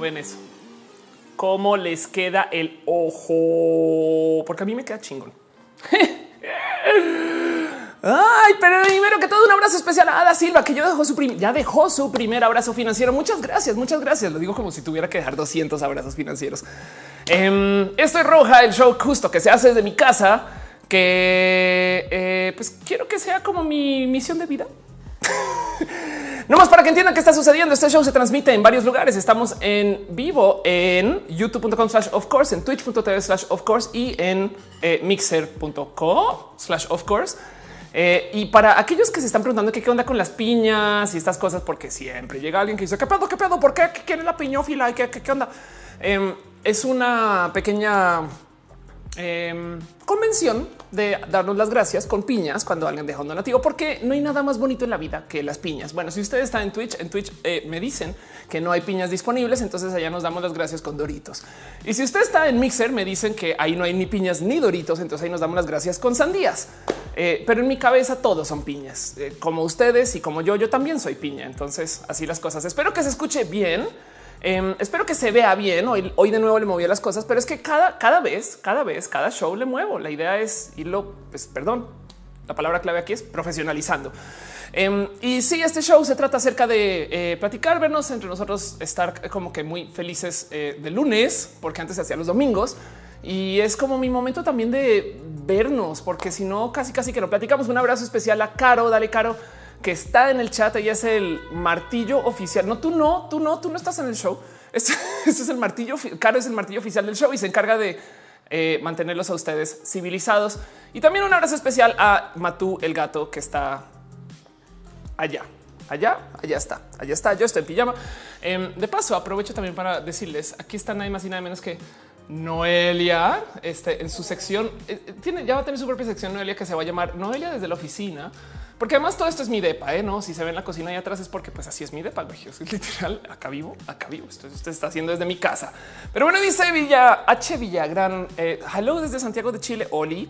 ¿Cómo ven eso? ¿Cómo les queda el ojo? Porque a mí me queda chingón. Ay, pero primero que todo, un abrazo especial a Ada Silva, que yo dejó su ya dejó su primer abrazo financiero. Muchas gracias, muchas gracias. Lo digo como si tuviera que dejar 200 abrazos financieros. Eh, esto es Roja, el show justo que se hace desde mi casa, que eh, pues quiero que sea como mi misión de vida. No más para que entiendan qué está sucediendo. Este show se transmite en varios lugares. Estamos en vivo en youtube.com slash of course, en twitch.tv slash of course y en eh, mixer.com slash of course. Eh, y para aquellos que se están preguntando qué, onda con las piñas y estas cosas, porque siempre llega alguien que dice qué pedo, qué pedo, por qué, quiere la piñófila y qué, qué, onda. Em, es una pequeña em, convención de darnos las gracias con piñas cuando alguien deja un donativo, porque no hay nada más bonito en la vida que las piñas. Bueno, si usted está en Twitch, en Twitch eh, me dicen que no hay piñas disponibles, entonces allá nos damos las gracias con doritos. Y si usted está en Mixer, me dicen que ahí no hay ni piñas ni doritos, entonces ahí nos damos las gracias con sandías. Eh, pero en mi cabeza todos son piñas, eh, como ustedes y como yo, yo también soy piña. Entonces así las cosas. Espero que se escuche bien. Em, espero que se vea bien. Hoy, hoy de nuevo le moví las cosas, pero es que cada, cada vez, cada vez, cada show le muevo. La idea es irlo, pues perdón, la palabra clave aquí es profesionalizando. Em, y sí, este show se trata acerca de eh, platicar, vernos entre nosotros, estar como que muy felices eh, de lunes, porque antes se hacía los domingos. Y es como mi momento también de vernos, porque si no, casi casi que no platicamos. Un abrazo especial a Caro, dale Caro que está en el chat. y es el martillo oficial. No, tú no, tú no, tú no estás en el show. Este, es el martillo. Caro es el martillo oficial del show y se encarga de eh, mantenerlos a ustedes civilizados. Y también un abrazo especial a Matú, el gato que está allá. Allá, allá está, allá está. Yo estoy en pijama. Em, de paso, aprovecho también para decirles: aquí está nada más y nada menos que Noelia. Este en su sección eh, tiene, ya va a tener su propia sección. Noelia que se va a llamar Noelia desde la oficina porque además todo esto es mi depa, ¿eh? no? Si se ve en la cocina ahí atrás es porque pues así es mi depa, es literal, acá vivo, acá vivo. Esto usted está haciendo desde mi casa. Pero bueno, dice Villa H Villagrán, eh, hello desde Santiago de Chile, Oli.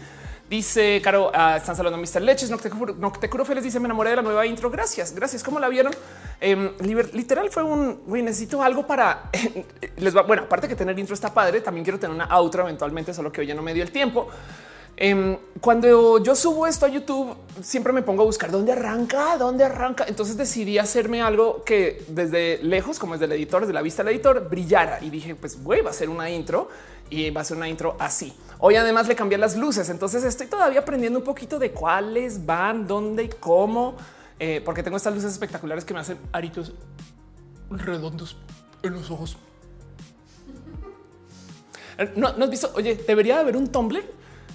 Dice Caro, ah, están saludando a Mr. Leches, no te, no te curo feliz, dice me enamoré de la nueva intro. Gracias, gracias. ¿Cómo la vieron? Em, literal fue un güey, necesito algo para les va. Bueno, aparte que tener intro está padre, también quiero tener una outro eventualmente, solo que hoy ya no me dio el tiempo. Em, cuando yo subo esto a YouTube, siempre me pongo a buscar dónde arranca, dónde arranca. Entonces decidí hacerme algo que desde lejos, como desde el editor, desde la vista del editor, brillara. Y dije, pues güey, va a ser una intro y va a ser una intro así. Hoy además le cambié las luces. Entonces estoy todavía aprendiendo un poquito de cuáles van, dónde y cómo, eh, porque tengo estas luces espectaculares que me hacen aritos redondos en los ojos. No, no has visto. Oye, debería haber un Tumblr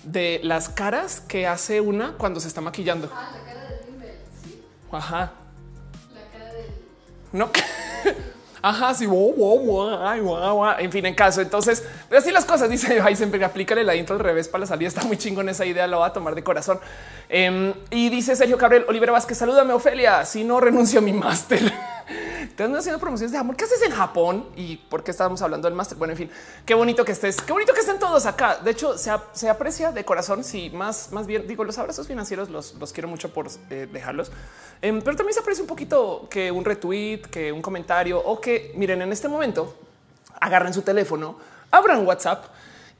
de las caras que hace una cuando se está maquillando. Ah, la cara de Rimbel, sí. Ajá. La cara del. No. Ajá, sí. En fin, en caso. Entonces, pues así las cosas. Dice siempre aplícale la intro al revés para la salida. Está muy chingón esa idea. Lo va a tomar de corazón. Em, y dice Sergio Cabrera Olivera Vázquez, salúdame, Ofelia. Si no renuncio a mi máster. te andan haciendo promociones de amor. ¿Qué haces en Japón? Y por qué estábamos hablando del máster? Bueno, en fin, qué bonito que estés, qué bonito que estén todos acá. De hecho, se, aprecia de corazón. Si más, más bien digo, los abrazos financieros los, quiero mucho por eh, dejarlos, em, pero también se aprecia un poquito que un retweet, que un comentario o que miren en este momento agarren su teléfono, abran WhatsApp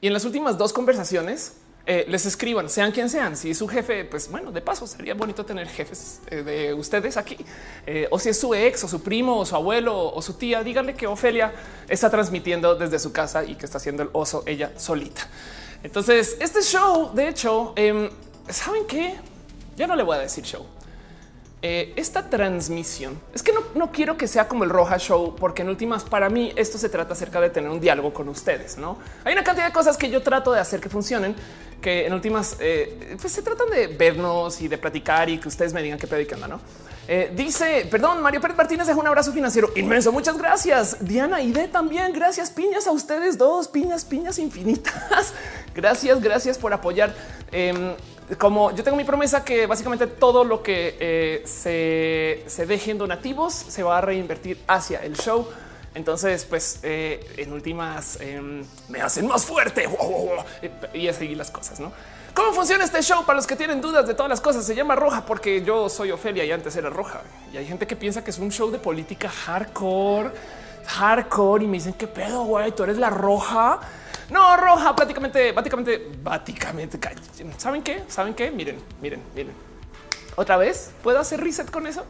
y en las últimas dos conversaciones eh, les escriban, sean quien sean. Si es su jefe, pues bueno, de paso sería bonito tener jefes eh, de ustedes aquí. Eh, o si es su ex o su primo o su abuelo o su tía, díganle que Ofelia está transmitiendo desde su casa y que está haciendo el oso ella solita. Entonces, este show, de hecho, em, ¿saben qué? Ya no le voy a decir show. esta transmisión es que no, no, quiero que sea como el Roja Show, porque en últimas, para mí, esto se trata acerca de tener un diálogo con ustedes. No hay una cantidad de cosas que yo trato de hacer que funcionen, que en últimas eh, pues se tratan de vernos y de platicar y que ustedes me digan qué predican, no? Eh, dice, perdón, Mario Pérez Martínez deja un abrazo financiero inmenso. Muchas gracias. Diana y D también. Gracias. Piñas a ustedes dos. Piñas, piñas infinitas. gracias, gracias por apoyar. Em, como yo tengo mi promesa que básicamente todo lo que eh, se, se deje en donativos se va a reinvertir hacia el show. Entonces, pues eh, en últimas em, me hacen más fuerte y así las cosas, ¿no? ¿Cómo funciona este show? Para los que tienen dudas de todas las cosas, se llama Roja porque yo soy Ofelia y antes era Roja. Y hay gente que piensa que es un show de política hardcore. hardcore y me dicen qué pedo, güey, tú eres la roja. No, roja, prácticamente, prácticamente, prácticamente. ¿Saben qué? ¿Saben qué? Miren, miren, miren. Otra vez, ¿puedo hacer reset con eso?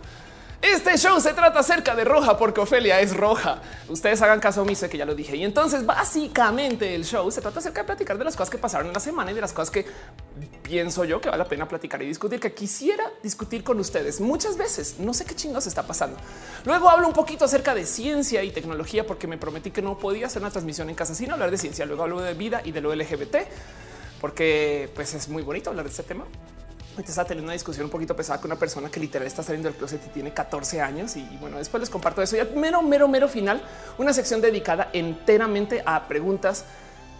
Este show se trata acerca de roja porque Ofelia es roja. Ustedes hagan caso omiso que ya lo dije. Y entonces básicamente el show se trata acerca de platicar de las cosas que pasaron en la semana y de las cosas que pienso yo que vale la pena platicar y discutir, que quisiera discutir con ustedes muchas veces. No sé qué chingos está pasando. Luego hablo un poquito acerca de ciencia y tecnología porque me prometí que no podía hacer una transmisión en casa sin hablar de ciencia. Luego hablo de vida y de lo LGBT porque pues es muy bonito hablar de este tema. Estaba teniendo una discusión un poquito pesada con una persona que literal está saliendo del closet y tiene 14 años. Y bueno, después les comparto eso. Y mero, mero, mero final, una sección dedicada enteramente a preguntas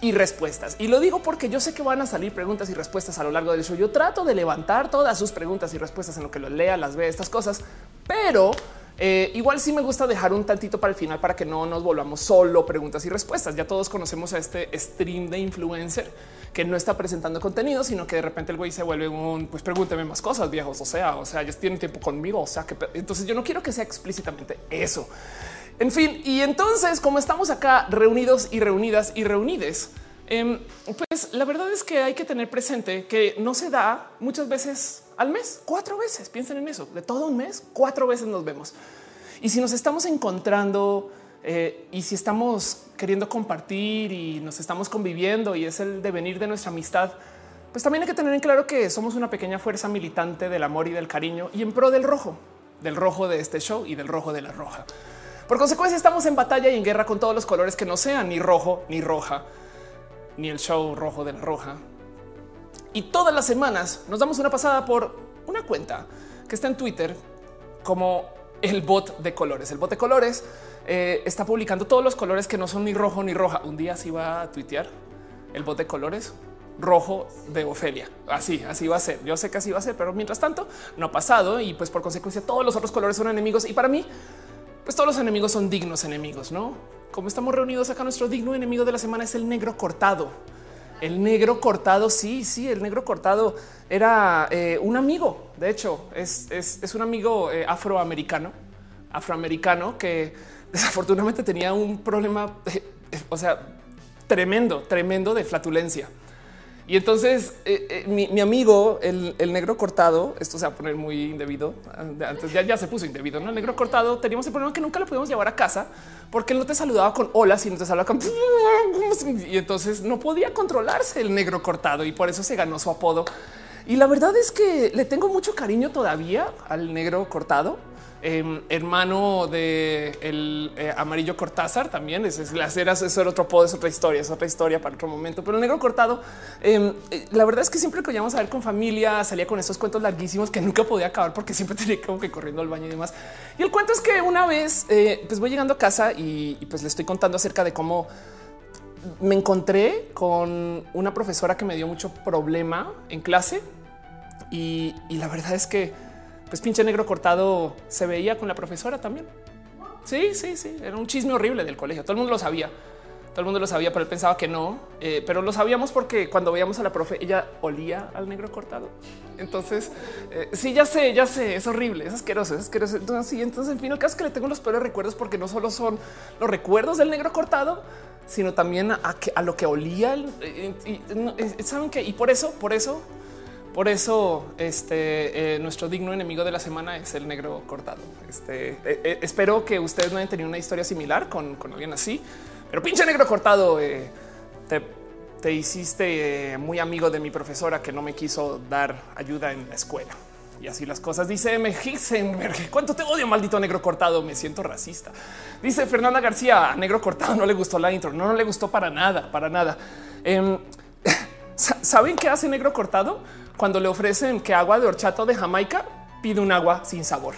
y respuestas. Y lo digo porque yo sé que van a salir preguntas y respuestas a lo largo del show. Yo trato de levantar todas sus preguntas y respuestas en lo que lo lea, las ve, estas cosas, pero eh, igual sí me gusta dejar un tantito para el final para que no nos volvamos solo preguntas y respuestas. Ya todos conocemos a este stream de influencer que no está presentando contenido, sino que de repente el güey se vuelve un pues pregúnteme más cosas viejos. O sea, o sea, ya tienen tiempo conmigo. O sea, que entonces yo no quiero que sea explícitamente eso. En fin, y entonces, como estamos acá reunidos y reunidas y reunides, em, pues la verdad es que hay que tener presente que no se da muchas veces al mes, cuatro veces. Piensen en eso, de todo un mes, cuatro veces nos vemos. Y si nos estamos encontrando eh, y si estamos queriendo compartir y nos estamos conviviendo y es el devenir de nuestra amistad, pues también hay que tener en claro que somos una pequeña fuerza militante del amor y del cariño y en pro del rojo, del rojo de este show y del rojo de la roja. Por consecuencia, estamos en batalla y en guerra con todos los colores que no sean ni rojo ni roja, ni el show rojo de la roja. Y todas las semanas nos damos una pasada por una cuenta que está en Twitter como el bot de colores. El bot de colores eh, está publicando todos los colores que no son ni rojo ni roja. Un día se va a tuitear el bot de colores rojo de Ofelia. Así, así va a ser. Yo sé que así va a ser, pero mientras tanto no ha pasado y pues por consecuencia todos los otros colores son enemigos. Y para mí pues todos los enemigos son dignos enemigos, ¿no? Como estamos reunidos acá, nuestro digno enemigo de la semana es el negro cortado. El negro cortado, sí, sí, el negro cortado era eh, un amigo, de hecho, es, un amigo eh, afroamericano, afroamericano que desafortunadamente tenía un problema, eh, o sea, tremendo, tremendo de flatulencia. Y entonces eh, eh, mi, amigo, el, negro cortado, esto se va a poner muy indebido. Antes ya, ya se puso indebido. ¿no? El negro cortado teníamos el problema que nunca lo podíamos llevar a casa porque él no te saludaba con hola, sino te saludaba con y entonces no podía controlarse el negro cortado y por eso se ganó su apodo. Y la verdad es que le tengo mucho cariño todavía al negro cortado Em, hermano de el eh, amarillo Cortázar también es, las eras. Era otro podo, es otra historia, es otra historia para otro momento. Pero el negro cortado, em, eh, la verdad es que siempre que íbamos a ver con familia salía con estos cuentos larguísimos que nunca podía acabar porque siempre tenía como que corriendo al baño y demás. Y el cuento es que una vez eh, pues voy llegando a casa y, pues le estoy contando acerca de cómo me encontré con una profesora que me dio mucho problema en clase y la verdad es que pues pinche negro cortado se veía con la profesora también. Sí, sí, sí. Era un chisme horrible del colegio. Todo el mundo lo sabía. Todo el mundo lo sabía, pero él pensaba que no. Eh, pero lo sabíamos porque cuando veíamos a la profe, ella olía al negro cortado. Entonces, eh, sí, ya sé, ya sé, es horrible, es asqueroso, es asqueroso. Entonces, en fin, el caso es que le tengo los peores recuerdos porque no solo son los recuerdos del negro cortado, sino también a, lo que olía. Eh, y, saben que, y por eso, por eso por eso, este eh, nuestro digno enemigo de la semana es el negro cortado. Este eh, eh, espero que ustedes no hayan tenido una historia similar con, alguien así, pero pinche negro cortado, te, hiciste muy amigo de mi profesora que no me quiso dar ayuda en la escuela. Y así las cosas. Dice M. Hisenberg, cuánto te odio, maldito negro cortado. Me siento racista. Dice Fernanda García, negro cortado no le gustó la intro. No, no le gustó para nada, para nada. Em, ¿Saben qué hace negro cortado? Cuando le ofrecen que agua de horchata de Jamaica pide un agua sin sabor.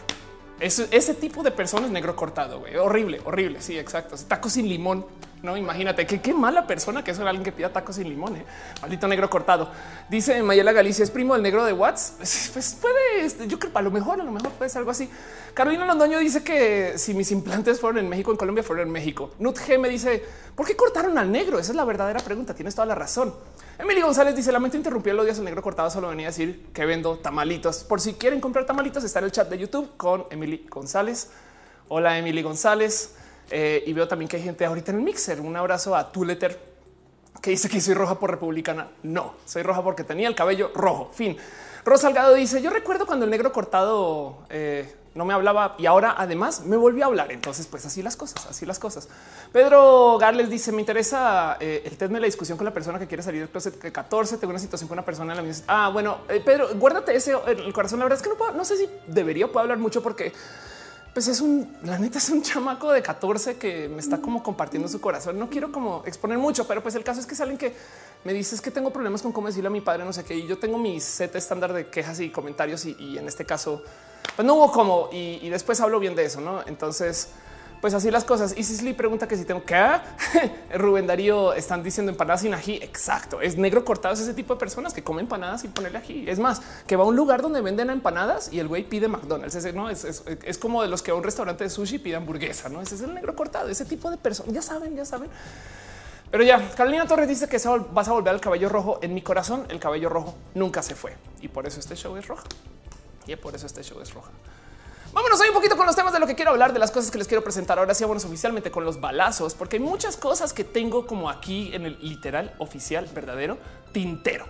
Es, ese tipo de personas negro cortado, güey. Horrible, horrible. Sí, exacto. Tacos sin limón. No, imagínate que qué mala persona que es alguien que pida tacos sin limón. ¿eh? Maldito negro cortado. Dice Mayela Galicia es primo del negro de Watts. Pues, pues puede, este, yo creo a lo mejor, a lo mejor puede ser algo así. Carolina Londoño dice que si mis implantes fueron en México, en Colombia fueron en México. Nut G me dice por qué cortaron al negro. Esa es la verdadera pregunta. Tienes toda la razón. Emily González dice: Lamento interrumpir el odio al negro cortado. Solo venía a decir que vendo tamalitos. Por si quieren comprar tamalitos, está en el chat de YouTube con Emily González. Hola, Emily González. Eh, y veo también que hay gente ahorita en el mixer. Un abrazo a Tuleter que dice que soy roja por republicana. No, soy roja porque tenía el cabello rojo. Fin. Rosa Salgado dice: Yo recuerdo cuando el negro cortado eh, no me hablaba y ahora además me volvió a hablar. Entonces, pues así las cosas, así las cosas. Pedro Garles dice: Me interesa eh, el tema de la discusión con la persona que quiere salir del closet. Que 14 tengo una situación con una persona en la misma. Ah, bueno, eh, Pedro, guárdate ese en el corazón. La verdad es que no puedo, no sé si debería puedo hablar mucho porque pues es un, la neta es un chamaco de 14 que me está como compartiendo su corazón. No quiero como exponer mucho, pero pues el caso es que salen que me dices que tengo problemas con cómo decirle a mi padre, no sé qué, y yo tengo mi set estándar de quejas y comentarios y, en este caso, pues no hubo como, y, y después hablo bien de eso, ¿no? Entonces, pues así las cosas. Y Sisley pregunta que si tengo que Rubén Darío están diciendo empanadas sin ají. Exacto. Es negro cortado. Es ese tipo de personas que comen empanadas sin ponerle ají. Es más, que va a un lugar donde venden empanadas y el güey pide McDonald's. No es, es, como de los que a un restaurante de sushi pide hamburguesa. No ese es el negro cortado. Ese tipo de personas. Ya saben, ya saben. Pero ya, Carolina Torres dice que vas a volver al cabello rojo. En mi corazón, el cabello rojo nunca se fue y por eso este show es rojo. Y por eso este show es roja. Vámonos hoy un poquito con los temas de lo que quiero hablar, de las cosas que les quiero presentar. Ahora sí, vámonos oficialmente con los balazos, porque hay muchas cosas que tengo como aquí en el literal oficial verdadero tintero.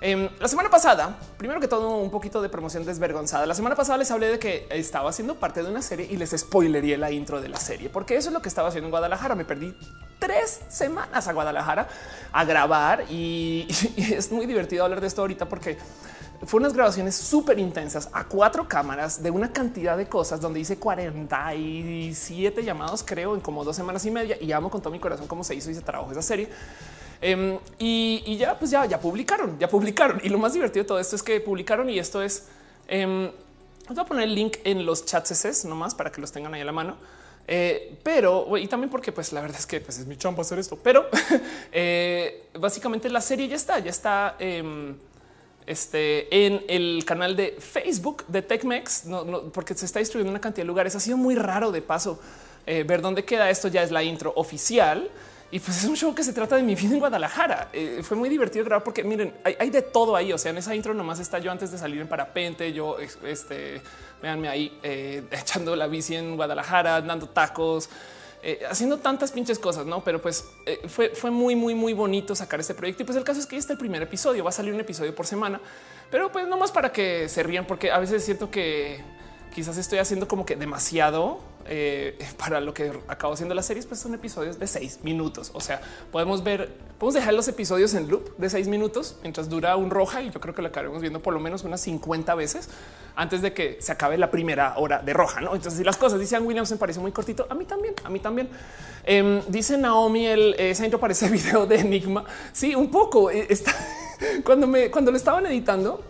Em, la semana pasada, primero que todo, un poquito de promoción desvergonzada. La semana pasada les hablé de que estaba haciendo parte de una serie y les spoilería la intro de la serie, porque eso es lo que estaba haciendo en Guadalajara. Me perdí tres semanas a Guadalajara a grabar y es muy divertido hablar de esto ahorita porque fue unas grabaciones súper intensas a cuatro cámaras de una cantidad de cosas donde hice 47 llamados, creo, en como dos semanas y media. Y amo con todo mi corazón cómo se hizo y se trabajó esa serie. Em, y, ya, pues ya, ya publicaron, ya publicaron. Y lo más divertido de todo esto es que publicaron y esto es. Os voy a poner el link en los chats nomás para que los tengan ahí a la mano. Eh, pero y también porque pues la verdad es que pues, es mi chamba hacer esto, pero eh, básicamente la serie ya está, ya está. Em, este, en el canal de Facebook de TechMex, porque se está distribuyendo una cantidad de lugares. Ha sido muy raro de paso eh, ver dónde queda esto. Ya es la intro oficial. Y pues es un show que se trata de mi vida en Guadalajara. Eh, fue muy divertido grabar porque miren, hay, de todo ahí. O sea, en esa intro nomás está yo antes de salir en parapente. Yo, este, véanme ahí eh, echando la bici en Guadalajara, dando tacos, eh, haciendo tantas pinches cosas, no? Pero pues eh, fue, fue muy, muy, muy bonito sacar este proyecto. Y pues el caso es que este es el primer episodio. Va a salir un episodio por semana, pero pues no más para que se rían, porque a veces siento que quizás estoy haciendo como que demasiado eh, para lo que acabo haciendo las series, pues son episodios de seis minutos. O sea, podemos ver, podemos dejar los episodios en loop de seis minutos mientras dura un roja y yo creo que lo acabaremos viendo por lo menos unas 50 veces antes de que se acabe la primera hora de roja. ¿no? Entonces, si las cosas dicen Williams me parece muy cortito, a mí también, a mí también. Em, dice Naomi, el esa intro parece video de Enigma. Sí, un poco. Eh, está, cuando me cuando lo estaban editando,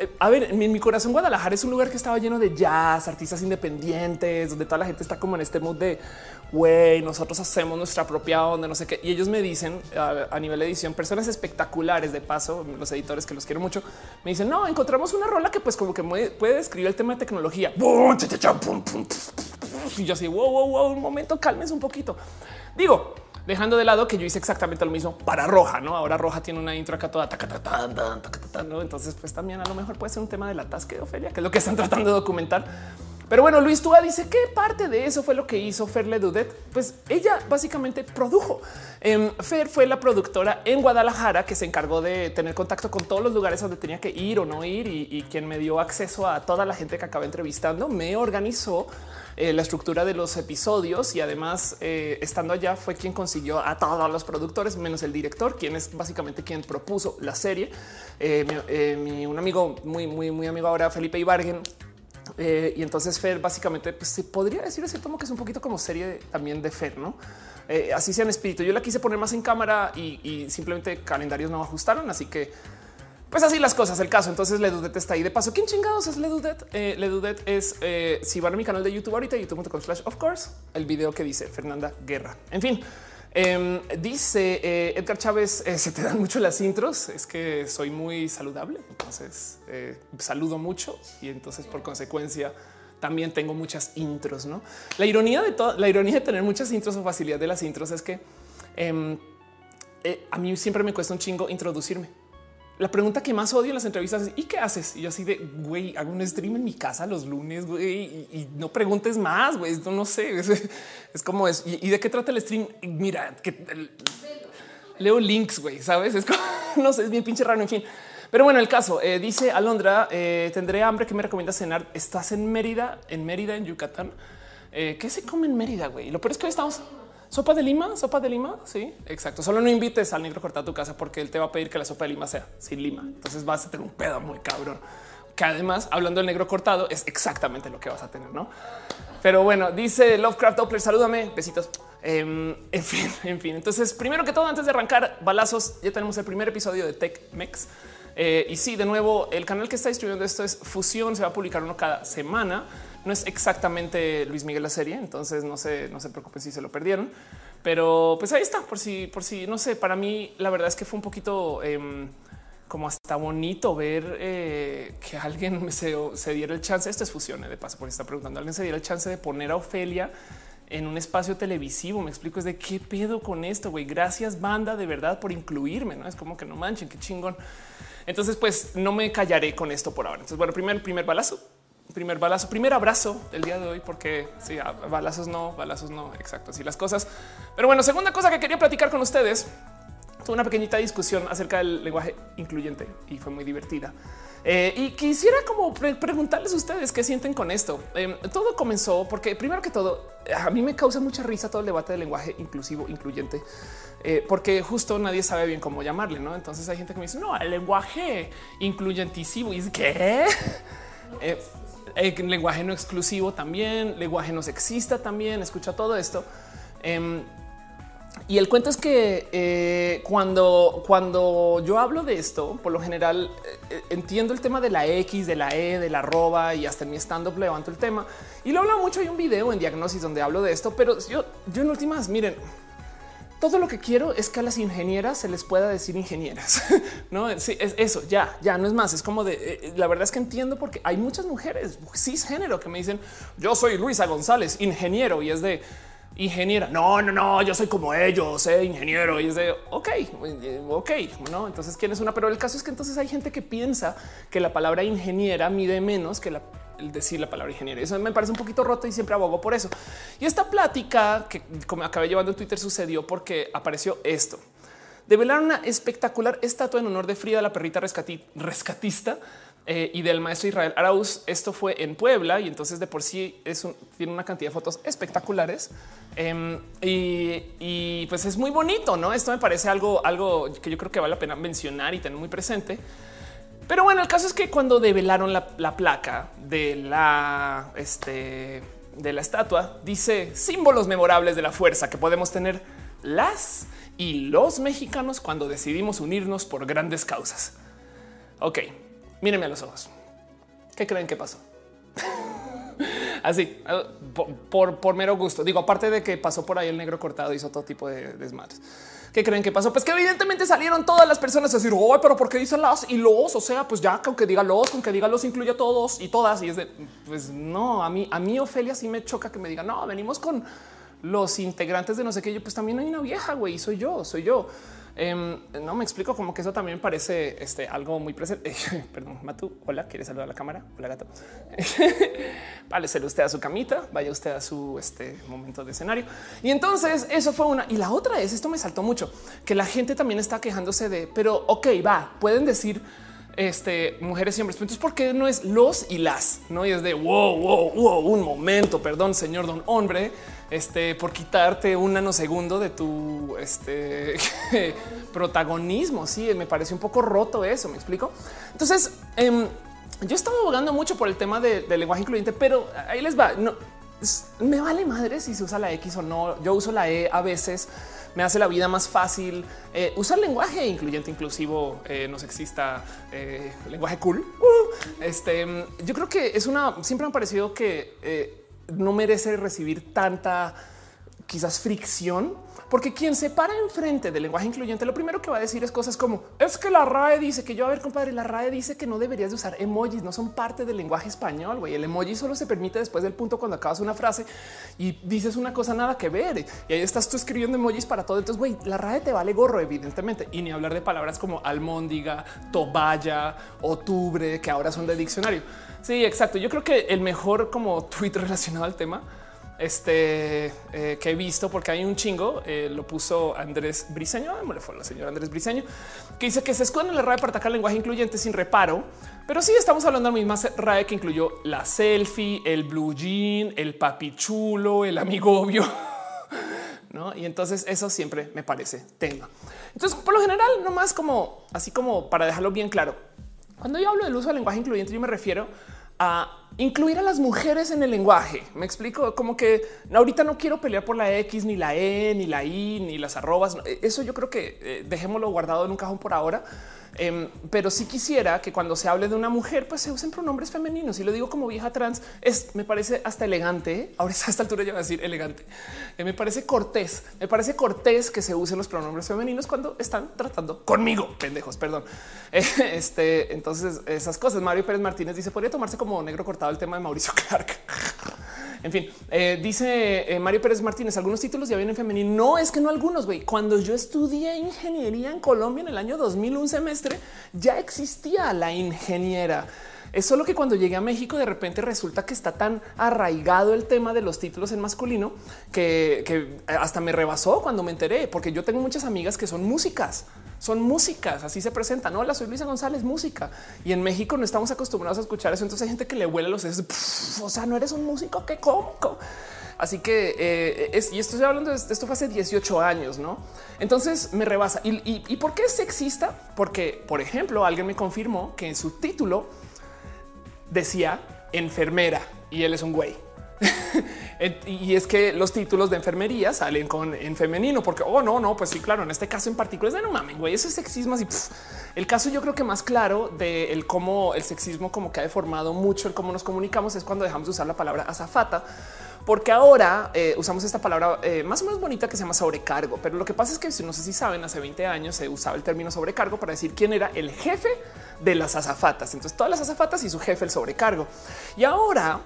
eh, a ver, en mi corazón Guadalajara es un lugar que estaba lleno de jazz, artistas independientes, donde toda la gente está como en este mood de, güey, nosotros hacemos nuestra propia onda, no sé qué. Y ellos me dicen a, nivel de edición, personas espectaculares de paso, los editores que los quiero mucho, me dicen, no, encontramos una rola que pues como que puede describir el tema de tecnología. Y yo así, wow, wow, wow, un momento, cálmense un poquito. Digo, dejando de lado que yo hice exactamente lo mismo para Roja, ¿no? Ahora Roja tiene una intro acá toda, ¿no? Entonces, pues también a lo mejor puede ser un tema de la tasca de Ofelia, que es lo que están tratando de documentar. Pero bueno, Luis Túa dice que parte de eso fue lo que hizo Ferle Dudet. Pues ella básicamente produjo. Em, Fer fue la productora en Guadalajara que se encargó de tener contacto con todos los lugares donde tenía que ir o no ir y, quien me dio acceso a toda la gente que acabé entrevistando me organizó eh, la estructura de los episodios y además eh, estando allá fue quien consiguió a todos los productores menos el director, quien es básicamente quien propuso la serie. Eh, un amigo muy, muy, muy amigo ahora, Felipe Ibargen, y entonces Fer básicamente pues, se podría decir así como que es un poquito como serie también de Fer, no? así sea en espíritu. Yo la quise poner más en cámara y, y simplemente calendarios no ajustaron, así que pues así las cosas, el caso. Entonces Ledudet está ahí de paso. ¿Quién chingados es Ledudet? Eh, Ledudet es eh, si van a mi canal de YouTube ahorita, youtube.com slash of course, el video que dice Fernanda Guerra. En fin, em, dice eh, Edgar Chávez, eh, se te dan mucho las intros. Es que soy muy saludable. Entonces saludo mucho y entonces por consecuencia también tengo muchas intros. No la ironía de todo, la ironía de tener muchas intros o facilidad de las intros es que em, a mí siempre me cuesta un chingo introducirme la pregunta que más odio en las entrevistas es ¿y qué haces? Y yo así de güey, hago un stream en mi casa los lunes güey, y, no preguntes más. Güey, esto no sé. Es, como es. ¿Y, de qué trata el stream? Mira, que leo links, güey, sabes? Es como no sé, es bien pinche raro. En fin, pero bueno, el caso eh, dice Alondra, eh, tendré hambre. ¿Qué me recomiendas cenar? Estás en Mérida, en Mérida, en Yucatán. Eh, ¿Qué se come en Mérida, güey? Lo peor es que hoy estamos Sopa de lima, sopa de lima. Sí, exacto. Solo no invites al negro cortar tu casa porque él te va a pedir que la sopa de lima sea sin lima. Entonces vas a tener un pedo muy cabrón. Que además, hablando del negro cortado, es exactamente lo que vas a tener, no? Pero bueno, dice Lovecraft Doppler, salúdame, besitos. Em, en fin, en fin. Entonces, primero que todo, antes de arrancar balazos, ya tenemos el primer episodio de Tech Mex. Eh, y sí, de nuevo, el canal que está distribuyendo esto es Fusión. Se va a publicar uno cada semana no es exactamente Luis Miguel la serie, entonces no se, no se preocupen si se lo perdieron, pero pues ahí está, por si, por si, no sé, para mí la verdad es que fue un poquito em, como hasta bonito ver eh, que alguien se, se, diera el chance, esto es fusión, eh, de paso, por está preguntando, alguien se diera el chance de poner a Ofelia en un espacio televisivo. Me explico es de qué pedo con esto, güey. Gracias banda de verdad por incluirme, no es como que no manchen, qué chingón. Entonces, pues no me callaré con esto por ahora. Entonces, bueno, primer, primer balazo primer balazo, primer abrazo del día de hoy, porque sí, balazos no, balazos no, exacto, así las cosas. Pero bueno, segunda cosa que quería platicar con ustedes, tuve una pequeñita discusión acerca del lenguaje incluyente y fue muy divertida. Eh, y quisiera como preguntarles a ustedes qué sienten con esto. Em, todo comenzó porque primero que todo, a mí me causa mucha risa todo el debate del lenguaje inclusivo, incluyente, eh, porque justo nadie sabe bien cómo llamarle, ¿no? Entonces hay gente que me dice, no, el lenguaje incluyentisivo. ¿Y es que eh, lenguaje no exclusivo también, lenguaje no sexista también, escucha todo esto. Em, y el cuento es que eh, cuando, cuando yo hablo de esto, por lo general eh, eh, entiendo el tema de la X, de la E, de la arroba y hasta en mi stand up levanto el tema y lo hablo mucho. Hay un video en diagnosis donde hablo de esto, pero yo, yo en últimas, miren, todo lo que quiero es que a las ingenieras se les pueda decir ingenieras. no es eso. Ya, ya no es más. Es como de eh, la verdad es que entiendo porque hay muchas mujeres cisgénero que me dicen yo soy Luisa González, ingeniero, y es de ingeniera. No, no, no, yo soy como ellos, eh, ingeniero. Y es de ok, ok, no. Entonces, quién es una? Pero el caso es que entonces hay gente que piensa que la palabra ingeniera mide menos que la el decir la palabra ingeniería. Eso me parece un poquito roto y siempre abogo por eso. Y esta plática que como acabé llevando en Twitter sucedió porque apareció esto. Develaron una espectacular estatua en honor de Frida, la perrita rescatista eh, y del maestro Israel Arauz. Esto fue en Puebla y entonces de por sí es tiene una cantidad de fotos espectaculares em, y, pues es muy bonito. No, esto me parece algo, algo que yo creo que vale la pena mencionar y tener muy presente. Pero bueno, el caso es que cuando develaron la, placa de la, este, de la estatua, dice símbolos memorables de la fuerza que podemos tener las y los mexicanos cuando decidimos unirnos por grandes causas. Ok, mírenme a los ojos. ¿Qué creen que pasó? Así, por, por, mero gusto. Digo, aparte de que pasó por ahí el negro cortado, hizo todo tipo de desmadres. ¿Qué creen que pasó? Pues que evidentemente salieron todas las personas a decir, oh, pero ¿por qué dicen las y los? O sea, pues ya, aunque diga los, aunque diga los, incluye a todos y todas. Y es de, pues no, a mí, a mí Ofelia sí me choca que me diga, no, venimos con los integrantes de no sé qué. Yo, pues también hay una vieja, güey, soy yo, soy yo. Em, no me explico como que eso también parece este, algo muy presente. Perdón, Matu. Hola, ¿quiere saludar a la cámara? Hola, gato. vale, se usted a su camita, vaya usted a su este, momento de escenario. Y entonces eso fue una. Y la otra es esto me saltó mucho que la gente también está quejándose de, pero ok, va, pueden decir este, mujeres y hombres. Entonces, ¿por qué no es los y las? No, y es de wow, wow, wow, un momento, perdón, señor don hombre este, por quitarte un nanosegundo de tu este, protagonismo. Sí, me parece un poco roto eso. Me explico. Entonces, em, yo estaba abogando mucho por el tema del lenguaje incluyente, pero ahí les va. No me vale madre si se usa la X o no. Yo uso la E a veces, me hace la vida más fácil. Eh, usar lenguaje incluyente, inclusivo, eh, no sexista, eh, lenguaje cool. Uh, este, yo creo que es una. Siempre me ha parecido que no merece recibir tanta quizás fricción, porque quien se para enfrente del lenguaje incluyente, lo primero que va a decir es cosas como es que la RAE dice que yo, a ver, compadre, la RAE dice que no deberías de usar emojis, no son parte del lenguaje español. güey. El emoji solo se permite después del punto cuando acabas una frase y dices una cosa nada que ver. Y ahí estás tú escribiendo emojis para todo. Entonces, güey, la RAE te vale gorro, evidentemente, y ni hablar de palabras como almóndiga, toballa, octubre, que ahora son de diccionario. Sí, exacto. Yo creo que el mejor como tweet relacionado al tema este eh, que he visto, porque hay un chingo, eh, lo puso Andrés Briseño, me le fue la señora Andrés Briseño, que dice que se esconde en la RAE para atacar lenguaje incluyente sin reparo, pero sí estamos hablando de la misma RAE que incluyó la selfie, el blue jean, el papi chulo, el amigo obvio. ¿No? Y entonces eso siempre me parece tema. Entonces, por lo general, no más como así como para dejarlo bien claro. Cuando yo hablo del uso del lenguaje incluyente, yo me refiero a incluir a las mujeres en el lenguaje. Me explico como que ahorita no quiero pelear por la X, ni la E, ni la I, ni las arrobas. Eso yo creo que eh, dejémoslo guardado en un cajón por ahora. Em, pero sí quisiera que cuando se hable de una mujer, pues se usen pronombres femeninos. Y lo digo como vieja trans, es me parece hasta elegante. Ahora a esta altura ya voy a decir elegante. Eh, me parece cortés. Me parece cortés que se usen los pronombres femeninos cuando están tratando conmigo, pendejos. Perdón. este entonces esas cosas. Mario Pérez Martínez dice podría tomarse como negro cortado el tema de Mauricio Clark. En fin, eh, dice eh, Mario Pérez Martínez, algunos títulos ya vienen femenino. No es que no algunos, güey. Cuando yo estudié ingeniería en Colombia en el año 2000, un semestre, ya existía la ingeniera. Es solo que cuando llegué a México de repente resulta que está tan arraigado el tema de los títulos en masculino que, hasta me rebasó cuando me enteré, porque yo tengo muchas amigas que son músicas, son músicas, así se presentan. Hola, soy Luisa González, música. Y en México no estamos acostumbrados a escuchar eso. Entonces hay gente que le huele los sesos. O sea, no eres un músico, qué cómico. Así que eh, es, y estoy hablando de esto fue hace 18 años, no? Entonces me rebasa. ¿Y, y por qué es sexista? Porque, por ejemplo, alguien me confirmó que en su título decía enfermera y él es un güey. y es que los títulos de enfermería salen con en femenino, porque oh no, no, pues sí, claro, en este caso en particular es de no mames, güey, eso es sexismo. Así el caso, yo creo que más claro de el cómo el sexismo, como que ha deformado mucho el cómo nos comunicamos, es cuando dejamos de usar la palabra azafata porque ahora eh, usamos esta palabra eh, más o menos bonita que se llama sobrecargo. Pero lo que pasa es que si no sé si saben, hace 20 años se usaba el término sobrecargo para decir quién era el jefe de las azafatas. Entonces todas las azafatas y su jefe el sobrecargo. Y ahora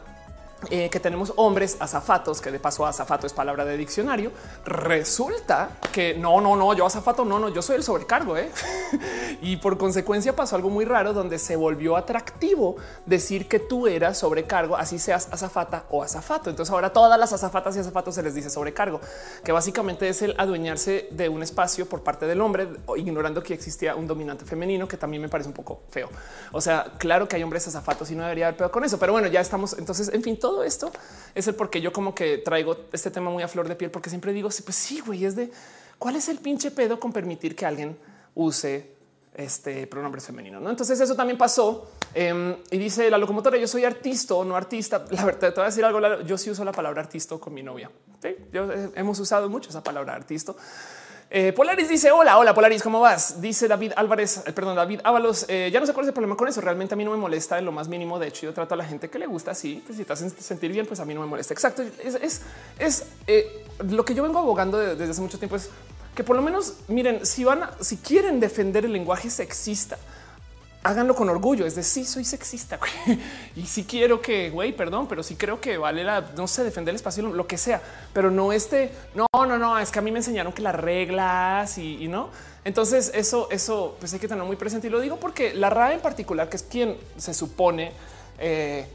eh, que tenemos hombres azafatos, que de paso azafato es palabra de diccionario, resulta que no, no, no, yo azafato, no, no, yo soy el sobrecargo. ¿eh? y por consecuencia pasó algo muy raro donde se volvió atractivo decir que tú eras sobrecargo, así seas azafata o azafato. Entonces ahora todas las azafatas y azafatos se les dice sobrecargo, que básicamente es el adueñarse de un espacio por parte del hombre, ignorando que existía un dominante femenino, que también me parece un poco feo. O sea, claro que hay hombres azafatos y no debería haber peor con eso, pero bueno, ya estamos. Entonces, en fin, todo todo esto es el porque yo como que traigo este tema muy a flor de piel, porque siempre digo, pues sí, güey, es de cuál es el pinche pedo con permitir que alguien use este pronombre femenino. ¿no? Entonces eso también pasó em, y dice la locomotora, yo soy artista o no artista. La verdad, te voy a decir algo, yo sí uso la palabra artista con mi novia. Yo, eh, hemos usado mucho esa palabra artista. Eh, Polaris dice hola, hola Polaris, ¿cómo vas? Dice David Álvarez, eh, perdón, David Ábalos. Eh, ya no sé cuál es problema con eso. Realmente a mí no me molesta en lo más mínimo. De hecho, yo trato a la gente que le gusta así. Pues, si te hacen sentir bien, pues a mí no me molesta. Exacto. Es, es, lo que yo vengo abogando desde hace mucho tiempo es que por lo menos miren, si van, si quieren defender el lenguaje sexista, háganlo con orgullo. Es decir, soy sexista y si quiero que, güey, perdón, pero sí creo que vale la, no sé, defender el espacio, lo que sea, pero no este, no, no, no, es que a mí me enseñaron que las reglas y, no. Entonces eso, eso, pues hay que tener muy presente y lo digo porque la RAE en particular, que es quien se supone eh,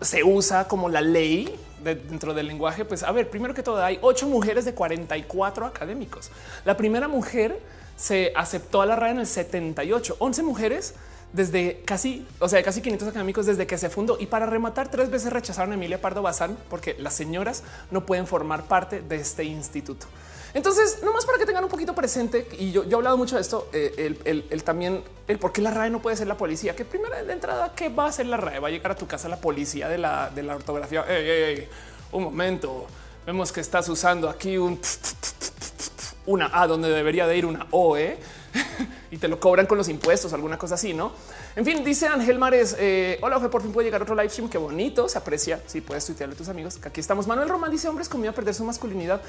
se usa como la ley dentro del lenguaje, pues a ver, primero que todo hay ocho mujeres de 44 académicos. La primera mujer se aceptó a la RAE en el 78, 11 mujeres desde casi, o sea, casi 500 académicos desde que se fundó. Y para rematar, tres veces rechazaron a Emilia Pardo Bazán porque las señoras no pueden formar parte de este instituto. Entonces, nomás para que tengan un poquito presente, y yo, he hablado mucho de esto, eh, el, también el por qué la RAE no puede ser la policía, que primero de entrada, ¿qué va a hacer la RAE? Va a llegar a tu casa la policía de la ortografía. un momento, vemos que estás usando aquí un una A donde debería de ir una O. ¿eh? y te lo cobran con los impuestos, alguna cosa así, no? En fin, dice Ángel Mares. Eh, Hola, por fin puede llegar otro live stream. Qué bonito, se aprecia. Si puedes tuitearle a tus amigos que aquí estamos. Manuel Román dice hombres con a perder su masculinidad.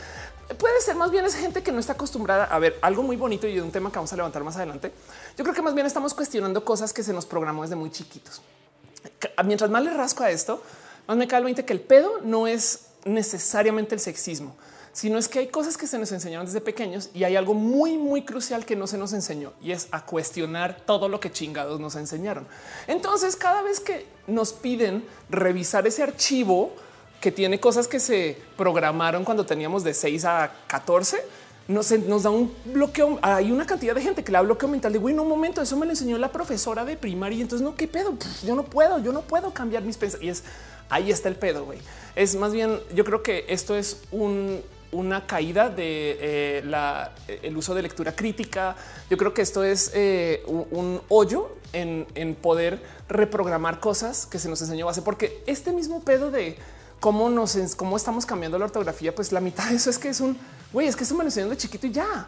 Puede ser más bien es gente que no está acostumbrada a ver algo muy bonito y de un tema que vamos a levantar más adelante. Yo creo que más bien estamos cuestionando cosas que se nos programó desde muy chiquitos. Mientras más le rasco a esto, más me cae el 20 que el pedo no es necesariamente el sexismo sino es que hay cosas que se nos enseñaron desde pequeños y hay algo muy, muy crucial que no se nos enseñó y es a cuestionar todo lo que chingados nos enseñaron. Entonces, cada vez que nos piden revisar ese archivo que tiene cosas que se programaron cuando teníamos de 6 a 14, nos, nos da un bloqueo. Hay una cantidad de gente que le da bloqueo mental de güey, no un momento. Eso me lo enseñó la profesora de primaria. Y entonces no, qué pedo. yo no puedo, yo no puedo cambiar mis pensamientos. Y es ahí está el pedo. Güey, es más bien, yo creo que esto es un, una caída de eh, la, el uso de lectura crítica. Yo creo que esto es eh, un, hoyo en, poder reprogramar cosas que se nos enseñó base, porque este mismo pedo de cómo nos, cómo estamos cambiando la ortografía, pues la mitad de eso es que es un güey, es que eso me lo enseñaron de chiquito y ya.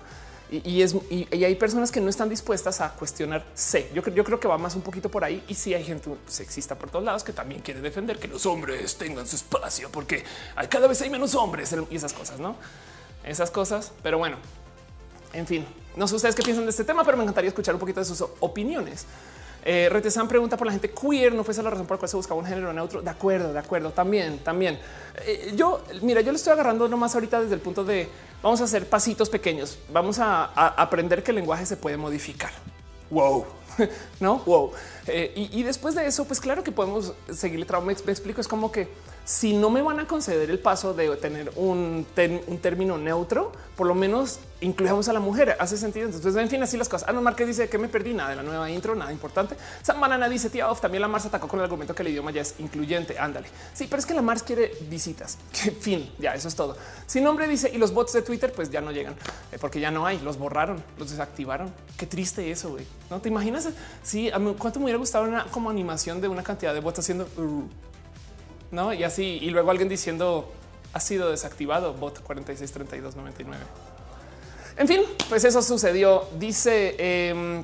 Y, es, y, hay personas que no están dispuestas a cuestionar C. Yo, creo que va más un poquito por ahí. Y si hay gente sexista por todos lados que también quiere defender que los hombres tengan su espacio porque cada vez hay menos hombres y esas cosas, no esas cosas. Pero bueno, en fin, no sé ustedes qué piensan de este tema, pero me encantaría escuchar un poquito de sus opiniones. Eh, Retesan pregunta por la gente queer. No fuese la razón por la cual se buscaba un género neutro. De acuerdo, de acuerdo. También, también. Eh, yo, mira, yo lo estoy agarrando nomás ahorita desde el punto de vamos a hacer pasitos pequeños. Vamos a, aprender que el lenguaje se puede modificar. Wow, no wow. Eh, y, después de eso, pues claro que podemos seguirle trabajo. Me, me explico. Es como que si no me van a conceder el paso de tener un, un término neutro, por lo menos incluyamos a la mujer. Hace sentido. Entonces, en fin, así las cosas. Ana Márquez dice que me perdí nada de la nueva intro, nada importante. San Banana dice tía off. También la Mars atacó con el argumento que el idioma ya es incluyente. Ándale. Sí, pero es que la Mars quiere visitas. Que fin, ya eso es todo. Sin nombre dice y los bots de Twitter, pues ya no llegan eh, porque ya no hay. Los borraron, los desactivaron. Qué triste eso. güey. No te imaginas sí, a mí cuánto me hubiera gustado una como animación de una cantidad de bots haciendo uh, no y así. Y luego alguien diciendo ha sido desactivado bot 463299. En fin, pues eso sucedió. Dice eh,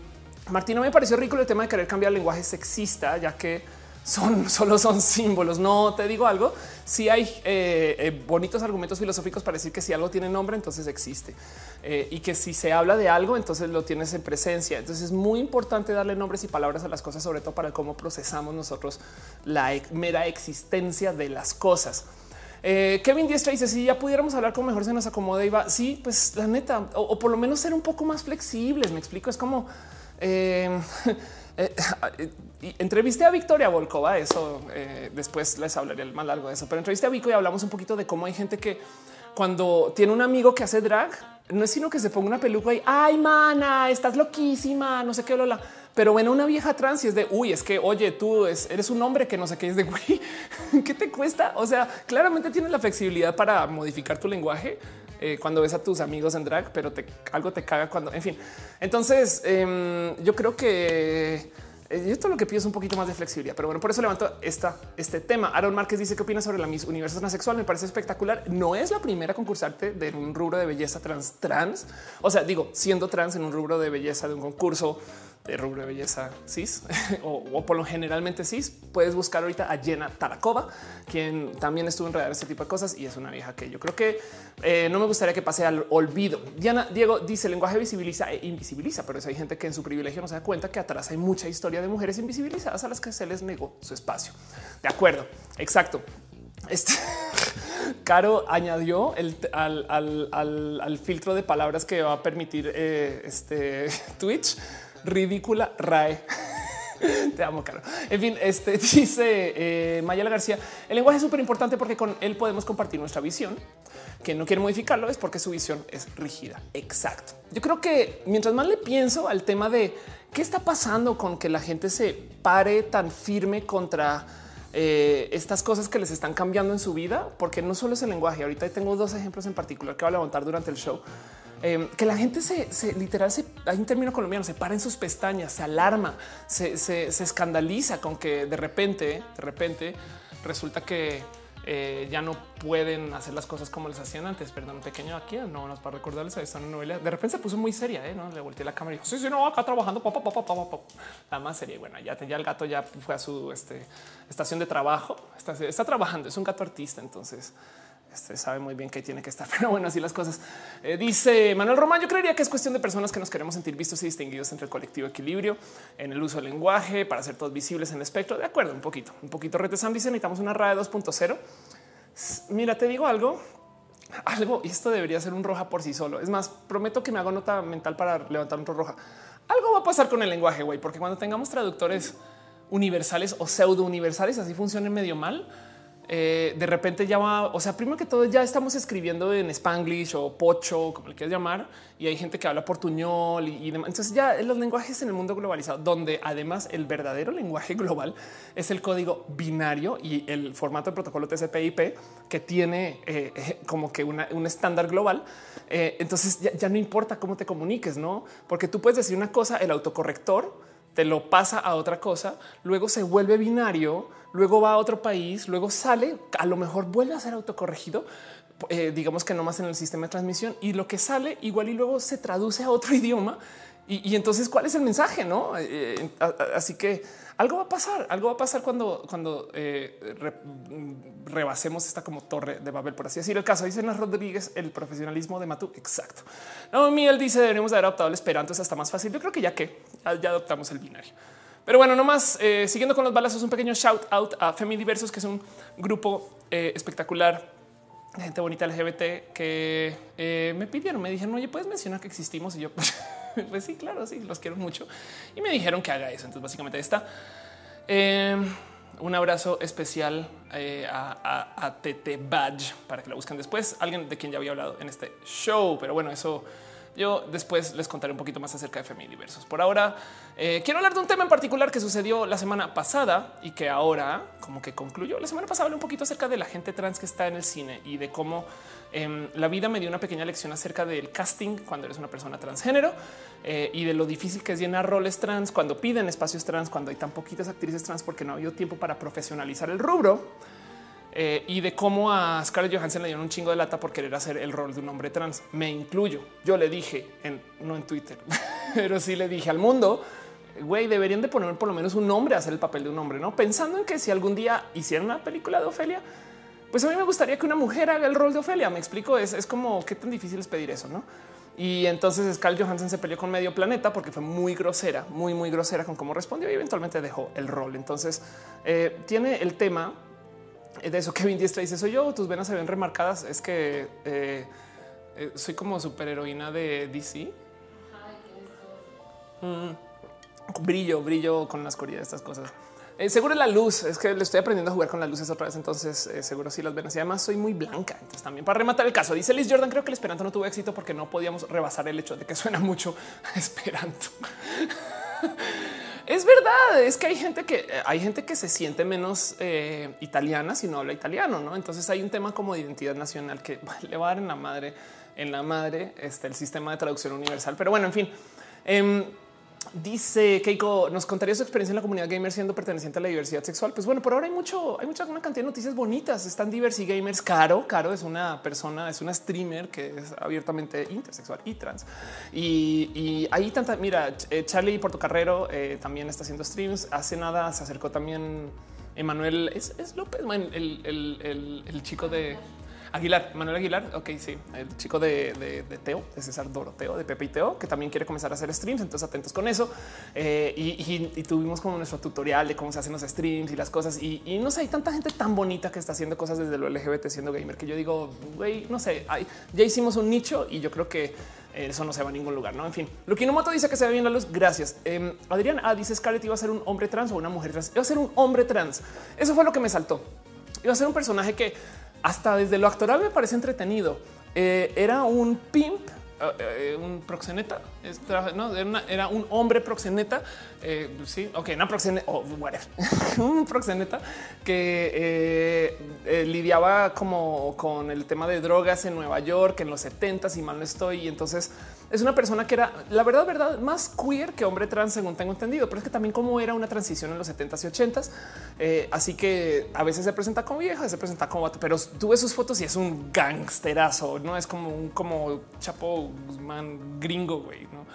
Martino, me pareció rico el tema de querer cambiar el lenguaje sexista, ya que son solo son símbolos. No te digo algo. Si hay eh, eh, bonitos argumentos filosóficos para decir que si algo tiene nombre, entonces existe eh, y que si se habla de algo, entonces lo tienes en presencia. Entonces es muy importante darle nombres y palabras a las cosas, sobre todo para cómo procesamos nosotros la mera existencia de las cosas. Kevin Diestra dice si ya pudiéramos hablar como mejor se nos acomoda y va. Sí, pues la neta, o, por lo menos ser un poco más flexibles. Me explico. Es como entrevisté a Victoria Volkova, eso eh, después les hablaré más largo de eso, pero entrevisté a Vico y hablamos un poquito de cómo hay gente que cuando tiene un amigo que hace drag, no es sino que se ponga una peluca y ay, mana, estás loquísima, no sé qué, lola. Pero bueno, una vieja trans y es de uy, es que oye, tú eres un hombre que no sé qué es de güey, ¿qué te cuesta? O sea, claramente tienes la flexibilidad para modificar tu lenguaje, eh, cuando ves a tus amigos en drag, pero te, algo te caga cuando, en fin. Entonces, em, yo creo que eh, esto lo que pido es un poquito más de flexibilidad, pero bueno, por eso levanto esta, este tema. Aaron Márquez dice qué opinas sobre la Miss Universo transexual. Me parece espectacular. No es la primera concursarte de un rubro de belleza trans trans. O sea, digo, siendo trans en un rubro de belleza de un concurso de rubro de belleza cis o, por lo generalmente cis, puedes buscar ahorita a Jenna Tarakova, quien también estuvo en enredada este tipo de cosas y es una vieja que yo creo que eh, no me gustaría que pase al olvido. Diana Diego dice el lenguaje visibiliza e invisibiliza, pero eso hay gente que en su privilegio no se da cuenta que atrás hay mucha historia de mujeres invisibilizadas a las que se les negó su espacio. De acuerdo, exacto. Este Caro añadió al, filtro de palabras que va a permitir eh, este Twitch ridícula RAE. Te amo, Caro. En fin, este dice eh, Mayala García. El lenguaje es súper importante porque con él podemos compartir nuestra visión. Que no quiere modificarlo es porque su visión es rígida. Exacto. Yo creo que mientras más le pienso al tema de qué está pasando con que la gente se pare tan firme contra eh, estas cosas que les están cambiando en su vida, porque no solo es el lenguaje. Ahorita tengo dos ejemplos en particular que voy a levantar durante el show Em, que la gente se, literal se hay un término colombiano, se para en sus pestañas, se alarma, se, escandaliza con que de repente, de repente resulta que eh, ya no pueden hacer las cosas como les hacían antes. Perdón, pequeño aquí, no nos para recordarles a esta novela. De repente se puso muy seria, ¿eh? ¿no? Le volteé la cámara y dijo, sí, sí, no, acá trabajando, La más seria. Bueno, ya, ya el gato ya fue a su este, estación de trabajo, está, está trabajando, es un gato artista, entonces este sabe muy bien que tiene que estar, pero bueno, así las cosas. Eh, dice Manuel Román, yo creería que es cuestión de personas que nos queremos sentir vistos y distinguidos entre el colectivo equilibrio en el uso del lenguaje para ser todos visibles en el espectro. De acuerdo, un poquito, un poquito. Retesam dice necesitamos una RAE 2.0. Mira, te digo algo, algo, y esto debería ser un roja por sí solo. Es más, prometo que me hago nota mental para levantar un roja. Algo va a pasar con el lenguaje, güey, porque cuando tengamos traductores universales o pseudo universales, así funcionen medio mal eh, de repente ya va, o sea, primero que todo ya estamos escribiendo en spanglish o pocho, como le quieras llamar, y hay gente que habla portuñol y, demás. Entonces ya los lenguajes en el mundo globalizado, donde además el verdadero lenguaje global es el código binario y el formato de protocolo TCP/IP que tiene eh, eh, como que un estándar global. entonces ya, ya no importa cómo te comuniques, no? Porque tú puedes decir una cosa, el autocorrector te lo pasa a otra cosa, luego se vuelve binario, luego va a otro país, luego sale, a lo mejor vuelve a ser autocorregido, eh, digamos que no más en el sistema de transmisión y lo que sale igual y luego se traduce a otro idioma. Y, entonces, ¿cuál es el mensaje? No, eh, eh, así que algo va a pasar, algo va a pasar cuando, cuando eh, rebasemos esta como torre de Babel, por así decir. El caso dice Nas Rodríguez, el profesionalismo de Matú. Exacto. No, Miguel dice deberíamos haber adoptado el esperanto. Es hasta más fácil. Yo creo que ya que ya adoptamos el binario. Pero bueno, nomás eh, siguiendo con los balazos, un pequeño shout out a Diversos, que es un grupo eh, espectacular de gente bonita LGBT que me pidieron, me dijeron, oye, puedes mencionar que existimos y yo. pues sí, claro, sí, los quiero mucho. Y me dijeron que haga eso. Entonces, básicamente está. Em, un abrazo especial eh, a, a, TT Badge para que lo busquen después. Alguien de quien ya había hablado en este show, pero bueno, eso yo después les contaré un poquito más acerca de Femini Diversos. Por ahora, eh, quiero hablar de un tema en particular que sucedió la semana pasada y que ahora como que concluyó. La semana pasada hablé un poquito acerca de la gente trans que está en el cine y de cómo em, la vida me dio una pequeña lección acerca del casting cuando eres una persona transgénero eh, y de lo difícil que es llenar roles trans cuando piden espacios trans, cuando hay tan poquitas actrices trans porque no ha habido tiempo para profesionalizar el rubro. Eh, y de cómo a Scarlett Johansson le dieron un chingo de lata por querer hacer el rol de un hombre trans. Me incluyo. Yo le dije en no en Twitter, pero sí le dije al mundo, güey, deberían de poner por lo menos un nombre a hacer el papel de un hombre, no pensando en que si algún día hicieran una película de Ofelia, pues a mí me gustaría que una mujer haga el rol de Ofelia. Me explico, es, es como qué tan difícil es pedir eso, no? Y entonces Scarlett Johansson se peleó con medio planeta porque fue muy grosera, muy, muy grosera con cómo respondió y eventualmente dejó el rol. Entonces eh, tiene el tema de eso Kevin Diestra dice soy yo, tus venas se ven remarcadas. Es que eh, eh, soy como superheroína de DC. Mm. Brillo, brillo con la oscuridad de estas cosas. Eh, seguro la luz es que le estoy aprendiendo a jugar con las luces otra vez. Entonces, seguro si las venas y además soy muy blanca. Entonces, también para rematar el caso, dice Liz Jordan, creo que el Esperanto no tuvo éxito porque no podíamos rebasar el hecho de que suena mucho Esperanto. Es verdad, es que hay gente que hay gente que se siente menos eh, italiana si no habla italiano, ¿no? Entonces hay un tema como de identidad nacional que le va a dar en la madre, en la madre, está el sistema de traducción universal. Pero bueno, en fin. Em, Dice Keiko, nos contaría su experiencia en la comunidad gamer siendo perteneciente a la diversidad sexual. Pues bueno, por ahora hay mucho, hay mucha una cantidad de noticias bonitas. Están diversi gamers. Caro, Caro es una persona, es una streamer que es abiertamente intersexual y trans. Y, y hay tanta. Mira, eh, Charlie Portocarrero eh, también está haciendo streams. Hace nada se acercó también Emanuel, es, López, el chico de Aguilar, Manuel Aguilar. Ok, sí, el chico de, Teo, de César Doroteo, de Pepe y Teo, que también quiere comenzar a hacer streams. Entonces, atentos con eso. Eh, y, tuvimos como nuestro tutorial de cómo se hacen los streams y las cosas. Y, no sé, hay tanta gente tan bonita que está haciendo cosas desde lo LGBT siendo gamer que yo digo, güey, no sé, ya hicimos un nicho y yo creo que eso no se va a ningún lugar. No, en fin, que Moto dice que se ve bien la luz. Gracias. Em, Adrián A dice Scarlett iba a ser un hombre trans o una mujer trans. Iba a ser un hombre trans. Eso fue lo que me saltó. Iba a ser un personaje que hasta desde lo actoral me parece entretenido. Eh, era un pimp, eh, eh, un proxeneta, era, un hombre proxeneta. sí, ok, una proxeneta, oh, un proxeneta que lidiaba como con el tema de drogas en Nueva York en los 70 y mal no estoy. Y entonces es una persona que era la verdad, verdad, más queer que hombre trans, según tengo entendido, pero es que también como era una transición en los 70s y 80s. Eh, así que a veces se presenta como vieja, se presenta como vato, pero tú ves sus fotos y es un gangsterazo, no es como un como chapo man gringo, güey, no?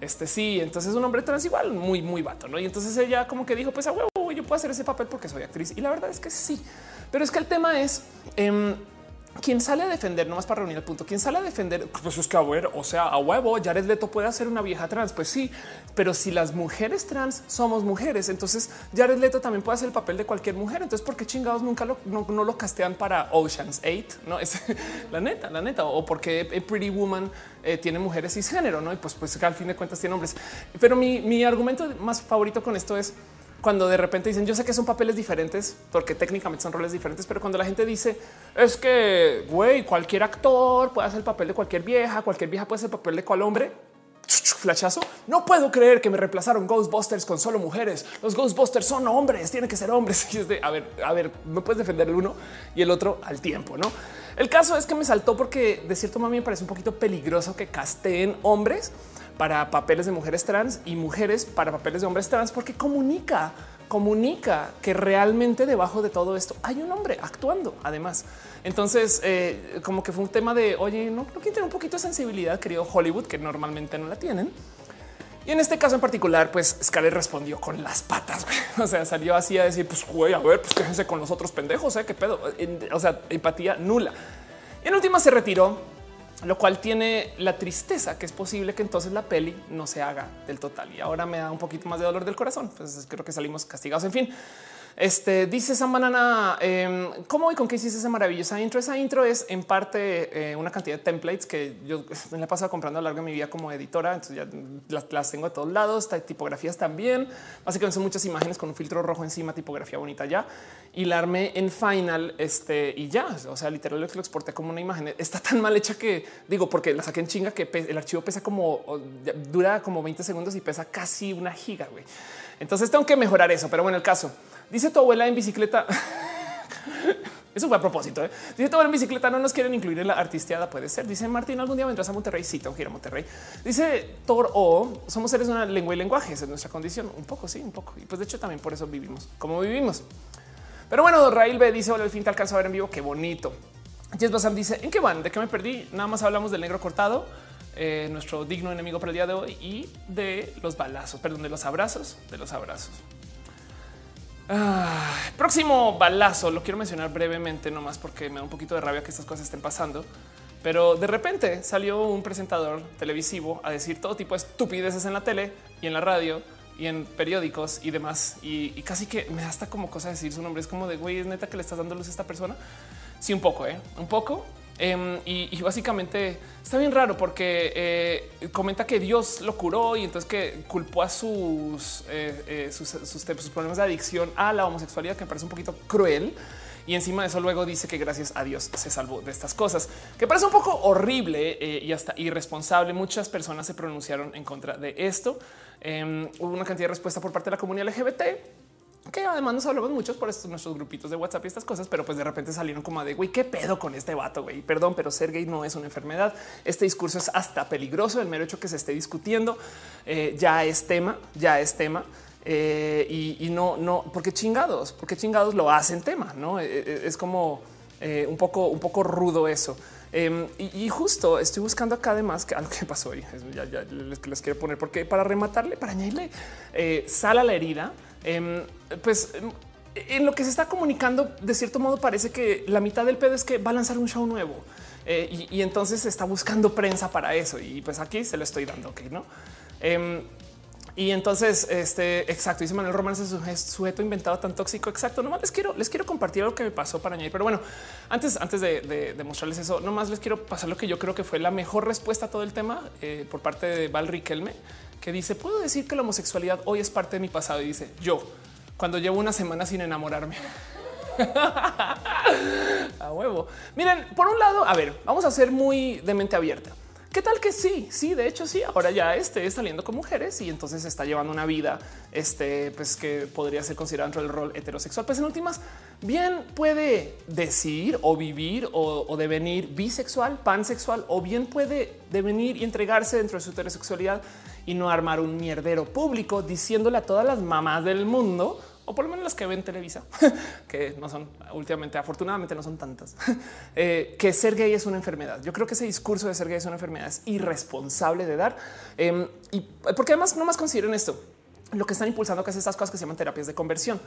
Este sí, entonces es un hombre trans igual, muy, muy vato, no? Y entonces ella como que dijo, pues a huevo, yo puedo hacer ese papel porque soy actriz. Y la verdad es que sí, pero es que el tema es eh, quien sale a defender, nomás para reunir el punto, quien sale a defender, pues es que a ver, o sea, a huevo, Jared Leto puede hacer una vieja trans, pues sí, pero si las mujeres trans somos mujeres, entonces Jared Leto también puede hacer el papel de cualquier mujer. Entonces, ¿por qué chingados nunca lo, no, no lo castean para Ocean's 8? No es la neta, la neta, o porque Pretty Woman eh, tiene mujeres cisgénero, no? Y pues, pues al fin de cuentas tiene hombres. Pero mi, mi argumento más favorito con esto es cuando de repente dicen yo sé que son papeles diferentes porque técnicamente son roles diferentes, pero cuando la gente dice es que güey, cualquier actor puede hacer el papel de cualquier vieja, cualquier vieja puede hacer el papel de cual hombre. Flachazo. No puedo creer que me reemplazaron Ghostbusters con solo mujeres. Los Ghostbusters son hombres, tienen que ser hombres. Y es de a ver, a ver, no puedes defender el uno y el otro al tiempo, no? El caso es que me saltó porque de cierto modo me parece un poquito peligroso que casteen hombres para papeles de mujeres trans y mujeres para papeles de hombres trans, porque comunica, comunica que realmente debajo de todo esto hay un hombre actuando. Además, entonces, eh, como que fue un tema de oye, no creo que tener un poquito de sensibilidad, querido Hollywood, que normalmente no la tienen. Y en este caso en particular, pues Scarlett respondió con las patas. O sea, salió así a decir, pues güey, a ver, pues quéjense con los otros pendejos, ¿eh? qué pedo. O sea, empatía nula. En última se retiró lo cual tiene la tristeza que es posible que entonces la peli no se haga del total. Y ahora me da un poquito más de dolor del corazón. Pues creo que salimos castigados. En fin, este dice esa banana. Eh, ¿Cómo y con qué hiciste esa maravillosa intro? Esa intro es en parte eh, una cantidad de templates que yo me la he pasado comprando a lo largo de mi vida como editora. Entonces ya las, tengo de todos lados. Tipografías también. Básicamente son muchas imágenes con un filtro rojo encima, tipografía bonita ya. Y la armé en Final este y ya. O sea, literalmente lo exporté como una imagen. Está tan mal hecha que digo, porque la saqué en chinga que el archivo pesa como dura como 20 segundos y pesa casi una giga. Entonces tengo que mejorar eso. Pero bueno, el caso dice tu abuela en bicicleta. Eso fue a propósito. ¿eh? Dice tu abuela en bicicleta no nos quieren incluir en la artisteada. Puede ser. Dice Martín, algún día vendrás a Monterrey. Sí, tengo que ir a Monterrey. Dice Thor o somos seres de una lengua y lenguaje. Esa es nuestra condición. Un poco, sí, un poco. Y pues de hecho también por eso vivimos como vivimos. Pero bueno, Rail B dice hola, al fin te alcanzo a ver en vivo. Qué bonito. Jess Basam dice en qué van, de qué me perdí. Nada más hablamos del negro cortado, eh, nuestro digno enemigo para el día de hoy y de los balazos, perdón, de los abrazos, de los abrazos. Ah, próximo balazo lo quiero mencionar brevemente, nomás porque me da un poquito de rabia que estas cosas estén pasando. Pero de repente salió un presentador televisivo a decir todo tipo de estupideces en la tele y en la radio y en periódicos y demás. Y, casi que me da hasta como cosa decir su nombre. Es como de güey, es neta que le estás dando luz a esta persona. Sí, un poco, ¿eh? un poco. Um, y, básicamente está bien raro porque eh, comenta que Dios lo curó y entonces que culpó a sus, eh, eh, sus, sus, problemas de adicción a la homosexualidad, que me parece un poquito cruel. Y encima de eso luego dice que gracias a Dios se salvó de estas cosas, que parece un poco horrible y hasta irresponsable. Muchas personas se pronunciaron en contra de esto. Um, hubo una cantidad de respuesta por parte de la comunidad LGBT que además nos hablamos muchos por estos nuestros grupitos de WhatsApp y estas cosas, pero pues de repente salieron como de güey, qué pedo con este vato, güey. Perdón, pero ser gay no es una enfermedad. Este discurso es hasta peligroso. El mero hecho que se esté discutiendo eh, ya es tema, ya es tema. Eh, y, no, no, porque chingados, porque chingados lo hacen tema, no eh, es como un poco, un poco rudo eso. Um, y, justo estoy buscando acá además que algo que pasó hoy ya, les, quiero poner porque para rematarle, para añadirle sal a la herida, eh, pues en lo que se está comunicando, de cierto modo parece que la mitad del pedo es que va a lanzar un show nuevo eh, y, entonces está buscando prensa para eso. Y pues aquí se lo estoy dando, ok, no? Eh, y entonces, este exacto, dice Manuel Román, ese sujeto inventado tan tóxico. Exacto. Nomás les quiero, les quiero compartir lo que me pasó para añadir. Pero bueno, antes, antes de mostrarles eso, nomás les quiero pasar lo que yo creo que fue la mejor respuesta a todo el tema eh, por parte de Val Riquelme, que dice: Puedo decir que la homosexualidad hoy es parte de mi pasado. Y dice: Yo, cuando llevo una semana sin enamorarme. a huevo. Miren, por un lado, a ver, vamos a ser muy de mente abierta. ¿Qué tal que sí? Sí, de hecho sí. Ahora ya esté saliendo con mujeres y entonces está llevando una vida este, pues que podría ser considerada dentro del rol heterosexual. Pues en últimas, bien puede decir o vivir o, o devenir bisexual, pansexual o bien puede devenir y entregarse dentro de su heterosexualidad y no armar un mierdero público diciéndole a todas las mamás del mundo o por lo menos las que ven Televisa, que no son últimamente, afortunadamente no son tantas, eh, que ser gay es una enfermedad. Yo creo que ese discurso de ser gay es una enfermedad es irresponsable de dar. Em, y porque además no más consideren esto, lo que están impulsando que es estas cosas que se llaman terapias de conversión.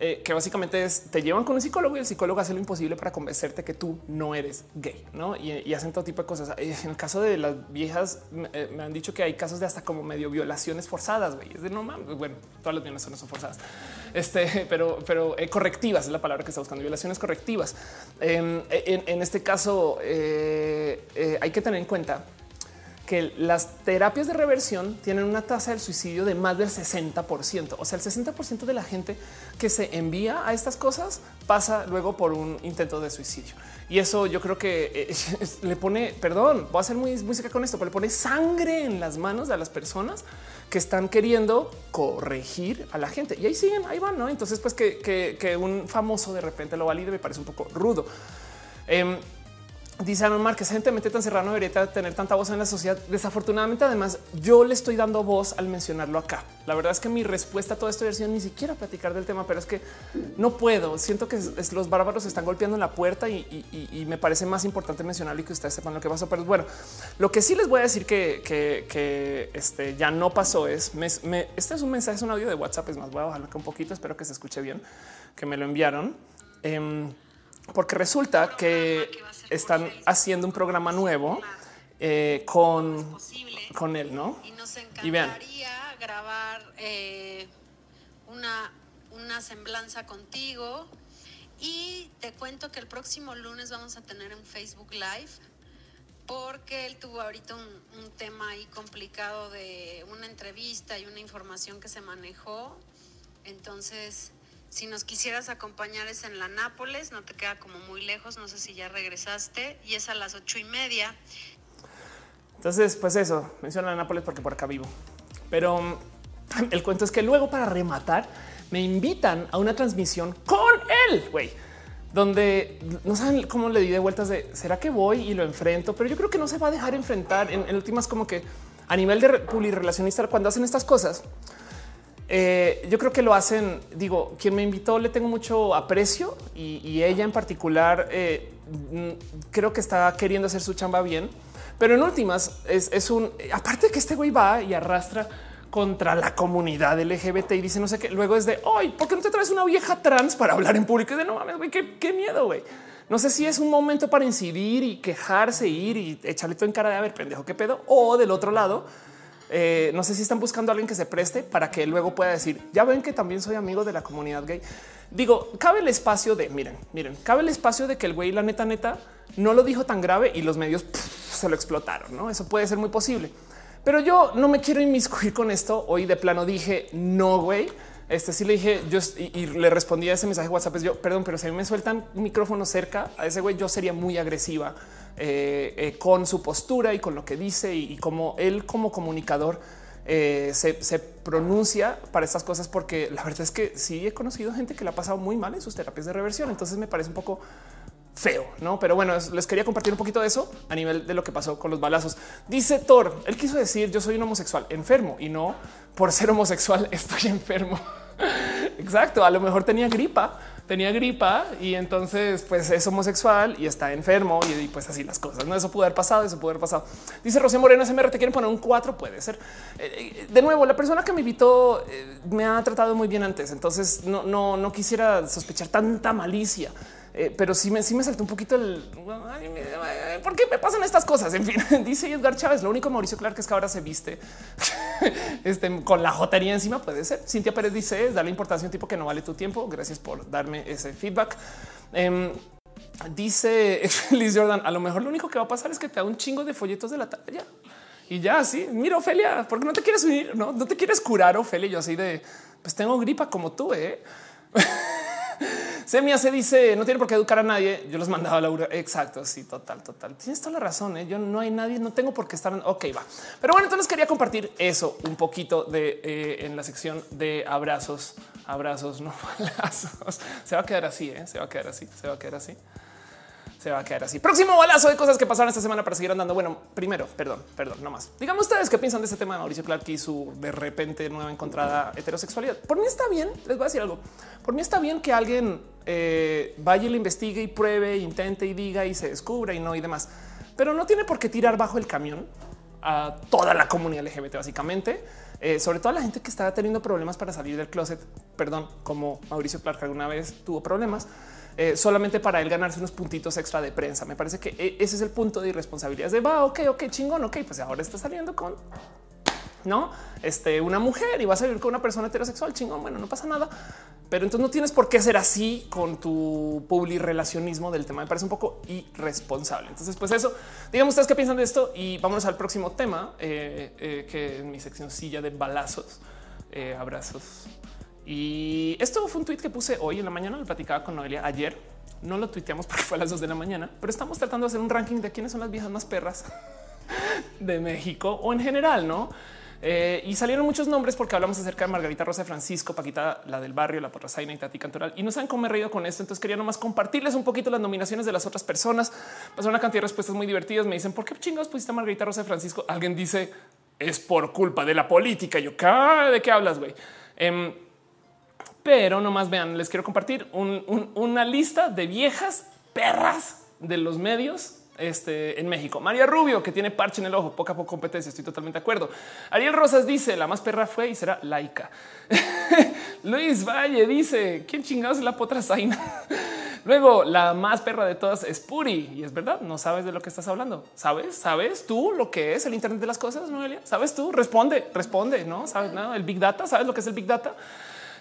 Eh, que básicamente es te llevan con un psicólogo y el psicólogo hace lo imposible para convencerte que tú no eres gay, ¿no? Y, hacen todo tipo de cosas. Eh, en el caso de las viejas, eh, me, han dicho que hay casos de hasta como medio violaciones forzadas, güey. Es de no mames, bueno, todas las violaciones son forzadas, este, pero, pero correctivas es la palabra que está buscando, violaciones correctivas. Em, en, este caso, hay que tener en cuenta que las terapias de reversión tienen una tasa del suicidio de más del 60%. O sea, el 60% de la gente que se envía a estas cosas pasa luego por un intento de suicidio. Y eso yo creo que eh, le pone, perdón, voy a ser muy, seca con esto, pero le pone sangre en las manos de las personas que están queriendo corregir a la gente. Y ahí siguen, ahí van, ¿no? Entonces, pues que, un famoso de repente lo valide me parece un poco rudo. Em, Dice Aaron que esa gente mete tan serrano debería tener tanta voz en la sociedad. Desafortunadamente, además, yo le estoy dando voz al mencionarlo acá. La verdad es que mi respuesta a todo esto versión ni siquiera platicar del tema, pero es que no puedo. Siento que los bárbaros están golpeando la puerta y, me parece más importante mencionarlo y que ustedes sepan lo que pasó. Pero bueno, lo que sí les voy a decir que, este, ya no pasó es este es un mensaje, es un audio de WhatsApp. Es más, voy a bajarlo un poquito. Espero que se escuche bien, que me lo enviaron. Em, porque resulta que están haciendo un programa nuevo eh, con, con él, ¿no? Y nos encantaría grabar eh, una, una semblanza contigo. Y te cuento que el próximo lunes vamos a tener un Facebook Live porque él tuvo ahorita un, un, tema ahí complicado de una entrevista y una información que se manejó. Entonces, si nos quisieras acompañar es en la Nápoles, no te queda como muy lejos, no sé si ya regresaste, y es a las ocho y media. Entonces, pues eso, menciona la Nápoles porque por acá vivo. Pero mm, el cuento es que luego para rematar me invitan a una transmisión con él, güey, donde no saben cómo le di de vueltas de será que voy y lo enfrento, pero yo creo que no se va a dejar enfrentar en, últimas como que a nivel de publirelacionista cuando hacen estas cosas eh, yo creo que lo hacen, digo, quien me invitó le tengo mucho aprecio y, ella en particular eh, mm, creo que está queriendo hacer su chamba bien, pero en últimas es, un, aparte de que este güey va y arrastra contra la comunidad LGBT y dice no sé qué, luego es de hoy, ¿por qué no te traes una vieja trans para hablar en público? Y de no mames, güey, qué, qué miedo, güey. No sé si es un momento para incidir y quejarse, ir y echarle todo en cara de a ver, pendejo, qué pedo, o del otro lado eh, no sé si están buscando a alguien que se preste para que luego pueda decir, ya ven que también soy amigo de la comunidad gay. Digo, cabe el espacio de, miren, miren, cabe el espacio de que el güey, la neta, neta, no lo dijo tan grave y los medios se lo explotaron, ¿no? Eso puede ser muy posible. Pero yo no me quiero inmiscuir con esto. Hoy de plano dije, no, güey. Este sí le dije yo y, le respondí a ese mensaje WhatsApp. Es yo, perdón, pero si a mí me sueltan un micrófono cerca a ese güey, yo sería muy agresiva eh, eh, con su postura y con lo que dice y, como él como comunicador eh, se, pronuncia para estas cosas, porque la verdad es que sí he conocido gente que le ha pasado muy mal en sus terapias de reversión. Entonces me parece un poco feo, no? Pero bueno, les quería compartir un poquito de eso a nivel de lo que pasó con los balazos. Dice Thor, él quiso decir yo soy un homosexual enfermo y no por ser homosexual estoy enfermo. Exacto, a lo mejor tenía gripa, tenía gripa y entonces pues es homosexual y está enfermo y, pues así las cosas. No, eso pudo haber pasado, eso pudo haber pasado. Dice Rocío Moreno, SMR, te quieren poner un 4, puede ser. Eh, eh, de nuevo, la persona que me invitó eh, me ha tratado muy bien antes, entonces no, no, no quisiera sospechar tanta malicia. Pero sí me, sí me saltó un poquito el por qué me pasan estas cosas. En fin, dice Edgar Chávez. Lo único Mauricio Clark es que ahora se viste este, con la jotería encima. Puede ser. Cintia Pérez dice es darle importancia a un tipo que no vale tu tiempo. Gracias por darme ese feedback. Em, dice Liz Jordan. A lo mejor lo único que va a pasar es que te da un chingo de folletos de la talla y ya así. Mira, Ofelia, porque no te quieres unir, no, no te quieres curar, Ofelia. Yo así de pues tengo gripa como tú, eh. Semia se dice no tiene por qué educar a nadie. Yo los mandaba a Laura. Exacto. Sí, total, total. Tienes toda la razón. ¿eh? Yo no hay nadie, no tengo por qué estar. Ok, va. Pero bueno, entonces quería compartir eso un poquito de eh, en la sección de abrazos, abrazos, no balazos. Se va a quedar así, ¿eh? se va a quedar así, se va a quedar así se va a quedar así. Próximo balazo de cosas que pasaron esta semana para seguir andando. Bueno, primero, perdón, perdón, no más. Ustedes qué piensan de este tema de Mauricio Clark y su de repente nueva encontrada heterosexualidad. Por mí está bien, les voy a decir algo. Por mí está bien que alguien eh, vaya y lo investigue y pruebe, intente y diga y se descubra y no y demás. Pero no tiene por qué tirar bajo el camión a toda la comunidad LGBT, básicamente, eh, sobre todo a la gente que estaba teniendo problemas para salir del closet. Perdón, como Mauricio Clark alguna vez tuvo problemas eh, solamente para él ganarse unos puntitos extra de prensa. Me parece que e, ese es el punto de irresponsabilidad de va, ok, ok, chingón, ok, pues ahora está saliendo con no este, una mujer y va a salir con una persona heterosexual chingón. Bueno, no pasa nada, pero entonces no tienes por qué ser así con tu public relacionismo del tema. Me parece un poco irresponsable. Entonces, pues eso, digamos ustedes qué piensan de esto y vámonos al próximo tema eh, eh, que en mi sección silla de balazos, abrazos y esto fue un tweet que puse hoy en la mañana. Lo platicaba con Noelia ayer. No lo tuiteamos porque fue a las dos de la mañana, pero estamos tratando de hacer un ranking de quiénes son las viejas más perras de México o en general, no? Eh, y salieron muchos nombres porque hablamos acerca de Margarita Rosa Francisco, Paquita, la del barrio, la Porrazaina y Tati Cantoral. Y no saben cómo he reído con esto. Entonces quería nomás compartirles un poquito las nominaciones de las otras personas. Pasaron una cantidad de respuestas muy divertidas. Me dicen, ¿por qué chingados pusiste a Margarita Rosa Francisco? Alguien dice, es por culpa de la política. Yo, ¿de qué hablas, güey? Em, pero nomás vean, les quiero compartir una lista de viejas perras de los medios este, en México. María Rubio, que tiene parche en el ojo, poca poco competencia, estoy totalmente de acuerdo. Ariel Rosas dice, la más perra fue y será laica. Luis Valle dice, ¿quién chingados es la potra Zaina? Luego, la más perra de todas es Puri. Y es verdad, no sabes de lo que estás hablando. ¿Sabes? ¿Sabes tú lo que es el Internet de las cosas, Noelia? ¿Sabes tú? Responde, responde, ¿no? ¿Sabes nada? El Big Data, ¿sabes lo que es el Big Data?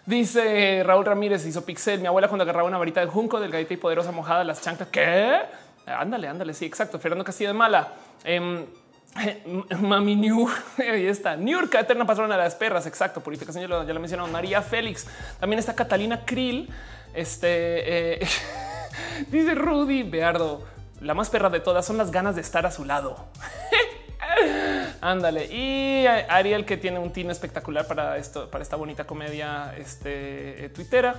Dice Raúl Ramírez, hizo pixel. Mi abuela cuando agarraba una varita de junco, delgadita y poderosa mojada, las chanclas. ¿Qué? Ándale, ándale. Sí, exacto. Fernando Castillo de Mala. Eh, Mami New, ahí está. Niurka, eterna patrona de las perras. Exacto. Purificación, ya lo, ya lo mencionamos. María Félix. También está Catalina Krill. Este eh, dice Rudy Beardo. La más perra de todas son las ganas de estar a su lado. Ándale. Y Ariel, que tiene un tino espectacular para esto, para esta bonita comedia este, eh, twittera,